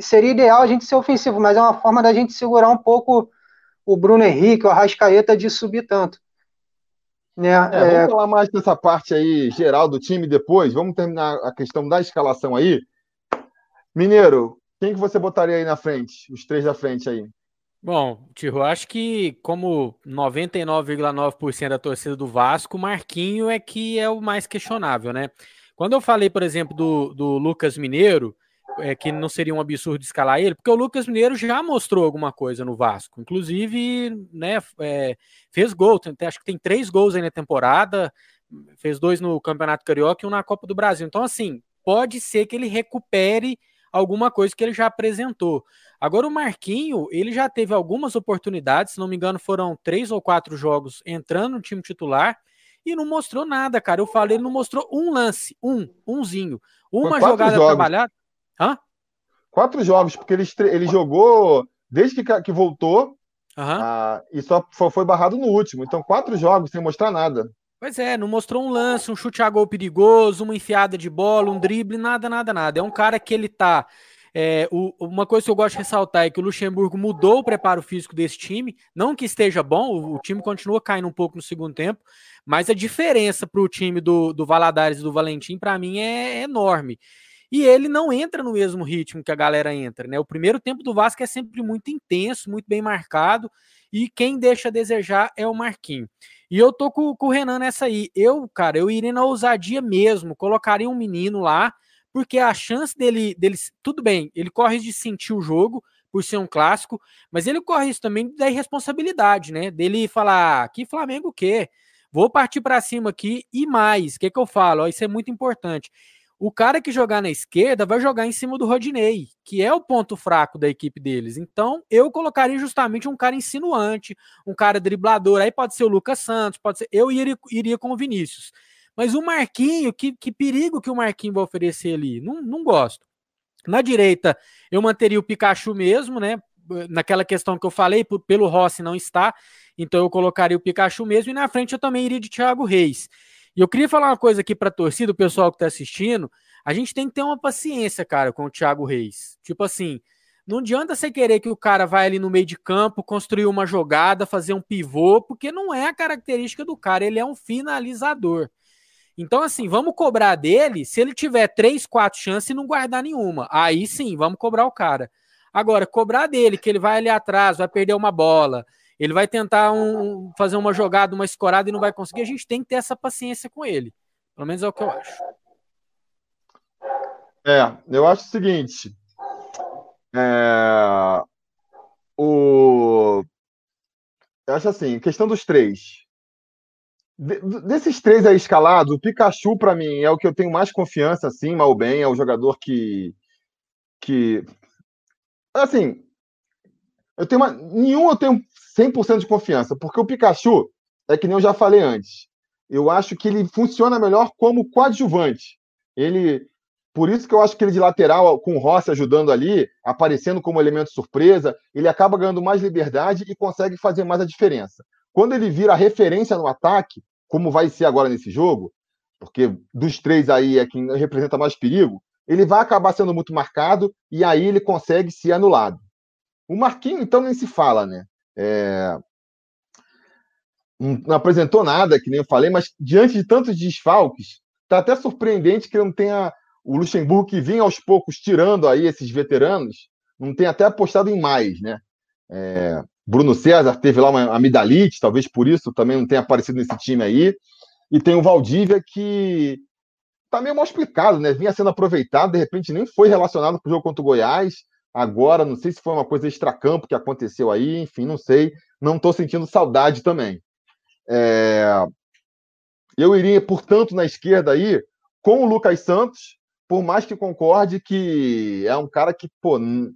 Seria ideal a gente ser ofensivo, mas é uma forma da gente segurar um pouco o Bruno Henrique, o Arrascaeta de subir tanto. Né? É, vamos é... falar mais dessa parte aí geral do time depois. Vamos terminar a questão da escalação aí. Mineiro, quem que você botaria aí na frente? Os três da frente aí. Bom, Tiro, acho que como 99,9% da torcida do Vasco, Marquinho é que é o mais questionável, né? Quando eu falei, por exemplo, do, do Lucas Mineiro, é, que não seria um absurdo escalar ele, porque o Lucas Mineiro já mostrou alguma coisa no Vasco. Inclusive, né, é, fez gol, tem, acho que tem três gols aí na temporada, fez dois no Campeonato Carioca e um na Copa do Brasil. Então, assim, pode ser que ele recupere alguma coisa que ele já apresentou. Agora, o Marquinho, ele já teve algumas oportunidades, se não me engano, foram três ou quatro jogos entrando no time titular e não mostrou nada, cara. Eu falei, ele não mostrou um lance, um, umzinho. Uma jogada jogos. trabalhada. Hã? Quatro jogos, porque ele, ele jogou desde que, que voltou uhum. e só foi barrado no último. Então, quatro jogos sem mostrar nada. Pois é, não mostrou um lance, um chute a gol perigoso, uma enfiada de bola, um drible, nada, nada, nada. É um cara que ele tá. É, o, uma coisa que eu gosto de ressaltar é que o Luxemburgo mudou o preparo físico desse time. Não que esteja bom, o, o time continua caindo um pouco no segundo tempo, mas a diferença para o time do, do Valadares e do Valentim, para mim, é, é enorme e ele não entra no mesmo ritmo que a galera entra, né? O primeiro tempo do Vasco é sempre muito intenso, muito bem marcado, e quem deixa a desejar é o Marquinho. E eu tô com, com o Renan nessa aí. Eu, cara, eu iria na ousadia mesmo, colocaria um menino lá, porque a chance dele, dele tudo bem, ele corre de sentir o jogo, por ser um clássico, mas ele corre isso também da irresponsabilidade, né? Dele falar, ah, que Flamengo o quê? Vou partir para cima aqui e mais. O que, que eu falo? isso é muito importante. O cara que jogar na esquerda vai jogar em cima do Rodinei, que é o ponto fraco da equipe deles. Então, eu colocaria justamente um cara insinuante, um cara driblador. Aí pode ser o Lucas Santos, pode ser. Eu iria, iria com o Vinícius. Mas o Marquinho, que, que perigo que o Marquinho vai oferecer ali? Não, não gosto. Na direita, eu manteria o Pikachu mesmo, né? Naquela questão que eu falei, pelo Rossi não está. Então eu colocaria o Pikachu mesmo. E na frente eu também iria de Thiago Reis. E eu queria falar uma coisa aqui para a torcida, o pessoal que está assistindo. A gente tem que ter uma paciência, cara, com o Thiago Reis. Tipo assim, não adianta você querer que o cara vai ali no meio de campo, construir uma jogada, fazer um pivô, porque não é a característica do cara, ele é um finalizador. Então, assim, vamos cobrar dele se ele tiver três, quatro chances e não guardar nenhuma. Aí sim, vamos cobrar o cara. Agora, cobrar dele que ele vai ali atrás, vai perder uma bola, ele vai tentar um, fazer uma jogada, uma escorada e não vai conseguir. A gente tem que ter essa paciência com ele. Pelo menos é o que eu acho. É, eu acho o seguinte. É, o, eu acho assim, questão dos três. De, desses três aí escalados, o Pikachu, para mim, é o que eu tenho mais confiança, assim, mal bem, é o jogador que. que assim, eu tenho uma, nenhum eu tenho 100% de confiança, porque o Pikachu é que nem eu já falei antes. Eu acho que ele funciona melhor como coadjuvante. Ele, por isso que eu acho que ele de lateral com o Rossi ajudando ali, aparecendo como elemento surpresa, ele acaba ganhando mais liberdade e consegue fazer mais a diferença. Quando ele vira referência no ataque, como vai ser agora nesse jogo, porque dos três aí é quem representa mais perigo, ele vai acabar sendo muito marcado e aí ele consegue ser anulado. O Marquinhos, então, nem se fala, né? É... Não apresentou nada, que nem eu falei, mas diante de tantos desfalques, está até surpreendente que não tenha o Luxemburgo que vinha aos poucos tirando aí esses veteranos, não tem até apostado em mais, né? É... Bruno César teve lá uma amidalite, talvez por isso também não tenha aparecido nesse time aí. E tem o Valdívia que tá meio mal explicado, né? Vinha sendo aproveitado, de repente nem foi relacionado para o jogo contra o Goiás agora. Não sei se foi uma coisa extracampo que aconteceu aí, enfim, não sei. Não estou sentindo saudade também. É... Eu iria, portanto, na esquerda aí com o Lucas Santos, por mais que concorde que é um cara que, pô, no,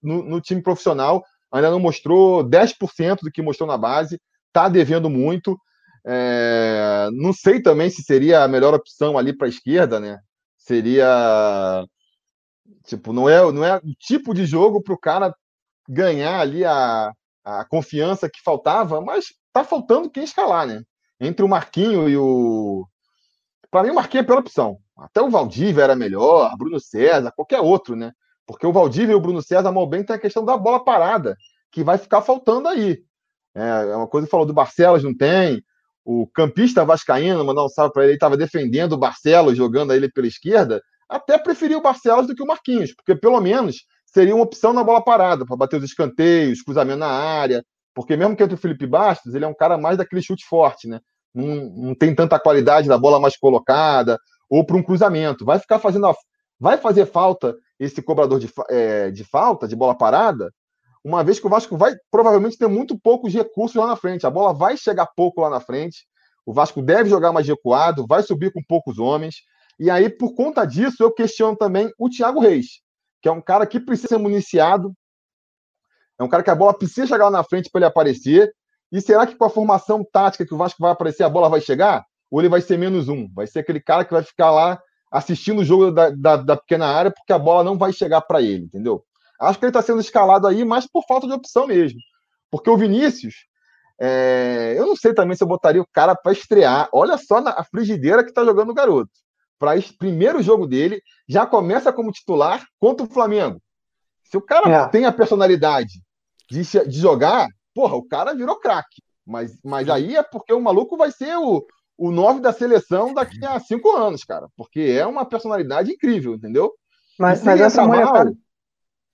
no, no time profissional ainda não mostrou 10% do que mostrou na base, tá devendo muito. É, não sei também se seria a melhor opção ali para a esquerda, né? Seria tipo, não é, não é o tipo de jogo para o cara ganhar ali a, a confiança que faltava, mas tá faltando quem escalar, né? Entre o Marquinho e o. Para mim, o Marquinho é pela opção. Até o Valdívia era melhor, Bruno César, qualquer outro, né? Porque o Valdívia e o Bruno César, mal bem, tem a questão da bola parada, que vai ficar faltando aí. É, é uma coisa que falou do Barcelos, não tem. O campista vascaíno, mandar um salve para ele, estava defendendo o Barcelos, jogando ele pela esquerda. Até preferiu o Barcelos do que o Marquinhos, porque pelo menos seria uma opção na bola parada, para bater os escanteios, cruzamento na área. Porque mesmo que entre o Felipe Bastos, ele é um cara mais daquele chute forte, né? Não, não tem tanta qualidade da bola mais colocada, ou para um cruzamento. Vai ficar fazendo. A... Vai fazer falta esse cobrador de, é, de falta, de bola parada, uma vez que o Vasco vai provavelmente ter muito poucos recursos lá na frente. A bola vai chegar pouco lá na frente. O Vasco deve jogar mais recuado, vai subir com poucos homens. E aí, por conta disso, eu questiono também o Thiago Reis, que é um cara que precisa ser municiado. É um cara que a bola precisa chegar lá na frente para ele aparecer. E será que com a formação tática que o Vasco vai aparecer, a bola vai chegar? Ou ele vai ser menos um? Vai ser aquele cara que vai ficar lá assistindo o jogo da, da, da pequena área porque a bola não vai chegar para ele, entendeu? Acho que ele está sendo escalado aí, mas por falta de opção mesmo. Porque o Vinícius, é... eu não sei também se eu botaria o cara para estrear. Olha só na, a frigideira que está jogando o garoto. Para primeiro jogo dele, já começa como titular contra o Flamengo. Se o cara é. tem a personalidade de, de jogar, porra, o cara virou craque. Mas, mas aí é porque o maluco vai ser o, o nove da seleção daqui a cinco anos, cara. Porque é uma personalidade incrível, entendeu? Mas, mas essa molecada. Mal,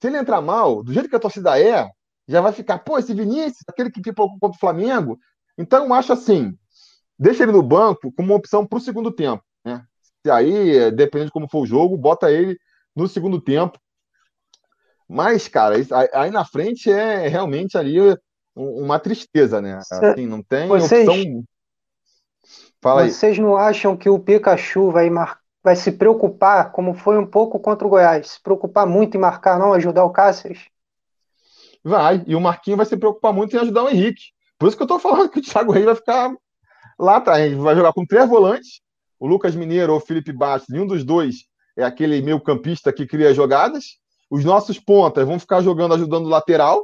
se ele entrar mal, do jeito que a torcida é, já vai ficar, pô, esse Vinícius, aquele que pipou contra o Flamengo. Então, eu acho assim, deixa ele no banco como uma opção para o segundo tempo. Né? Se aí, dependendo de como for o jogo, bota ele no segundo tempo. Mas, cara, aí na frente é realmente ali uma tristeza, né? Assim, não tem vocês, opção. Fala vocês aí. não acham que o Pikachu vai marcar? vai se preocupar, como foi um pouco contra o Goiás, se preocupar muito em marcar, não ajudar o Cáceres? Vai, e o Marquinho vai se preocupar muito em ajudar o Henrique. Por isso que eu tô falando que o Thiago Reis vai ficar lá atrás. Vai jogar com três volantes, o Lucas Mineiro ou o Felipe Bastos, nenhum dos dois é aquele meio campista que cria jogadas. Os nossos pontas vão ficar jogando, ajudando o lateral,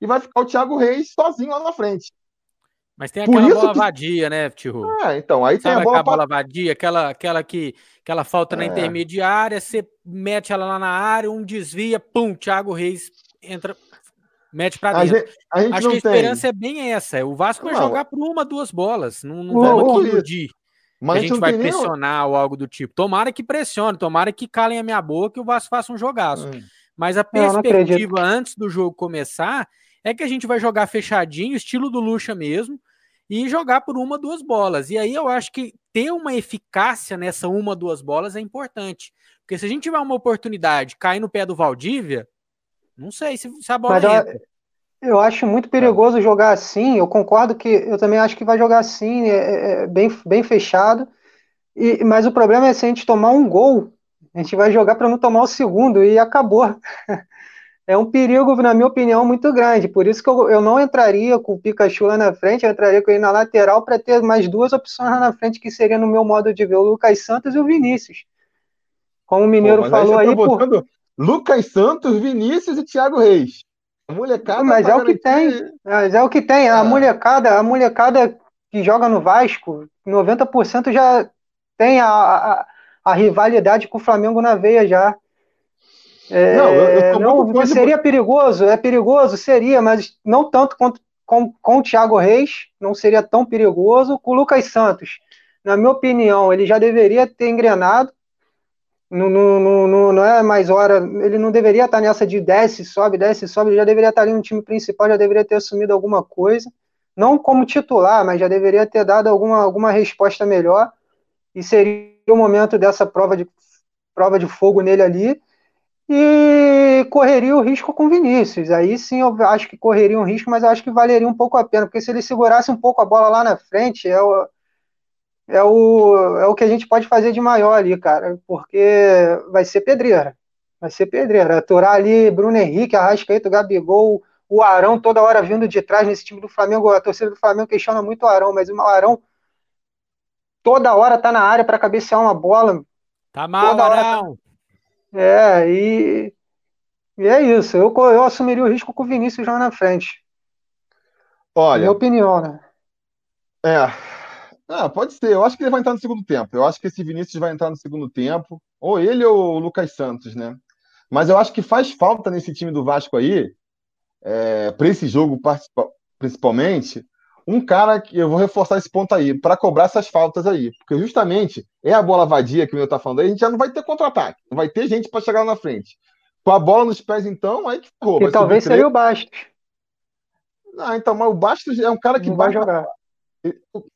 e vai ficar o Thiago Reis sozinho lá na frente. Mas tem aquela bola que... vadia, né, Tio? Ah, então, aí Sabe tem a bola, bola vadia, aquela, aquela que aquela falta é. na intermediária, você mete ela lá na área, um desvia, pum, Thiago Reis entra, mete para dentro. A gente, a gente Acho que a esperança tem. é bem essa. O Vasco vai jogar por uma, duas bolas. Não, não vamos aqui iludir. Mas a gente vai pressionar nenhum... ou algo do tipo. Tomara que pressione, tomara que calem a minha boca e o Vasco faça um jogaço. Hum. Mas a perspectiva antes do jogo começar é que a gente vai jogar fechadinho, estilo do Lucha mesmo, e jogar por uma, duas bolas. E aí eu acho que ter uma eficácia nessa uma, duas bolas é importante. Porque se a gente tiver uma oportunidade cair no pé do Valdívia, não sei se, se a bola Mas entra. Eu, eu acho muito perigoso jogar assim. Eu concordo que eu também acho que vai jogar assim, é, é, é bem, bem fechado. E, mas o problema é se a gente tomar um gol, a gente vai jogar para não tomar o segundo e acabou. é um perigo, na minha opinião, muito grande. Por isso que eu, eu não entraria com o Pikachu lá na frente, eu entraria com ele na lateral para ter mais duas opções lá na frente, que seria, no meu modo de ver, o Lucas Santos e o Vinícius. Como o Mineiro Pô, falou aí. Tá por... Lucas Santos, Vinícius e Thiago Reis. A molecada. Mas é o que tem. Mas é o que tem. A ah. molecada, a molecada que joga no Vasco, 90% já tem a, a, a rivalidade com o Flamengo na veia já. É, não, eu, eu não seria perigoso, é perigoso, seria, mas não tanto quanto com, com o Thiago Reis, não seria tão perigoso. Com o Lucas Santos, na minha opinião, ele já deveria ter engrenado. Não, não, não, não é mais hora, ele não deveria estar nessa de desce, sobe, desce, sobe, ele já deveria estar ali no time principal, já deveria ter assumido alguma coisa. Não como titular, mas já deveria ter dado alguma, alguma resposta melhor. E seria o momento dessa prova de, prova de fogo nele ali e correria o risco com Vinícius. Aí sim eu acho que correria um risco, mas eu acho que valeria um pouco a pena, porque se ele segurasse um pouco a bola lá na frente, eu, é o, é o que a gente pode fazer de maior ali, cara, porque vai ser pedreira. Vai ser pedreira. Aturar ali Bruno Henrique, Arrascaeta, Gabigol, o Arão toda hora vindo de trás nesse time do Flamengo. A torcida do Flamengo questiona muito o Arão, mas o Arão toda hora tá na área para cabecear uma bola. Tá mal, Arão. Tá... É, e... e é isso. Eu, eu assumiria o risco com o Vinícius já na frente. Olha. Minha opinião, né? É. Ah, pode ser. Eu acho que ele vai entrar no segundo tempo. Eu acho que esse Vinícius vai entrar no segundo tempo. Ou ele ou o Lucas Santos, né? Mas eu acho que faz falta nesse time do Vasco aí, é, para esse jogo principalmente, um cara que eu vou reforçar esse ponto aí, para cobrar essas faltas aí. Porque justamente é a bola vadia que o meu tá falando aí, a gente já não vai ter contra-ataque. Não vai ter gente para chegar lá na frente. Com a bola nos pés, então, aí que rouba. E talvez seria o Bastos. Ah, então, mas o Bastos é um cara que não vai jogar.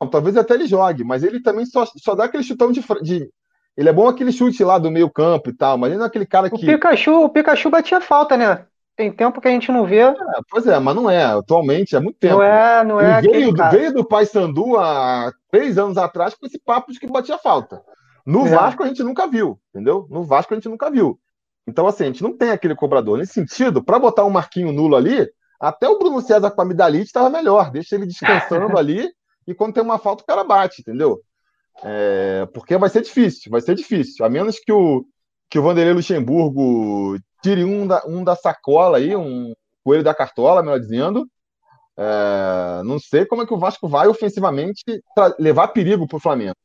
Não, talvez até ele jogue, mas ele também só, só dá aquele chutão de, de. Ele é bom aquele chute lá do meio campo e tal, mas ele não é aquele cara que. O Pikachu, o Pikachu batia falta, né? Tem tempo que a gente não vê. É, pois é, mas não é. Atualmente é muito tempo. Não é, não é. Veio, do, veio do Paysandu há três anos atrás com esse papo de que batia falta. No é. Vasco a gente nunca viu, entendeu? No Vasco a gente nunca viu. Então, assim, a gente não tem aquele cobrador. Nesse sentido, para botar um marquinho nulo ali, até o Bruno César com a amidalite estava melhor. Deixa ele descansando ali e quando tem uma falta o cara bate, entendeu? É, porque vai ser difícil, vai ser difícil. A menos que o, que o Vanderlei Luxemburgo tire um da, um da sacola aí, um coelho da cartola, melhor dizendo. É, não sei como é que o Vasco vai ofensivamente levar perigo para o Flamengo.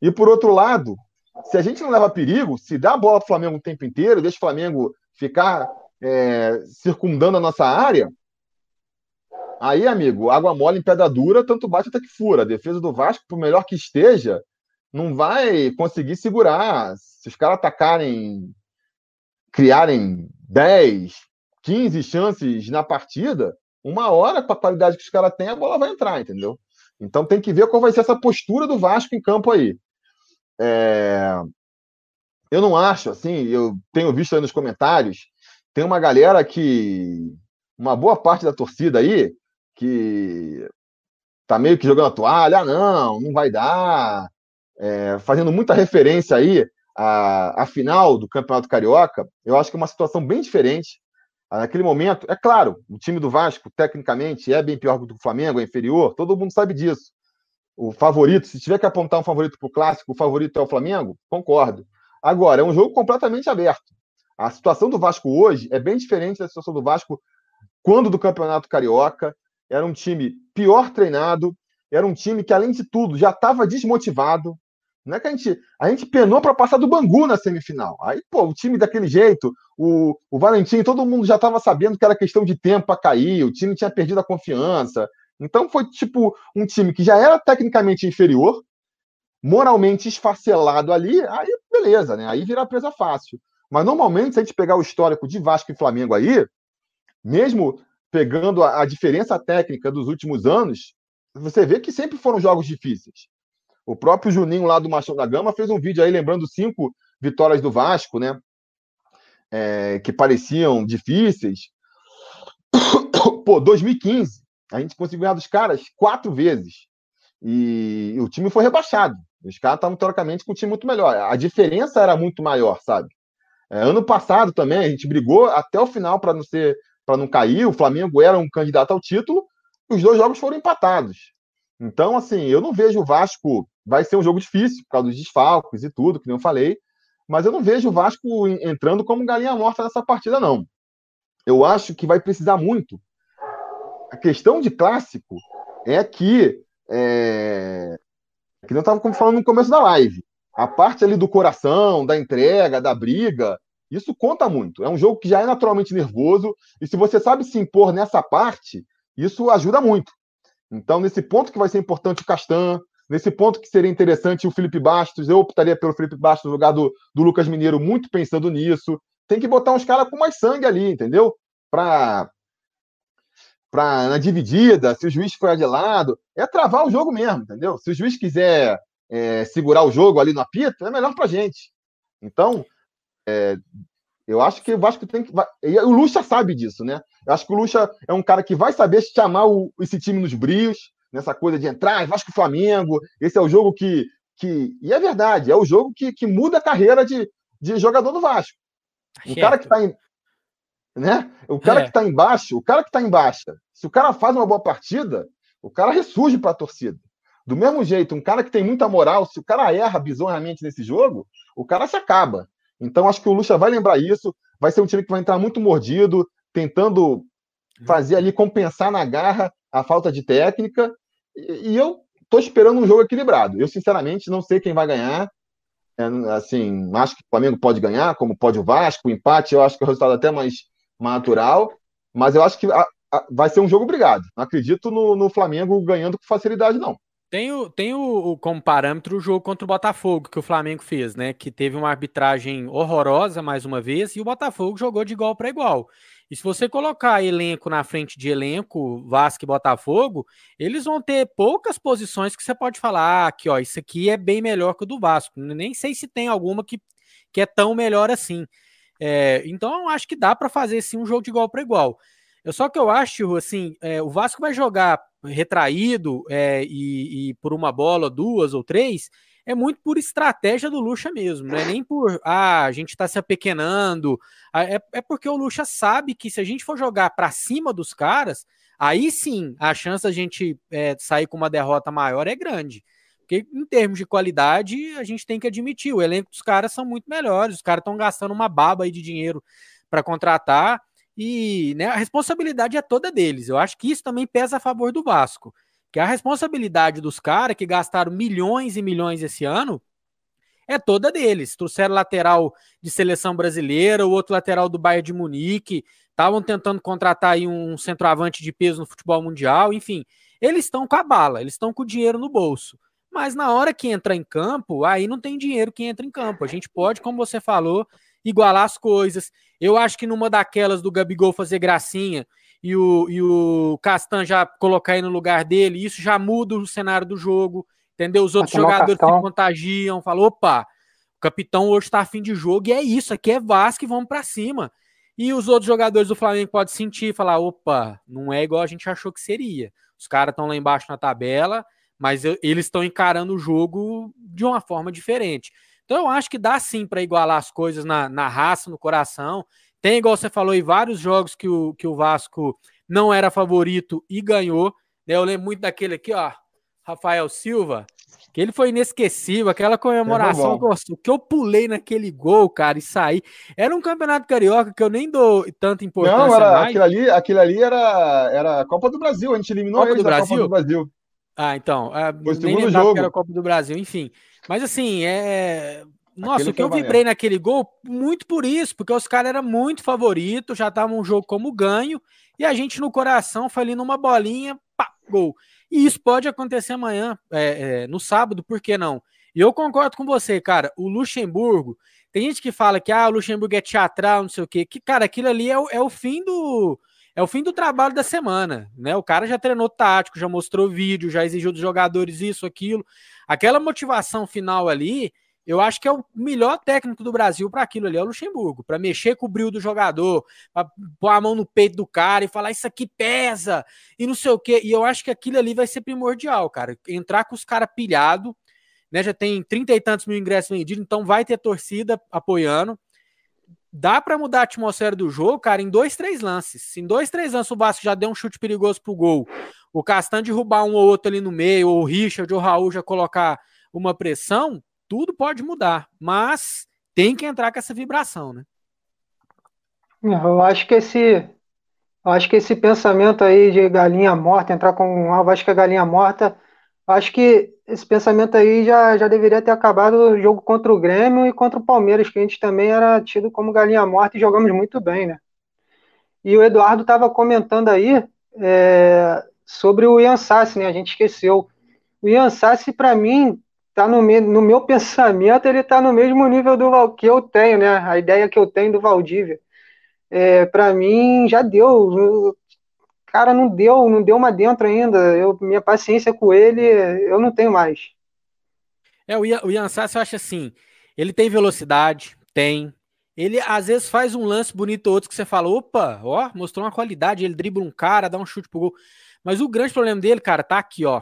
E por outro lado, se a gente não leva perigo, se dá a bola para o Flamengo o tempo inteiro, deixa o Flamengo ficar é, circundando a nossa área, aí, amigo, água mole em pedra dura, tanto bate até que fura. A defesa do Vasco, por melhor que esteja, não vai conseguir segurar. Se os caras atacarem, criarem 10, 15 chances na partida, uma hora, com a qualidade que os caras têm, a bola vai entrar, entendeu? Então tem que ver qual vai ser essa postura do Vasco em campo aí. É... Eu não acho, assim, eu tenho visto aí nos comentários tem uma galera que. Uma boa parte da torcida aí que tá meio que jogando a toalha, ah, não, não vai dar, é, fazendo muita referência aí à, à final do Campeonato Carioca, eu acho que é uma situação bem diferente. Ah, naquele momento, é claro, o time do Vasco, tecnicamente, é bem pior do que o Flamengo, é inferior, todo mundo sabe disso. O favorito, se tiver que apontar um favorito para o clássico, o favorito é o Flamengo, concordo. Agora, é um jogo completamente aberto. A situação do Vasco hoje é bem diferente da situação do Vasco quando do Campeonato Carioca. Era um time pior treinado, era um time que, além de tudo, já estava desmotivado. Não é que a gente, a gente penou para passar do Bangu na semifinal. Aí, pô, o time daquele jeito, o, o Valentim, todo mundo já estava sabendo que era questão de tempo para cair, o time tinha perdido a confiança. Então foi tipo um time que já era tecnicamente inferior, moralmente esfacelado ali, aí beleza, né? Aí vira presa fácil. Mas normalmente, se a gente pegar o histórico de Vasco e Flamengo aí, mesmo pegando a, a diferença técnica dos últimos anos, você vê que sempre foram jogos difíceis. O próprio Juninho lá do Machão da Gama fez um vídeo aí lembrando cinco vitórias do Vasco, né? É, que pareciam difíceis. Pô, 2015, a gente conseguiu ganhar dos caras quatro vezes. E, o time foi rebaixado. Os caras estavam, teoricamente, com um time muito melhor. A diferença era muito maior, sabe? É, ano passado também a gente brigou até o final para não ser para não cair. O Flamengo era um candidato ao título. Os dois jogos foram empatados. Então, assim, eu não vejo o Vasco. Vai ser um jogo difícil por causa dos desfalques e tudo, que nem eu falei. Mas eu não vejo o Vasco entrando como galinha morta nessa partida, não. Eu acho que vai precisar muito. A questão de clássico é que. É... Que eu estava falando no começo da live a parte ali do coração, da entrega, da briga, isso conta muito. É um jogo que já é naturalmente nervoso, e se você sabe se impor nessa parte, isso ajuda muito. Então, nesse ponto que vai ser importante o Castan, nesse ponto que seria interessante o Felipe Bastos, eu optaria pelo Felipe Bastos no lugar do, do Lucas Mineiro, muito pensando nisso. Tem que botar uns caras com mais sangue ali, entendeu? Para pra, na dividida, se o juiz for de lado, é travar o jogo mesmo, entendeu? Se o juiz quiser é, segurar o jogo ali no apito, é melhor para gente. Então, é, eu acho que o Vasco tem que. E o Lucha sabe disso, né? Eu acho que o Lucha é um cara que vai saber chamar o, esse time nos brios, nessa coisa de entrar, Vasco Flamengo, esse é o jogo que. que e é verdade, é o jogo que, que muda a carreira de, de jogador do Vasco. O certo. cara que está em. Né? O cara é. que está embaixo, o cara que está embaixo, se o cara faz uma boa partida, o cara ressurge para a torcida. Do mesmo jeito, um cara que tem muita moral, se o cara erra bizonhamente nesse jogo, o cara se acaba. Então, acho que o Lucha vai lembrar isso. Vai ser um time que vai entrar muito mordido, tentando fazer ali, compensar na garra a falta de técnica. E, eu estou esperando um jogo equilibrado. Eu, sinceramente, não sei quem vai ganhar. É, assim, acho que o Flamengo pode ganhar, como pode o Vasco. O empate, eu acho que é o resultado até mais natural. Mas eu acho que a, a, vai ser um jogo brigado. Não acredito no, no Flamengo ganhando com facilidade, não. Tem, o, tem o, o, como parâmetro o jogo contra o Botafogo que o Flamengo fez, né? Que teve uma arbitragem horrorosa mais uma vez e o Botafogo jogou de igual para igual. E se você colocar elenco na frente de elenco, Vasco e Botafogo, eles vão ter poucas posições que você pode falar ah, que ó, isso aqui é bem melhor que o do Vasco. Nem sei se tem alguma que, que é tão melhor assim. É, então acho que dá para fazer sim um jogo de igual para igual. Eu só que eu acho assim, é, o Vasco vai jogar retraído é, e, e, por uma bola, duas ou três, é muito por estratégia do Lucha mesmo, não é nem por ah, a gente está se apequenando, é, é porque o Lucha sabe que se a gente for jogar para cima dos caras, aí sim a chance da gente é, sair com uma derrota maior é grande. Porque em termos de qualidade, a gente tem que admitir, o elenco dos caras são muito melhores, os caras estão gastando uma baba aí de dinheiro para contratar e né, a responsabilidade é toda deles. Eu acho que isso também pesa a favor do Vasco. Que a responsabilidade dos caras que gastaram milhões e milhões esse ano é toda deles. Trouxeram lateral de seleção brasileira, o outro lateral do Bayern de Munique, estavam tentando contratar aí um centroavante de peso no futebol mundial, enfim. Eles estão com a bala, eles estão com o dinheiro no bolso. Mas na hora que entra em campo, aí não tem dinheiro que entra em campo. A gente pode, como você falou, igualar as coisas. Eu acho que numa daquelas do Gabigol fazer gracinha e o, e o Castan já colocar aí no lugar dele, isso já muda o cenário do jogo, entendeu? Os outros jogadores se contagiam, falam, opa, o capitão hoje está afim de jogo e é isso, aqui é Vasco e vamos para cima. E os outros jogadores do Flamengo podem sentir, falar, opa, não é igual a gente achou que seria. Os caras estão lá embaixo na tabela, mas eles estão encarando o jogo de uma forma diferente. Então eu acho que dá sim para igualar as coisas na, na raça, no coração. Tem, igual você falou, em vários jogos que o, que o Vasco não era favorito e ganhou. Né? Eu lembro muito daquele aqui, ó, Rafael Silva, que ele foi inesquecível, aquela comemoração o que eu pulei naquele gol, cara, e saí. Era um campeonato carioca que eu nem dou tanta importância. Não, era, mais. Aquilo, ali, aquilo ali era, era a Copa do Brasil, a gente eliminou Copa do Brasil? Copa do Brasil. Ah, então. É, foi o segundo jogo. Que era a Copa do Brasil, enfim. Mas assim, é. Nossa, Aquele o que eu vibrei naquele gol, muito por isso, porque os caras eram muito favoritos, já estavam um jogo como ganho, e a gente no coração foi ali numa bolinha, pá, gol. E isso pode acontecer amanhã, é, é, no sábado, por que não? E eu concordo com você, cara. O Luxemburgo, tem gente que fala que ah, o Luxemburgo é teatral, não sei o quê. Que, cara, aquilo ali é o, é o fim do. É o fim do trabalho da semana, né? O cara já treinou tático, já mostrou vídeo, já exigiu dos jogadores isso, aquilo. Aquela motivação final ali, eu acho que é o melhor técnico do Brasil para aquilo ali, é o Luxemburgo, para mexer com o brilho do jogador, para pôr a mão no peito do cara e falar isso aqui pesa e não sei o quê. E eu acho que aquilo ali vai ser primordial, cara. Entrar com os caras pilhados, né? Já tem trinta e tantos mil ingressos vendidos, então vai ter torcida apoiando. Dá para mudar a atmosfera do jogo, cara, em dois, três lances. Se em dois, três lances o Vasco já deu um chute perigoso pro gol, o Castan derrubar um ou outro ali no meio, ou o Richard ou o Raul já colocar uma pressão, tudo pode mudar. Mas tem que entrar com essa vibração, né? Eu acho que esse. Eu acho que esse pensamento aí de galinha morta, entrar com ah, acho que a galinha morta, acho que esse pensamento aí já, já deveria ter acabado no jogo contra o Grêmio e contra o Palmeiras, que a gente também era tido como galinha morta e jogamos muito bem, né? E o Eduardo estava comentando aí é, sobre o Ian Sassi, né? A gente esqueceu. O Ian Sassi, para mim, tá no, no meu pensamento, ele tá no mesmo nível do que eu tenho, né? A ideia que eu tenho do Valdívia. É, para mim, já deu. Cara, não deu, não deu uma dentro ainda. Eu, minha paciência com ele, eu não tenho mais. É, o Ian, o Ian Sassi, eu acho assim, ele tem velocidade, tem, ele às vezes faz um lance bonito outro que você fala, opa, ó, mostrou uma qualidade, ele dribla um cara, dá um chute pro gol. Mas o grande problema dele, cara, tá aqui, ó.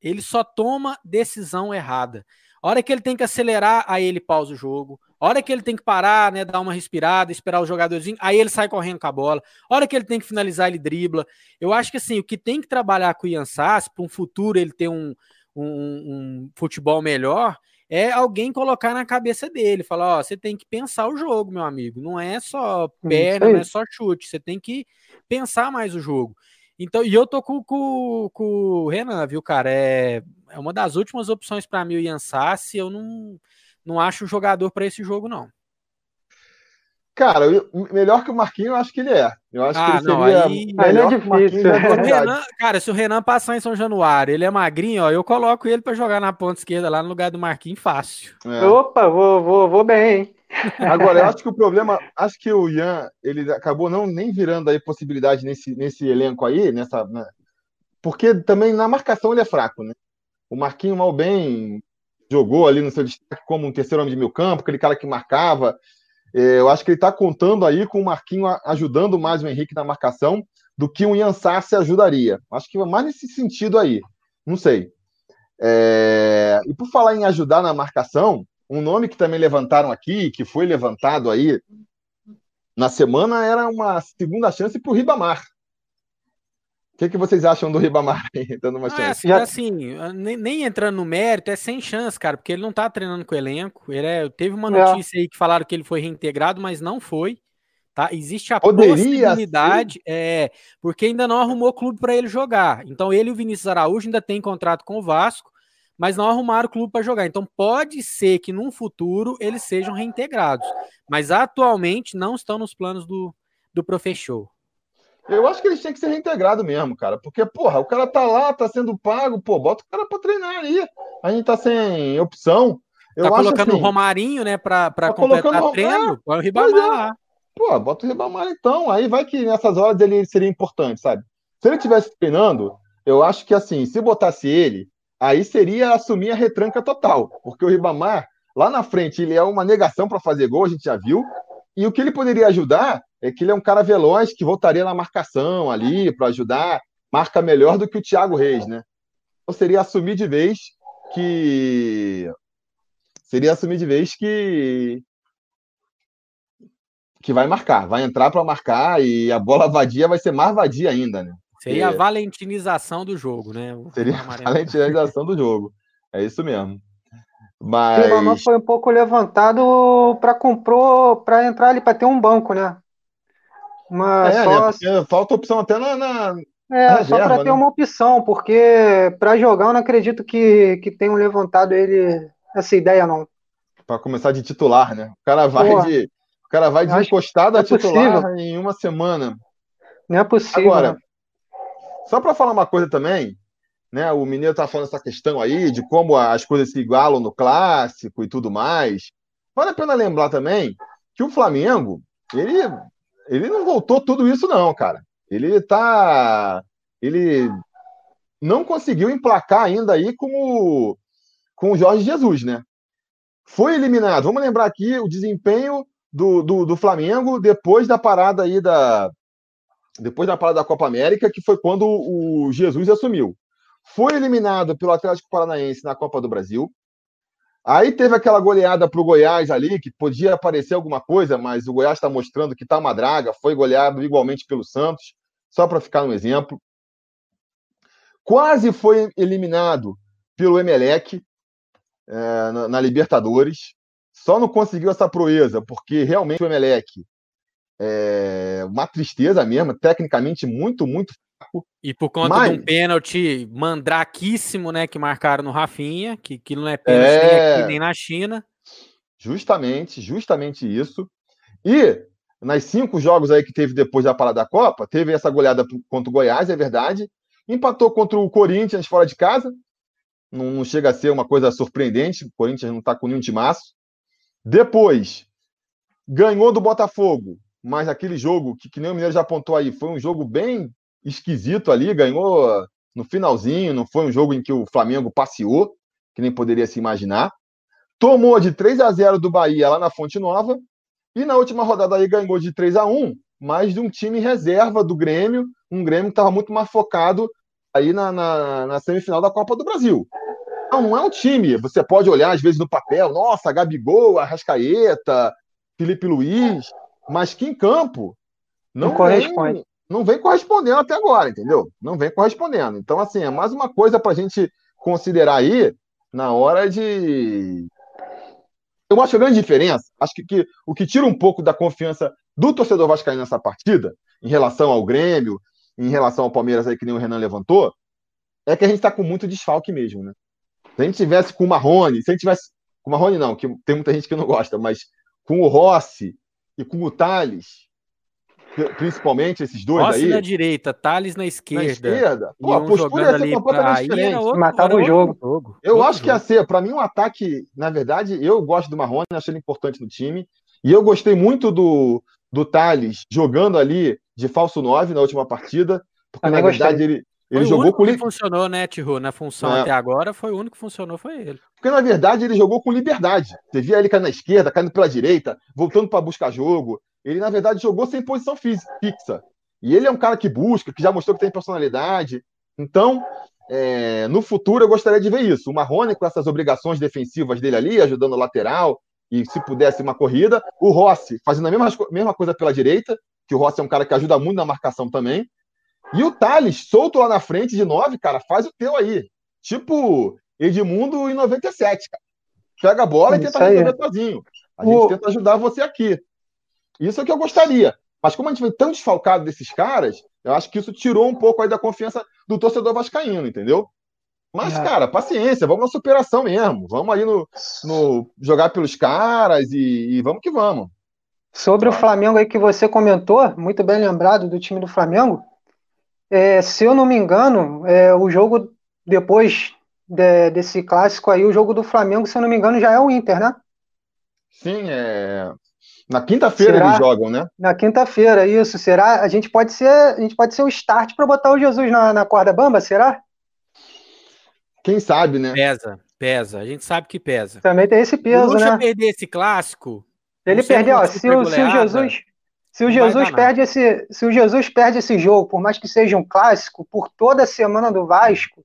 Ele só toma decisão errada. A hora que ele tem que acelerar, aí ele pausa o jogo. A hora que ele tem que parar, né, dar uma respirada, esperar o jogadorzinho, aí ele sai correndo com a bola. A hora que ele tem que finalizar, ele dribla. Eu acho que assim, o que tem que trabalhar com o Ian Sass, para um futuro ele ter um, um, um, futebol melhor, é alguém colocar na cabeça dele, falar, ó, você tem que pensar o jogo, meu amigo. Não é só perna, não é só chute, você tem que pensar mais o jogo. Então, e eu tô com, com, com o Renan, viu, cara? É, é uma das últimas opções para mim o Ian Sassi. Eu não, não acho jogador para esse jogo, não. Cara, eu, melhor que o Marquinhos, eu acho que ele é. Eu acho ah, que ele não, seria aí, melhor é que o Marquinhos. o Renan, cara, se o Renan passar em São Januário, ele é magrinho, ó, eu coloco ele para jogar na ponta esquerda lá no lugar do Marquinhos fácil. É. Opa, vou, vou, vou bem, hein? Agora, eu acho que o problema, acho que o Ian, ele acabou não nem virando aí possibilidade nesse, nesse elenco aí, nessa, né? porque também na marcação ele é fraco, né? O Marquinhos mal bem jogou ali no seu destaque como um terceiro homem de meio campo, aquele cara que marcava. É, eu acho que ele está contando aí com o Marquinhos ajudando mais o Henrique na marcação do que o Ian Sassi ajudaria. Acho que mais nesse sentido aí. Não sei. É... E por falar em ajudar na marcação, um nome que também levantaram aqui, que foi levantado aí na semana, era uma segunda chance para o Ribamar. O que, que vocês acham do Ribamar dando uma ah, chance? É, assim, nem, nem, entrando no mérito, é sem chance, cara, porque ele não tá treinando com o elenco. Ele é, teve uma é. notícia é. aí que falaram que ele foi reintegrado, mas não foi. Tá? Existe a Poderia possibilidade, ser. é, porque ainda não arrumou clube para ele jogar. Então ele e o Vinícius Araújo ainda tem contrato com o Vasco mas não arrumaram o clube para jogar. Então pode ser que num futuro eles sejam reintegrados, mas atualmente não estão nos planos do, do professor. Eu acho que eles têm que ser reintegrados mesmo, cara. Porque, porra, o cara tá lá, tá sendo pago, pô, bota o cara pra treinar ali. A gente tá sem opção. Eu tá colocando assim, o Romarinho, né, pra, pra tá completar o treino, põe o Ribamar é. lá. Pô, bota o Ribamar então. Aí vai que nessas horas ele seria importante, sabe? Se ele tivesse treinando, eu acho que assim, se botasse ele, aí seria assumir a retranca total, porque o Ribamar, lá na frente, ele é uma negação para fazer gol, a gente já viu, e o que ele poderia ajudar é que ele é um cara veloz que voltaria na marcação ali para ajudar, marca melhor do que o Thiago Reis, né? Então seria assumir de vez que seria assumir de vez que que vai marcar, vai entrar para marcar e a bola vadia vai ser mais vadia ainda, né? Seria a valentinização do jogo, né? O seria a valentinização do jogo. É isso mesmo. Mas. O foi um pouco levantado para comprou para entrar ali para ter um banco, né? Mas é, só... né? falta opção até na. na é, na só para ter né? uma opção, porque para jogar eu não acredito que, que tenham levantado ele essa ideia, não. Para começar de titular, né? O cara vai Porra, de. O cara vai de encostado a é titular possível. em uma semana. Não é possível. Agora, né? Só para falar uma coisa também, né? O Mineiro está falando essa questão aí de como as coisas se igualam no clássico e tudo mais. Vale a pena lembrar também que o Flamengo, ele, ele não voltou tudo isso, não, cara. Ele tá. Ele não conseguiu emplacar ainda aí com o, com o Jorge Jesus, né? Foi eliminado. Vamos lembrar aqui o desempenho do, do, do Flamengo depois da parada aí da, depois da parada da Copa América, que foi quando o Jesus assumiu. Foi eliminado pelo Atlético Paranaense na Copa do Brasil. Aí teve aquela goleada para o Goiás ali, que podia aparecer alguma coisa, mas o Goiás está mostrando que está uma draga. Foi goleado igualmente pelo Santos, só para ficar um exemplo. Quase foi eliminado pelo Emelec é, na, na Libertadores. Só não conseguiu essa proeza, porque realmente o Emelec é uma tristeza mesmo, tecnicamente muito, muito fraco. E por conta Mas... de um pênalti mandraquíssimo, né, que marcaram no Rafinha, que, que não é pênalti é... nem aqui nem na China. Justamente, justamente isso. E nas cinco jogos aí que teve depois da parada da Copa, teve essa goleada contra o Goiás, é verdade. Empatou contra o Corinthians fora de casa. Não, não chega a ser uma coisa surpreendente. O Corinthians não está com nenhum timaço. Depois, ganhou do Botafogo mas aquele jogo, que, que nem o Mineiro já apontou aí, foi um jogo bem esquisito ali, ganhou no finalzinho, não foi um jogo em que o Flamengo passeou, que nem poderia se imaginar. Tomou de 3 a 0 do Bahia lá na Fonte Nova, e na última rodada aí ganhou de 3 a 1 mas de um time reserva do Grêmio, um Grêmio que estava muito mais focado aí na, na, na, semifinal da Copa do Brasil. Não, não é um time. Você pode olhar, às vezes, no papel, nossa, Gabigol, Arrascaeta, Felipe Luiz, mas que em campo não, não corresponde. Vem, não vem correspondendo até agora, entendeu? Não vem correspondendo. Então, assim, é mais uma coisa para a gente considerar aí na hora de. Eu acho a grande diferença, acho que, que o que tira um pouco da confiança do torcedor vascaíno nessa partida, em relação ao Grêmio, em relação ao Palmeiras aí que nem o Renan levantou, é que a gente está com muito desfalque mesmo, né? Se a gente tivesse com o Marrone, se a gente tivesse com o Marrone não, que tem muita gente que não gosta, mas com o Rossi e com o Thales, principalmente esses dois Rossi aí. na direita, Thales na esquerda. Na esquerda. Pô, a postura ia ser completamente diferente. Outro, Matava o jogo. jogo. Eu outro acho jogo. que ia ser, para mim, um ataque. Na verdade, eu gosto do Marrone, achei ele importante no time. E eu gostei muito do, do Thales jogando ali de falso 9 na última partida. Porque, Também na verdade, gostei. ele, ele foi jogou com que funcionou, né, Tiru? Na função é. até agora, foi o único que funcionou, foi ele. Porque, na verdade, ele jogou com liberdade. Você via ele caindo na esquerda, caindo pela direita, voltando para buscar jogo. Ele, na verdade, jogou sem posição fixa. E ele é um cara que busca, que já mostrou que tem personalidade. Então, é, no futuro, eu gostaria de ver isso. O Marrone com essas obrigações defensivas dele ali, ajudando o lateral, e se pudesse uma corrida. O Rossi fazendo a mesma, mesma coisa pela direita, que o Rossi é um cara que ajuda muito na marcação também. E o Thales, solto lá na frente de 9, cara, faz o teu aí. Tipo Edmundo em 97, cara. Pega a bola e tenta resolver sozinho. A gente tenta ajudar você aqui. Isso é o que eu gostaria. Mas como a gente vem tão desfalcado desses caras, eu acho que isso tirou um pouco aí da confiança do torcedor vascaíno, entendeu? Mas, é. cara, paciência, vamos na superação mesmo. Vamos aí no, no jogar pelos caras e, e vamos que vamos. Sobre o Flamengo aí que você comentou, muito bem lembrado do time do Flamengo, é, se eu não me engano, é, o jogo depois de, desse clássico aí, o jogo do Flamengo, se eu não me engano, já é o Inter, né? Sim, é. Na quinta-feira eles jogam, né? Na quinta-feira, isso. Será? A gente pode ser, a gente pode ser o start para botar o Jesus na, na corda bamba, será? Quem sabe, né? Pesa, pesa. A gente sabe que pesa. Também tem esse peso, o né? perder esse clássico. Ele perdeu, ó, se, o, se o Jesus, se o Jesus perde esse, se o Jesus perde esse jogo, por mais que seja um clássico, por toda a semana do Vasco,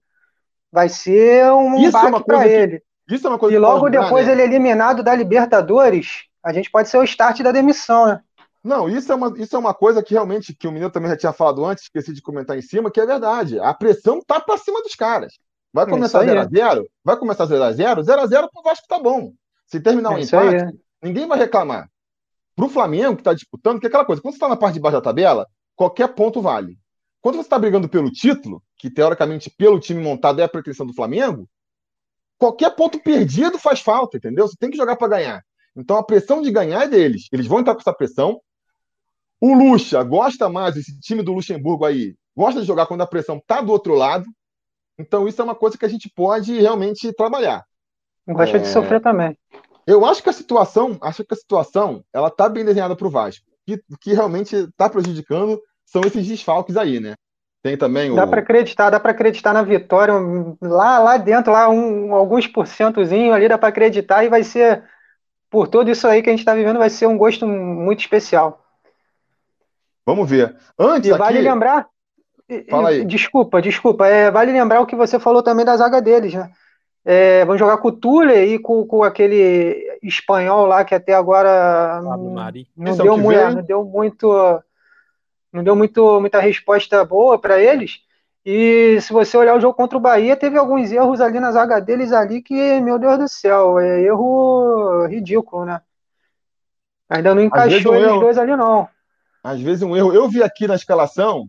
vai ser um isso é baque é para ele. Isso é uma coisa e logo depois né? ele é eliminado da Libertadores, a gente pode ser o start da demissão, né? Não, isso é, uma, isso é uma coisa que realmente, que o menino também já tinha falado antes, esqueci de comentar em cima, que é verdade. A pressão tá para cima dos caras. Vai começar 0x0? Vai começar 0x0? 0x0 pro Vasco tá bom. Se terminar um empate, aí, é. ninguém vai reclamar. Pro Flamengo, que tá disputando, que é aquela coisa, quando você tá na parte de baixo da tabela, qualquer ponto vale. Quando você está brigando pelo título, que teoricamente pelo time montado é a pretensão do Flamengo, qualquer ponto perdido faz falta, entendeu? Você tem que jogar para ganhar. Então a pressão de ganhar é deles. Eles vão entrar com essa pressão. O Lucha gosta mais, esse time do Luxemburgo aí, gosta de jogar quando a pressão tá do outro lado. Então isso é uma coisa que a gente pode realmente trabalhar. Gosta é... de sofrer também. Eu acho que a situação, acho que a situação, ela tá bem desenhada para o Vasco. Que, que realmente está prejudicando são esses desfalques aí, né? Tem também o. Dá para acreditar, dá para acreditar na vitória lá, lá dentro, lá um, alguns porcentozinho ali dá para acreditar e vai ser por tudo isso aí que a gente está vivendo vai ser um gosto muito especial. Vamos ver. Antes e vale lembrar. Fala aí. Desculpa, desculpa. É, vale lembrar o que você falou também da zaga deles, né? É, vão jogar com o Tule e com, com, aquele espanhol lá que até agora não, deu, muito, não deu muito não deu muito, muita resposta boa para eles. E se você olhar o jogo contra o Bahia, teve alguns erros ali na zaga deles ali que, meu Deus do céu, é erro ridículo, né? Ainda não encaixou eles dois ali, não. Às vezes um erro. Eu vi aqui na escalação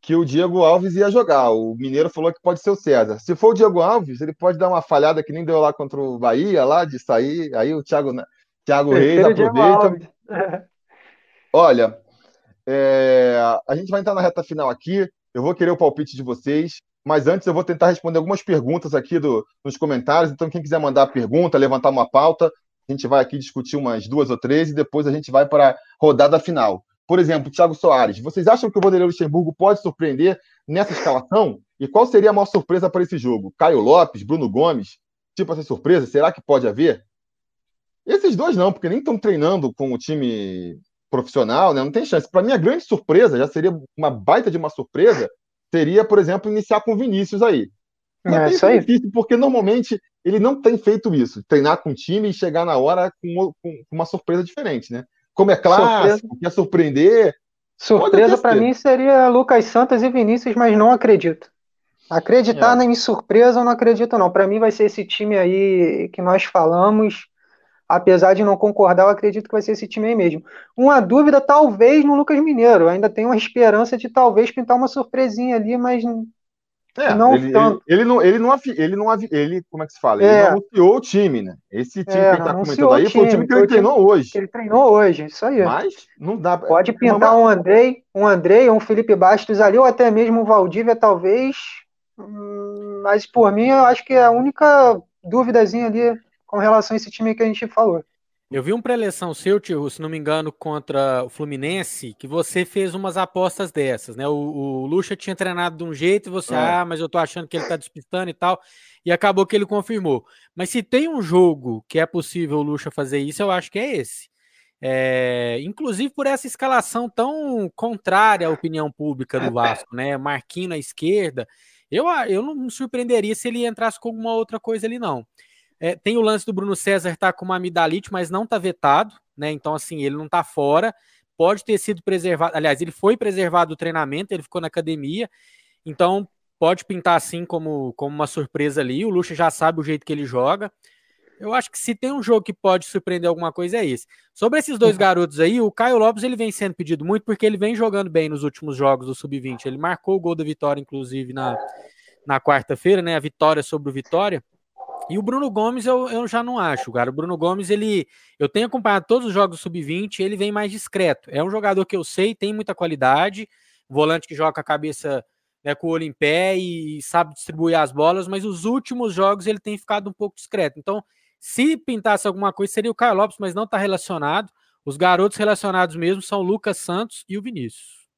que o Diego Alves ia jogar. O Mineiro falou que pode ser o César. Se for o Diego Alves, ele pode dar uma falhada que nem deu lá contra o Bahia, lá de sair. Aí o Thiago, Thiago Reis aproveita. Olha, é, a gente vai entrar na reta final aqui. Eu vou querer o palpite de vocês, mas antes eu vou tentar responder algumas perguntas aqui do, nos comentários. Então, quem quiser mandar pergunta, levantar uma pauta, a gente vai aqui discutir umas duas ou três e depois a gente vai para a rodada final. Por exemplo, Thiago Soares, vocês acham que o Vanderlei Luxemburgo pode surpreender nessa escalação? E qual seria a maior surpresa para esse jogo? Caio Lopes, Bruno Gomes? Tipo essa surpresa, será que pode haver? Esses dois não, porque nem estão treinando com o time profissional, né? Não tem chance. Para mim, a grande surpresa, já seria uma baita de uma surpresa, seria, por exemplo, iniciar com o Vinícius aí. É, é isso aí. difícil, porque normalmente ele não tem feito isso, treinar com o time e chegar na hora com uma surpresa diferente, né? Como é clássico, surpresa. quer surpreender. Surpresa para mim seria Lucas Santos e Vinícius, mas não acredito. Acreditar é. em surpresa eu não acredito, não. Para mim vai ser esse time aí que nós falamos. Apesar de não concordar, eu acredito que vai ser esse time aí mesmo. Uma dúvida, talvez, no Lucas Mineiro. Eu ainda tenho uma esperança de talvez pintar uma surpresinha ali, mas é, não ele, tanto. Ele, ele, não, ele não, ele não, ele, como é que se fala? Ele é. não anunciou o time, né? Esse time é, que ele tá comentando aí foi o time que ele treinou hoje. ele treinou hoje, isso aí. Mas não dá. Pode pintar um Andrei, um Andrei, um Felipe Bastos ali, ou até mesmo o Valdívia, talvez. Hum, mas por mim, eu acho que é a única dúvidazinha ali com relação a esse time que a gente falou. Eu vi um preleção seu, tio, se não me engano, contra o Fluminense, que você fez umas apostas dessas, né? O, o Lucha tinha treinado de um jeito e você, é. ah, mas eu tô achando que ele tá despistando e tal, e acabou que ele confirmou. Mas se tem um jogo que é possível o Lucha fazer isso, eu acho que é esse. É, inclusive por essa escalação tão contrária à opinião pública do Vasco, né? Marquinhos na esquerda. Eu, eu não me surpreenderia se ele entrasse com alguma outra coisa ali, não. É, tem o lance do Bruno César tá com uma amidalite, mas não tá vetado, né? Então, assim, ele não tá fora. Pode ter sido preservado. Aliás, ele foi preservado do treinamento, ele ficou na academia. Então, pode pintar assim como, como uma surpresa ali. O Lucha já sabe o jeito que ele joga. Eu acho que se tem um jogo que pode surpreender alguma coisa é esse. Sobre esses dois uhum. garotos aí, o Caio Lopes ele vem sendo pedido muito porque ele vem jogando bem nos últimos jogos do Sub-20. Ele marcou o gol da vitória, inclusive, na, na quarta-feira, né? A vitória sobre o Vitória. E o Bruno Gomes eu, eu já não acho, cara. O Bruno Gomes, ele. Eu tenho acompanhado todos os jogos sub-20, ele vem mais discreto. É um jogador que eu sei, tem muita qualidade, volante que joga a cabeça né, com o olho em pé e sabe distribuir as bolas, mas os últimos jogos ele tem ficado um pouco discreto. Então, se pintasse alguma coisa, seria o Caio Lopes, mas não está relacionado. Os garotos relacionados mesmo são o Lucas Santos e o Vinícius.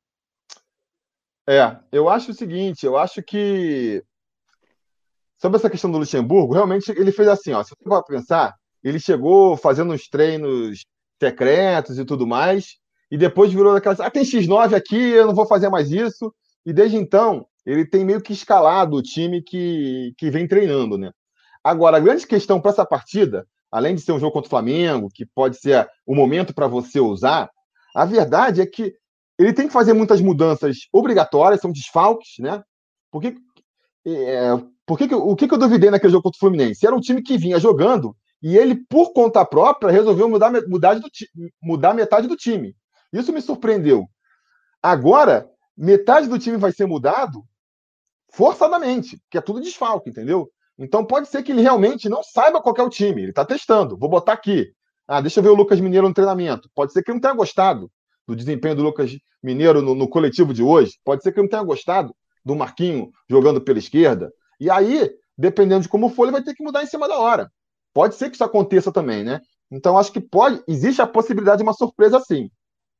É, eu acho o seguinte, eu acho que sobre essa questão do Luxemburgo, realmente ele fez assim, ó, se você for pensar, ele chegou fazendo uns treinos secretos e tudo mais, e depois virou aquela, ah, tem X9 aqui, eu não vou fazer mais isso, e desde então ele tem meio que escalado o time que, que vem treinando, né? Agora, a grande questão para essa partida, além de ser um jogo contra o Flamengo, que pode ser o momento para você usar, a verdade é que ele tem que fazer muitas mudanças obrigatórias, são desfalques, né? Porque é, por que que, o que, que eu duvidei naquele jogo contra o Fluminense? Era um time que vinha jogando e ele, por conta própria, resolveu mudar, mudar, do, mudar metade do time. Isso me surpreendeu. Agora, metade do time vai ser mudado forçadamente, que é tudo desfalque, entendeu? Então pode ser que ele realmente não saiba qual é o time. Ele está testando. Vou botar aqui. Ah, deixa eu ver o Lucas Mineiro no treinamento. Pode ser que ele não tenha gostado do desempenho do Lucas Mineiro no, no coletivo de hoje. Pode ser que ele não tenha gostado do Marquinho jogando pela esquerda. E aí, dependendo de como for, ele vai ter que mudar em cima da hora. Pode ser que isso aconteça também, né? Então, acho que pode, existe a possibilidade de uma surpresa sim.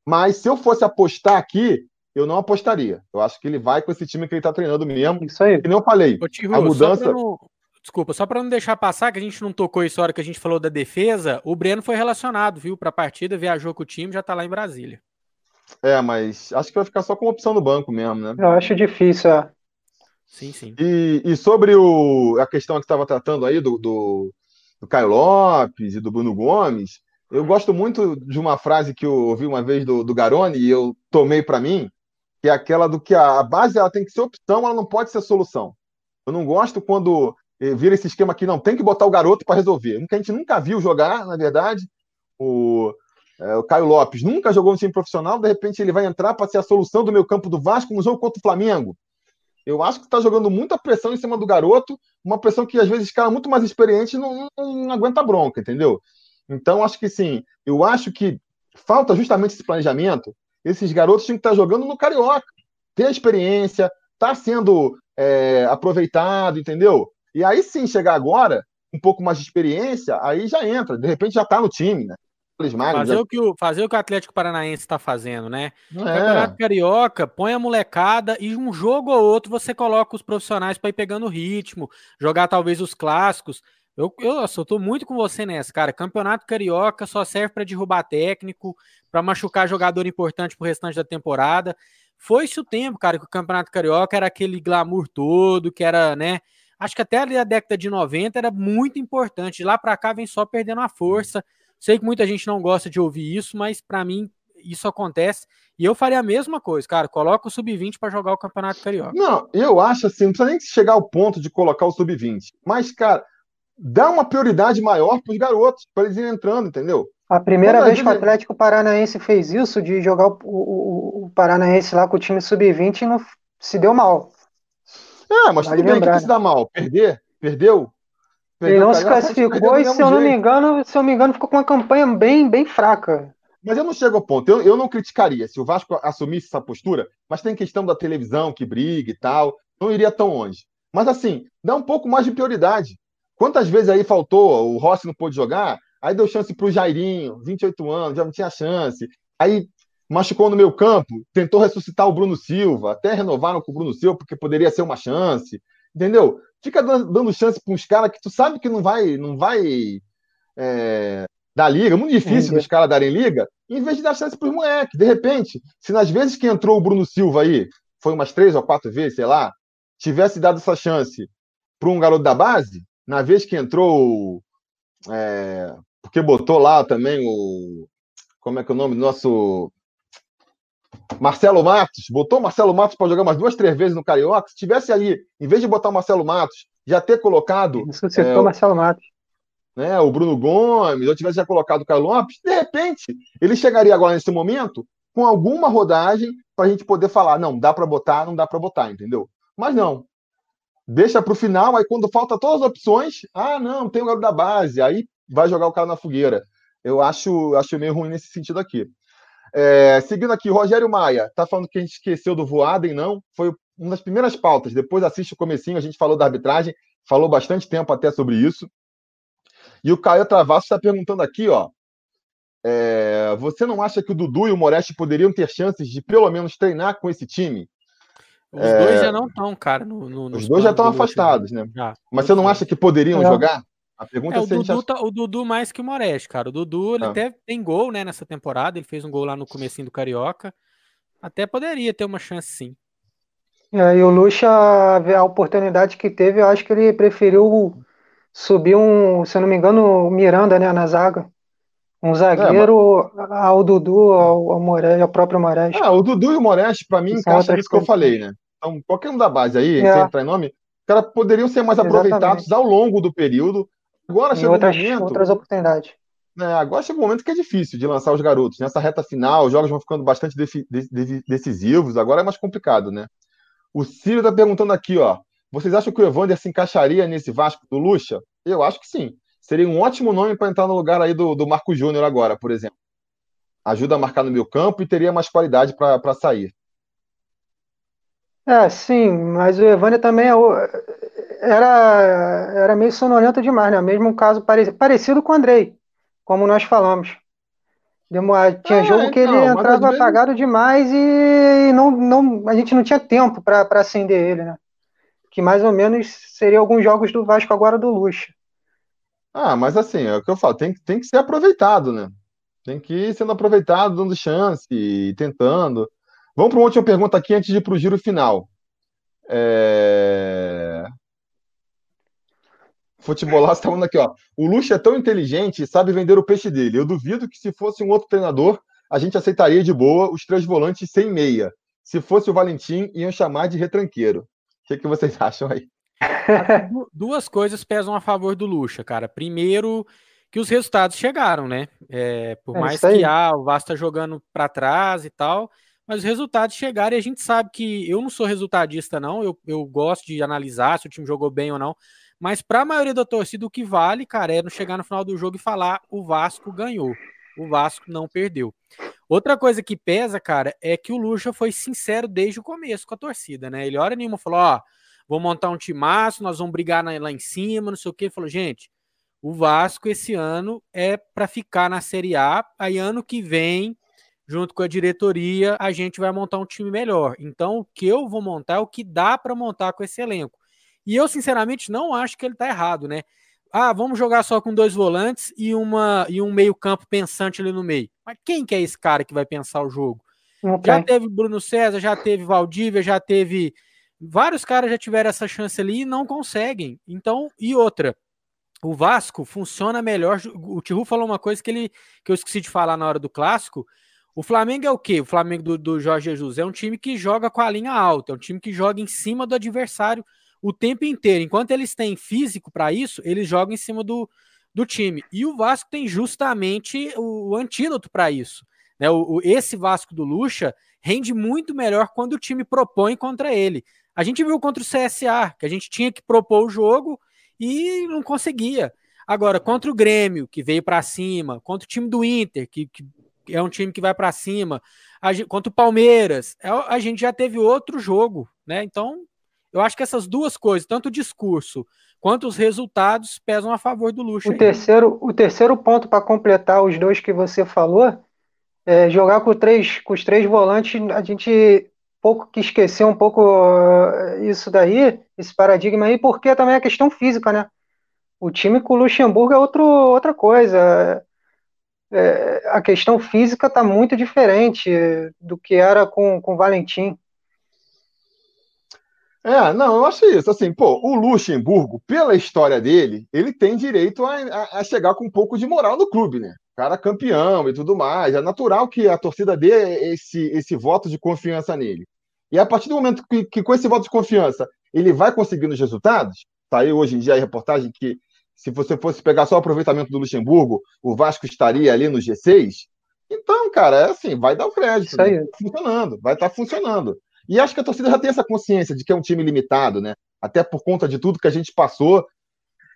Mas se eu fosse apostar aqui, eu não apostaria. Eu acho que ele vai com esse time que ele está treinando mesmo. Isso aí. Que nem eu falei. Ô, a mudança. Só não... Desculpa, só para não deixar passar, que a gente não tocou isso na hora que a gente falou da defesa, o Breno foi relacionado, viu, para a partida, viajou com o time, já está lá em Brasília. É, mas acho que vai ficar só com opção no banco mesmo, né? Eu acho difícil, é. Sim, sim. E, e sobre o, a questão que estava tratando aí do, do, do Caio Lopes e do Bruno Gomes, eu gosto muito de uma frase que eu ouvi uma vez do, do Garoni e eu tomei para mim, que é aquela do que a, a base ela tem que ser opção, ela não pode ser solução. Eu não gosto quando eh, vira esse esquema que não tem que botar o garoto para resolver. A gente nunca viu jogar, na verdade, o, é, o Caio Lopes nunca jogou no time profissional, de repente ele vai entrar para ser a solução do meu campo do Vasco no jogo contra o Flamengo. Eu acho que está jogando muita pressão em cima do garoto, uma pressão que às vezes cara muito mais experiente não, não, não aguenta bronca, entendeu? Então acho que sim, eu acho que falta justamente esse planejamento. Esses garotos tinham que estar jogando no Carioca, ter a experiência, tá sendo é, aproveitado, entendeu? E aí sim, chegar agora, um pouco mais de experiência, aí já entra, de repente já está no time, né? Fazer, o que o, fazer o que o Atlético Paranaense está fazendo, né? É. Campeonato Carioca, põe a molecada e um jogo ou outro você coloca os profissionais para ir pegando ritmo, jogar talvez os clássicos. Eu, eu, eu tô muito com você nessa, cara. Campeonato Carioca só serve para derrubar técnico, para machucar jogador importante pro restante da temporada. foi-se o tempo, cara, que o Campeonato Carioca era aquele glamour todo, que era, né? Acho que até ali a década de 90 era muito importante. De lá para cá vem só perdendo a força. Sei que muita gente não gosta de ouvir isso, mas para mim isso acontece. E eu faria a mesma coisa, cara. Coloca o sub-20 para jogar o Campeonato Carioca. Não, eu acho assim, não precisa nem chegar ao ponto de colocar o sub-20. Mas, cara, dá uma prioridade maior para os garotos, para eles irem entrando, entendeu? A primeira Quando vez que o Atlético Paranaense fez isso, de jogar o, o, o Paranaense lá com o time sub-20, não se deu mal. É, mas vale tudo bem, que, que se dá mal? Perder? Perdeu? Ele não se classificou e, se eu não me engano, se eu me engano, ficou com uma campanha bem, bem fraca. Mas eu não chego ao ponto. Eu, eu não criticaria se o Vasco assumisse essa postura, mas tem questão da televisão que briga e tal. Não iria tão longe. Mas assim, dá um pouco mais de prioridade. Quantas vezes aí faltou, o Rossi não pôde jogar, Aí deu chance para o Jairinho, 28 anos, já não tinha chance. Aí machucou no meu campo, tentou ressuscitar o Bruno Silva, até renovaram com o Bruno Silva, porque poderia ser uma chance. Entendeu? Fica dando chance para uns caras que tu sabe que não vai, não vai é, dar liga, muito difícil dos caras darem liga, em vez de dar chance para os moleques. De repente, se nas vezes que entrou o Bruno Silva aí, foi umas três ou quatro vezes, sei lá, tivesse dado essa chance para um garoto da base, na vez que entrou é, porque botou lá também o. Como é que é o nome do nosso. Marcelo Matos, botou o Marcelo Matos para jogar umas duas, três vezes no Carioca. Se tivesse ali, em vez de botar o Marcelo Matos, já ter colocado. Isso é, o Marcelo Matos. Né, o Bruno Gomes, ou tivesse já colocado o Caio Lopes, de repente, ele chegaria agora nesse momento com alguma rodagem para a gente poder falar: não, dá para botar, não dá para botar, entendeu? Mas não. Deixa para o final, aí quando falta todas as opções, ah, não, tem o garoto da base, aí vai jogar o cara na fogueira. Eu acho, acho meio ruim nesse sentido aqui. É, seguindo aqui, Rogério Maia está falando que a gente esqueceu do Voaden, não. Foi uma das primeiras pautas. Depois assiste o comecinho, a gente falou da arbitragem, falou bastante tempo até sobre isso. E o Caio Travasso está perguntando aqui, ó. É, você não acha que o Dudu e o Moreste poderiam ter chances de pelo menos treinar com esse time? Os é, dois já não estão, cara. No, no, os dois já estão afastados, né? Já. Mas você não acha que poderiam jogar? A pergunta é, é o, Dudu já... tá, o Dudu mais que o Moreste, cara. O Dudu, ele ah. até tem gol, né, nessa temporada. Ele fez um gol lá no comecinho do Carioca. Até poderia ter uma chance, sim. É, e o Lucha, a oportunidade que teve, eu acho que ele preferiu subir um, se eu não me engano, o Miranda, né, na zaga. Um zagueiro é, mas... ao Dudu, ao, ao, ao próprio Moreste. Ah, o Dudu e o Moreste, para mim, encaixa nisso que eu falei, né? Então, qualquer um da base aí, é. sem entrar em nome, cara poderiam ser mais Exatamente. aproveitados ao longo do período Agora chega outras, um momento. Outras oportunidades. É, agora chega um momento que é difícil de lançar os garotos. Nessa reta final, os jogos vão ficando bastante decisivos, agora é mais complicado, né? O Ciro está perguntando aqui, ó. Vocês acham que o Evander se encaixaria nesse Vasco do Lucha? Eu acho que sim. Seria um ótimo nome para entrar no lugar aí do, do Marco Júnior agora, por exemplo. Ajuda a marcar no meu campo e teria mais qualidade para sair. É, sim, mas o Evander também é, era, era meio sonolento demais, né? Mesmo um caso pare, parecido com o Andrei, como nós falamos. Demora, tinha é, jogo que ele entrava vezes... apagado demais e não, não, a gente não tinha tempo para acender ele, né? Que mais ou menos seria alguns jogos do Vasco agora do Luxa. Ah, mas assim, é o que eu falo, tem, tem que ser aproveitado, né? Tem que ir sendo aproveitado, dando chance, tentando. Vamos para uma última pergunta aqui antes de ir para o giro final. É... Futebolaço está falando aqui, ó. O Lucha é tão inteligente e sabe vender o peixe dele. Eu duvido que se fosse um outro treinador, a gente aceitaria de boa os três volantes sem meia. Se fosse o Valentim, iam chamar de retranqueiro. O que, que vocês acham aí? Duas coisas pesam a favor do Lucha, cara. Primeiro, que os resultados chegaram, né? É, por é mais que ah, o Vasco tá jogando para trás e tal, mas os resultados chegaram e a gente sabe que eu não sou resultadista, não. Eu, eu gosto de analisar se o time jogou bem ou não. Mas para a maioria da torcida, o que vale, cara, é não chegar no final do jogo e falar o Vasco ganhou. O Vasco não perdeu. Outra coisa que pesa, cara, é que o Lucha foi sincero desde o começo com a torcida, né? Ele hora nenhuma falou: ó, vou montar um timaço, nós vamos brigar lá em cima, não sei o quê. Ele falou, gente, o Vasco esse ano é para ficar na Série A, aí ano que vem, junto com a diretoria, a gente vai montar um time melhor. Então, o que eu vou montar é o que dá para montar com esse elenco. E eu, sinceramente, não acho que ele está errado, né? Ah, vamos jogar só com dois volantes e, uma, e um meio-campo pensante ali no meio. Mas quem que é esse cara que vai pensar o jogo? já teve Bruno César, já teve Valdívia, já teve. Vários caras já tiveram essa chance ali e não conseguem. Então, e outra. O Vasco funciona melhor. O Tihu falou uma coisa que, ele, que eu esqueci de falar na hora do clássico. O Flamengo é o quê? O Flamengo do, do Jorge Jesus é um time que joga com a linha alta, é um time que joga em cima do adversário o tempo inteiro. Enquanto eles têm físico para isso, eles jogam em cima do, do time. E o Vasco tem justamente o, o antídoto para isso. Né? O, o, esse Vasco do Lucha rende muito melhor quando o time propõe contra ele. A gente viu contra o CSA, que a gente tinha que propor o jogo e não conseguia. Agora, contra o Grêmio, que veio para cima, contra o time do Inter, que, que é um time que vai para cima, a, contra o Palmeiras, é, a gente já teve outro jogo, né? Então, eu acho que essas duas coisas, tanto o discurso quanto os resultados, pesam a favor do Luxo. O, terceiro, o terceiro ponto para completar os dois que você falou é jogar com, três, com os três volantes. A gente pouco que esqueceu um pouco uh, isso daí, esse paradigma aí, porque também é a questão física, né? O time com o Luxemburgo é outro, outra coisa. É, a questão física está muito diferente do que era com, com o Valentim. É, não, eu acho isso. Assim, pô, o Luxemburgo, pela história dele, ele tem direito a, a, a chegar com um pouco de moral no clube, né? Cara campeão e tudo mais. É natural que a torcida dê esse, esse voto de confiança nele. E a partir do momento que, que com esse voto de confiança ele vai conseguindo os resultados, saiu hoje em dia a reportagem que se você fosse pegar só o aproveitamento do Luxemburgo, o Vasco estaria ali no G6. Então, cara, é assim, vai dar o crédito. Isso aí. Né? Tá funcionando, vai estar tá funcionando. E acho que a torcida já tem essa consciência de que é um time limitado, né? Até por conta de tudo que a gente passou.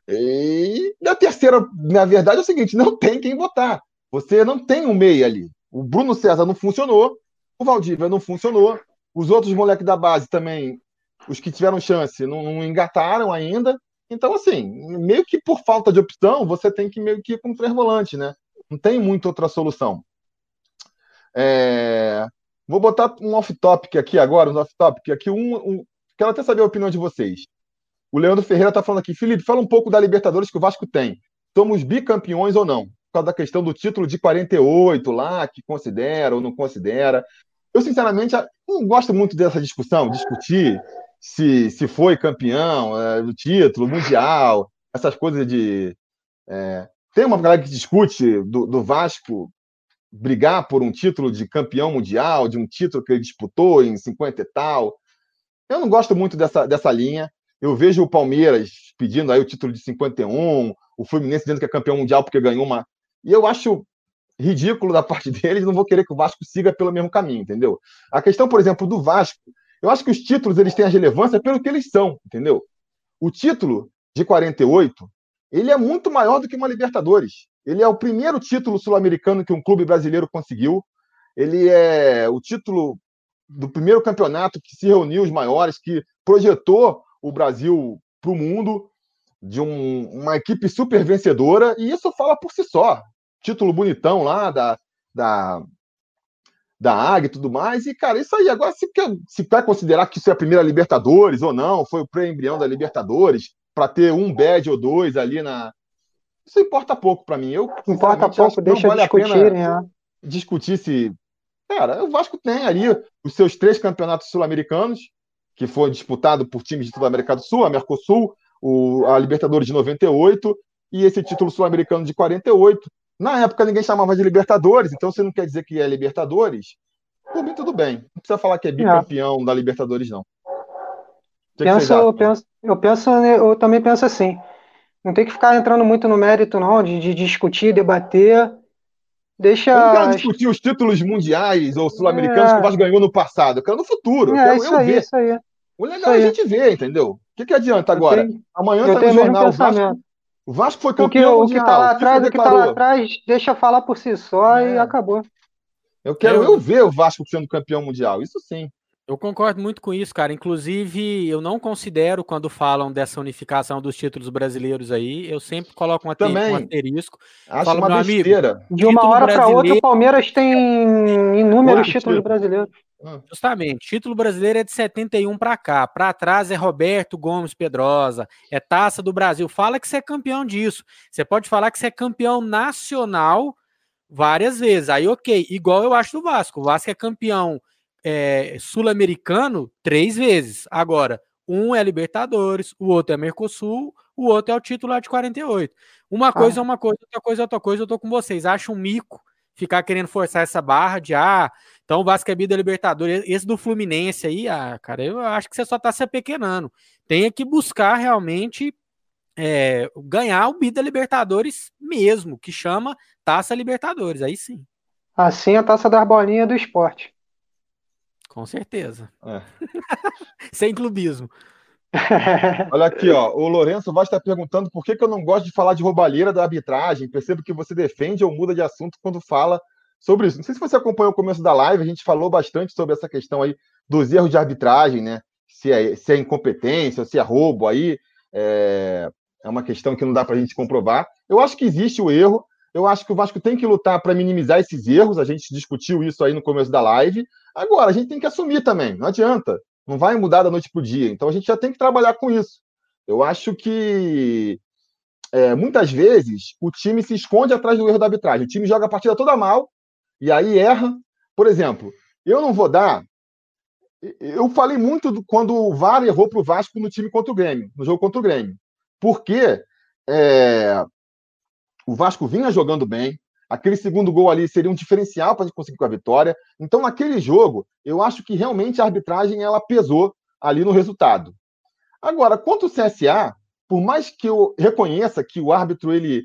E a terceira, na verdade, é o seguinte: não tem quem votar. Você não tem um meia ali. O Bruno César não funcionou, o Valdívia não funcionou, os outros moleques da base também, os que tiveram chance, não, não, engataram ainda. Então, assim, meio que por falta de opção, você tem que meio que ir com três volantes, né? Não tem muita outra solução. É... Vou botar um off-topic aqui agora, um off-topic aqui. Um, um, Quero até saber a opinião de vocês. O Leandro Ferreira está falando aqui. Felipe, fala um pouco da Libertadores que o Vasco tem. Somos bicampeões ou não? Por causa da questão do título de 48 lá, que considera ou não considera. Eu, sinceramente, não gosto muito dessa discussão, discutir se, se foi campeão é, do título, mundial, essas coisas de. É... Tem uma galera que discute do, do Vasco brigar por um título de campeão mundial, de um título que ele disputou em 50 e tal. Eu não gosto muito dessa, dessa linha. Eu vejo o Palmeiras pedindo aí o título de 51, o Fluminense dizendo que é campeão mundial porque ganhou uma. E eu acho ridículo da parte deles, não vou querer que o Vasco siga pelo mesmo caminho, entendeu? A questão, por exemplo, do Vasco, eu acho que os títulos eles têm a relevância pelo que eles são, entendeu? O título de 48, ele é muito maior do que uma Libertadores. Ele é o primeiro título sul-americano que um clube brasileiro conseguiu. Ele é o título do primeiro campeonato que se reuniu os maiores, que projetou o Brasil para o mundo, de um, uma equipe super vencedora, e isso fala por si só. Título bonitão lá da, da, da AG e tudo mais. E, cara, isso aí, agora, se, quer, se quer considerar que isso é a primeira Libertadores ou não, foi o pré-embrião da Libertadores, para ter um badge ou dois ali na, isso importa pouco para mim. Eu, importa pouco, deixa vale discutirem. É. Discutir se. Cara, o Vasco tem ali os seus três campeonatos sul-americanos, que foi disputado por times de toda a América do Sul, a Mercosul, o, a Libertadores de 98 e esse título sul-americano de 48. Na época ninguém chamava de Libertadores, então você não quer dizer que é Libertadores. Por mim, tudo bem. Não precisa falar que é bicampeão é. da Libertadores, não. Penso, eu, penso, eu penso, eu também penso assim. Não tem que ficar entrando muito no mérito, não, de, de discutir, debater. Deixa. Eu não quero discutir os títulos mundiais ou sul-americanos é... que o Vasco ganhou no passado. Eu quero no futuro. É, isso aí, ver. isso aí. O legal é a gente ver, entendeu? O que, que adianta agora? Tenho... Amanhã está no jornal. O Vasco, o Vasco foi campeão o que, mundial. O que está lá atrás, o que está lá atrás, deixa falar por si só é. e acabou. Eu quero eu... eu ver o Vasco sendo campeão mundial. Isso sim. Eu concordo muito com isso, cara. Inclusive, eu não considero, quando falam dessa unificação dos títulos brasileiros aí, eu sempre coloco um, um asterisco. Acho falo, uma besteira. Amigo, de uma hora para outra, o Palmeiras tem inúmeros títulos brasileiros. Ah. Justamente, título brasileiro é de 71 para cá. Para trás é Roberto Gomes Pedrosa, é Taça do Brasil. Fala que você é campeão disso. Você pode falar que você é campeão nacional várias vezes. Aí, ok, igual eu acho do Vasco. O Vasco é campeão é, sul-americano três vezes. Agora, um é Libertadores, o outro é Mercosul, o outro é o título de 48. Uma coisa ah. é uma coisa, outra coisa é outra coisa, eu tô com vocês. Acho um mico ficar querendo forçar essa barra de ah, então o Vasco é da Libertadores. Esse do Fluminense aí, ah, cara, eu acho que você só tá se apequenando. Tem que buscar realmente é, ganhar o Bida Libertadores mesmo, que chama Taça Libertadores, aí sim. Assim a taça das bolinhas do esporte. Com certeza. É. Sem clubismo. Olha aqui, ó. O Lourenço vai estar perguntando por que, que eu não gosto de falar de roubalheira da arbitragem. Percebo que você defende ou muda de assunto quando fala sobre isso. Não sei se você acompanhou o começo da live, a gente falou bastante sobre essa questão aí dos erros de arbitragem, né? Se é, se é incompetência, se é roubo aí. É, é uma questão que não dá para a gente comprovar. Eu acho que existe o erro. Eu acho que o Vasco tem que lutar para minimizar esses erros. A gente discutiu isso aí no começo da live. Agora, a gente tem que assumir também. Não adianta. Não vai mudar da noite para o dia. Então a gente já tem que trabalhar com isso. Eu acho que é, muitas vezes o time se esconde atrás do erro da arbitragem. O time joga a partida toda mal e aí erra. Por exemplo, eu não vou dar. Eu falei muito do, quando o VAR errou para o Vasco no time contra o Grêmio, no jogo contra o Grêmio. Porque é, o Vasco vinha jogando bem, aquele segundo gol ali seria um diferencial para a gente conseguir com a vitória. Então, naquele jogo, eu acho que realmente a arbitragem ela pesou ali no resultado. Agora, quanto o CSA, por mais que eu reconheça que o árbitro ele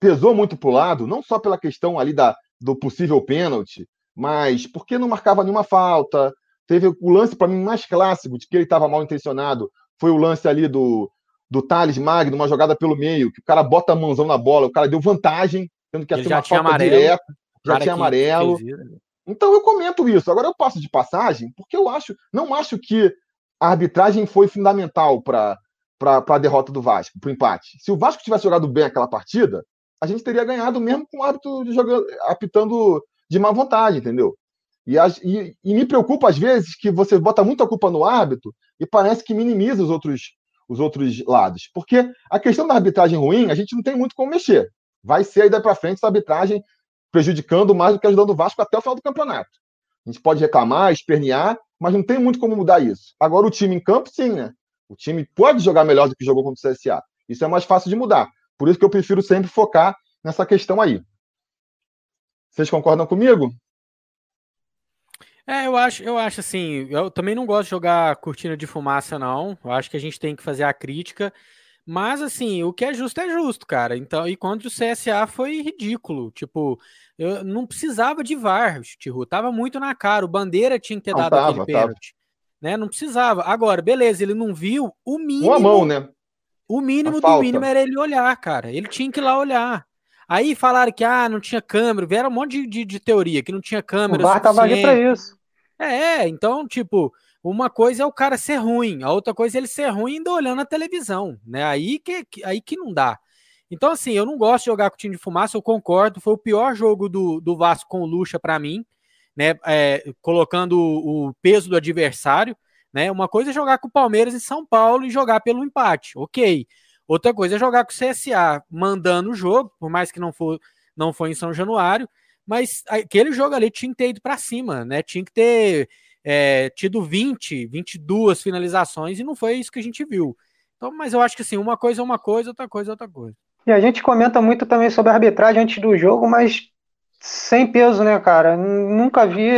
pesou muito para o lado, não só pela questão ali da, do possível pênalti, mas porque não marcava nenhuma falta. Teve o lance, para mim, mais clássico de que ele estava mal intencionado, foi o lance ali do, do Thales Magno, uma jogada pelo meio, que o cara bota a mãozão na bola, o cara deu vantagem, tendo que ser uma falta amarelo, direta, já tinha amarelo. Então eu comento isso. Agora eu passo de passagem, porque eu acho, não acho que a arbitragem foi fundamental para a derrota do Vasco, para o empate. Se o Vasco tivesse jogado bem aquela partida, a gente teria ganhado mesmo com o árbitro jogando, apitando de má vontade, entendeu? E, e, e, me preocupa às vezes que você bota muita culpa no árbitro e parece que minimiza os outros os outros lados. Porque a questão da arbitragem ruim, a gente não tem muito como mexer. Vai ser aí daí para frente essa arbitragem prejudicando mais do que ajudando o Vasco até o final do campeonato. A gente pode reclamar, espernear, mas não tem muito como mudar isso. Agora, o time em campo, sim, né? O time pode jogar melhor do que jogou contra o CSA. Isso é mais fácil de mudar. Por isso que eu prefiro sempre focar nessa questão aí. Vocês concordam comigo? É, eu acho, eu acho assim, eu também não gosto de jogar cortina de fumaça, não. Eu acho que a gente tem que fazer a crítica. Mas, assim, o que é justo é justo, cara. Então, e contra o CSA foi ridículo. Tipo, eu não precisava de VAR, Tiru. Tava muito na cara. O Bandeira tinha que ter não, dado tava, aquele pênalti. Né? Não precisava. Agora, beleza, ele não viu o mínimo. Uma mão, né? O mínimo do mínimo era ele olhar, cara. Ele tinha que ir lá olhar. Aí falaram que ah, não tinha câmera, vieram um monte de, de, de teoria, que não tinha câmera. O VAR tava ali pra isso. É, então, tipo, uma coisa é o cara ser ruim, a outra coisa é ele ser ruim ainda olhando a televisão, né? Aí que, aí que não dá. Então, assim, eu não gosto de jogar com time de fumaça, eu concordo. Foi o pior jogo do, do Vasco com o Lucha para mim, né? É, colocando o, peso do adversário, né? Uma coisa é jogar com o Palmeiras em São Paulo e jogar pelo empate, ok. Outra coisa é jogar com o CSA, mandando o jogo, por mais que não for, não foi em São Januário, mas aquele jogo ali tinha que ter ido para cima, né? Tinha que ter é, tido 20, 22 finalizações e não foi isso que a gente viu. Então, mas eu acho que assim, uma coisa é uma coisa, outra coisa é outra coisa. E a gente comenta muito também sobre a arbitragem antes do jogo, mas sem peso, né, cara? Nunca vi,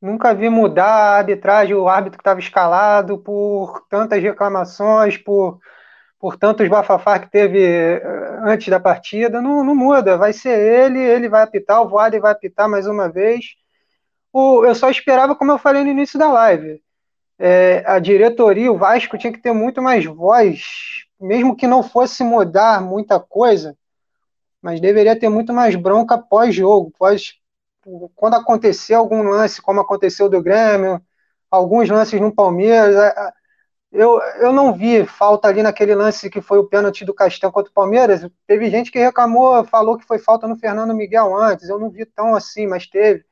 nunca vi mudar a arbitragem, o árbitro que estava escalado por tantas reclamações, por por tantos bafafá que teve eh, antes da partida, não, não muda. Vai ser ele, ele vai apitar, o Voaden vai apitar mais uma vez. O, eu só esperava, como eu falei no início da live, é, a diretoria, o Vasco tinha que ter muito mais voz, mesmo que não fosse mudar muita coisa, mas deveria ter muito mais bronca pós-jogo, pós, quando acontecer algum lance, como aconteceu do Grêmio, alguns lances no Palmeiras, eu, eu não vi falta ali naquele lance que foi o pênalti do Castel contra o Palmeiras. Teve gente que reclamou, falou que foi falta no Fernando Miguel antes. Eu não vi tão assim, mas teve.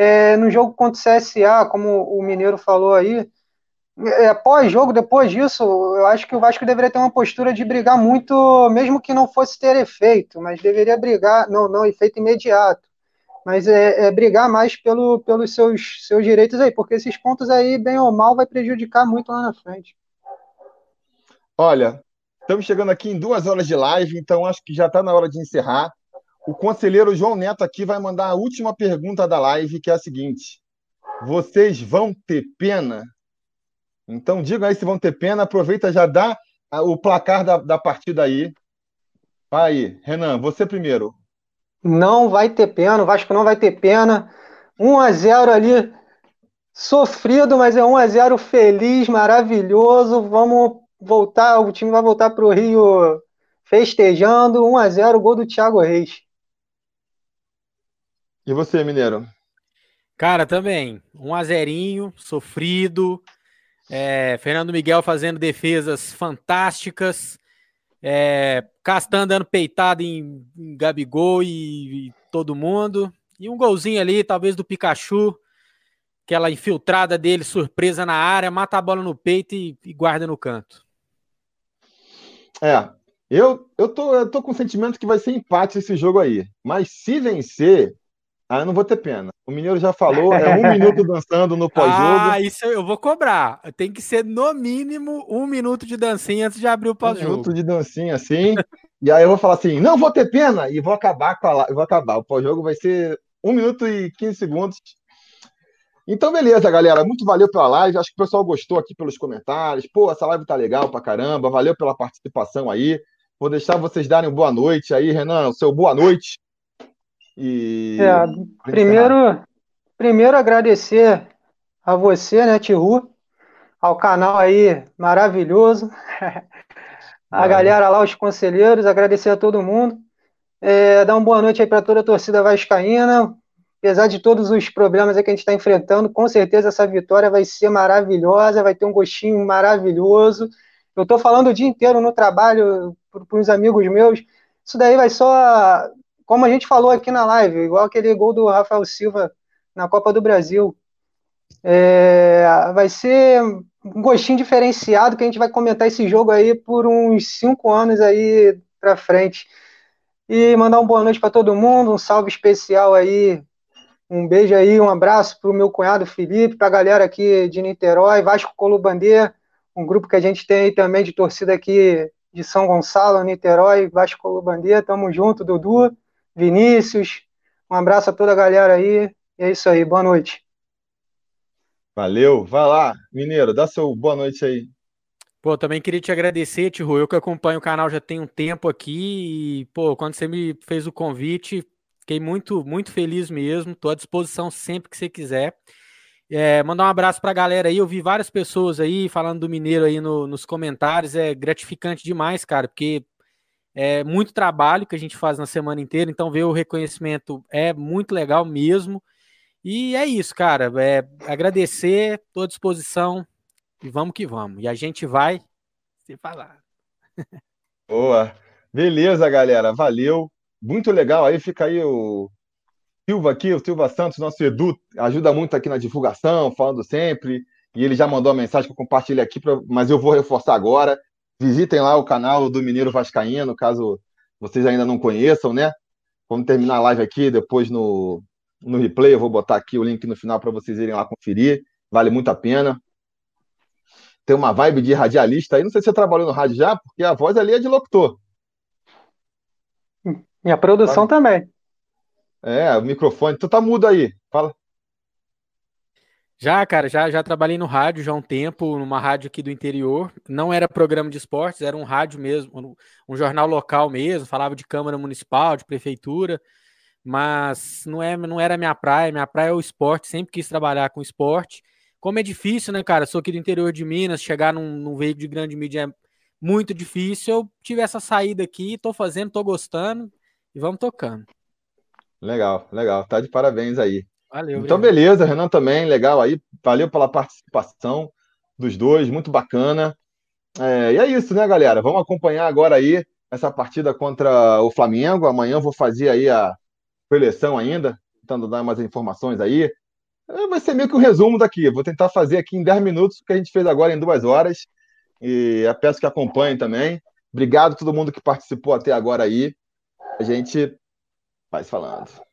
É, no jogo contra o CSA, como o Mineiro falou aí, é, pós-jogo, depois disso, eu acho que o Vasco deveria ter uma postura de brigar muito, mesmo que não fosse ter efeito, mas deveria brigar, não, não efeito imediato. mas é, é, brigar mais pelo, pelos seus, seus direitos aí, porque esses pontos aí, bem ou mal, vai prejudicar muito lá na frente. Olha, estamos chegando aqui em duas horas de live, então acho que já está na hora de encerrar. O conselheiro João Neto aqui vai mandar a última pergunta da live, que é a seguinte: Vocês vão ter pena? Então digam aí se vão ter pena, aproveita já dá o placar da, da partida aí. Vai aí, Renan, você primeiro. Não vai ter pena, o Vasco não vai ter pena. 1 a 0 ali, sofrido, mas é 1 a 0 feliz, maravilhoso. Vamos voltar, o time vai voltar para o Rio festejando. 1 a 0 gol do Thiago Reis. E você, Mineiro? Cara, também. 1 a 0 sofrido. É, Fernando Miguel fazendo defesas fantásticas. É, Castan dando peitado em, em Gabigol e, e, todo mundo. E um golzinho ali, talvez do Pikachu. Aquela infiltrada dele, surpresa na área, mata a bola no peito e, e guarda no canto. É, eu, eu, tô, eu tô com o sentimento que vai ser empate esse jogo aí. Mas se vencer, ah, eu não vou ter pena. O Mineiro já falou, é um minuto dançando no pós-jogo. Ah, isso eu vou cobrar. Tem que ser no mínimo um minuto de dancinha antes de abrir o pós-jogo. Um minuto de dancinha, assim. e aí eu vou falar assim: não vou ter pena! E vou acabar com a vou acabar. O pós-jogo vai ser um minuto e 15 segundos. Então, beleza, galera. Muito valeu pela live. Acho que o pessoal gostou aqui pelos comentários. Pô, essa live tá legal pra caramba. Valeu pela participação aí. Vou deixar vocês darem boa noite aí, Renan. O seu boa noite. E é, primeiro, primeiro agradecer a você, né, Tihu, ao canal aí maravilhoso, a é. galera lá, os conselheiros, agradecer a todo mundo, é, dar uma boa noite aí para toda a torcida vascaína, apesar de todos os problemas que a gente está enfrentando, com certeza essa vitória vai ser maravilhosa, vai ter um gostinho maravilhoso. Eu estou falando o dia inteiro no trabalho para os amigos meus. Isso daí vai só como a gente falou aqui na live, igual aquele gol do Rafael Silva na Copa do Brasil. É, vai ser um gostinho diferenciado que a gente vai comentar esse jogo aí por uns cinco anos aí para frente. E mandar uma boa noite para todo mundo, um salve especial aí, um beijo aí, um abraço para o meu cunhado Felipe, para a galera aqui de Niterói, Vasco Colubandê, um grupo que a gente tem aí também de torcida aqui de São Gonçalo, Niterói, Vasco Colubandê, tamo junto, Dudu. Vinícius. Um abraço a toda a galera aí. E é isso aí. Boa noite. Valeu. Vai lá, Mineiro, dá seu boa noite aí. Pô, também queria te agradecer, Tio. Eu que acompanho o canal já tem um tempo aqui e, pô, quando você me fez o convite, fiquei muito, muito feliz mesmo. Tô à disposição sempre que você quiser. É, mandar um abraço para a galera aí. Eu vi várias pessoas aí falando do Mineiro aí no, nos comentários. É gratificante demais, cara, porque é muito trabalho que a gente faz na semana inteira, então ver o reconhecimento é muito legal mesmo. E é isso, cara. É agradecer, estou à disposição e vamos que vamos. E a gente vai se falar. Boa. Beleza, galera. Valeu. Muito legal. Aí fica aí o Silva aqui, o Silva Santos, nosso Edu, ajuda muito aqui na divulgação, falando sempre. E ele já mandou a mensagem que eu compartilhei aqui, pra... mas eu vou reforçar agora. Visitem lá o canal do Mineiro Vascaíno, caso vocês ainda não conheçam, né? Vamos terminar a live aqui, depois no, no replay eu vou botar aqui o link no final para vocês irem lá conferir. Vale muito a pena. Tem uma vibe de radialista aí. Não sei se você trabalhou no rádio já, porque a voz ali é de locutor. E a produção também. É, o microfone. Tu tá mudo aí. Fala. Já, cara, já, já trabalhei no rádio já há um tempo, numa rádio aqui do interior. Não era programa de esportes, era um rádio mesmo, um jornal local mesmo, falava de Câmara Municipal, de Prefeitura, mas não, é, não era minha praia, minha praia é o esporte, sempre quis trabalhar com esporte. Como é difícil, né, cara? Sou aqui do interior de Minas, chegar num, num veículo de grande mídia é muito difícil. Eu tive essa saída aqui, tô fazendo, tô gostando e vamos tocando. Legal, legal. Tá de parabéns aí. Valeu. Então, beleza, Renan também, legal aí. Valeu pela participação dos dois, muito bacana. É, e é isso, né, galera? Vamos acompanhar agora aí essa partida contra o Flamengo. Amanhã vou fazer aí a preleção ainda, tentando dar mais informações aí. É, vai ser meio que um resumo daqui. Vou tentar fazer aqui em 10 minutos o que a gente fez agora em duas horas. E peço que acompanhem também. Obrigado a todo mundo que participou até agora aí. A gente vai se falando.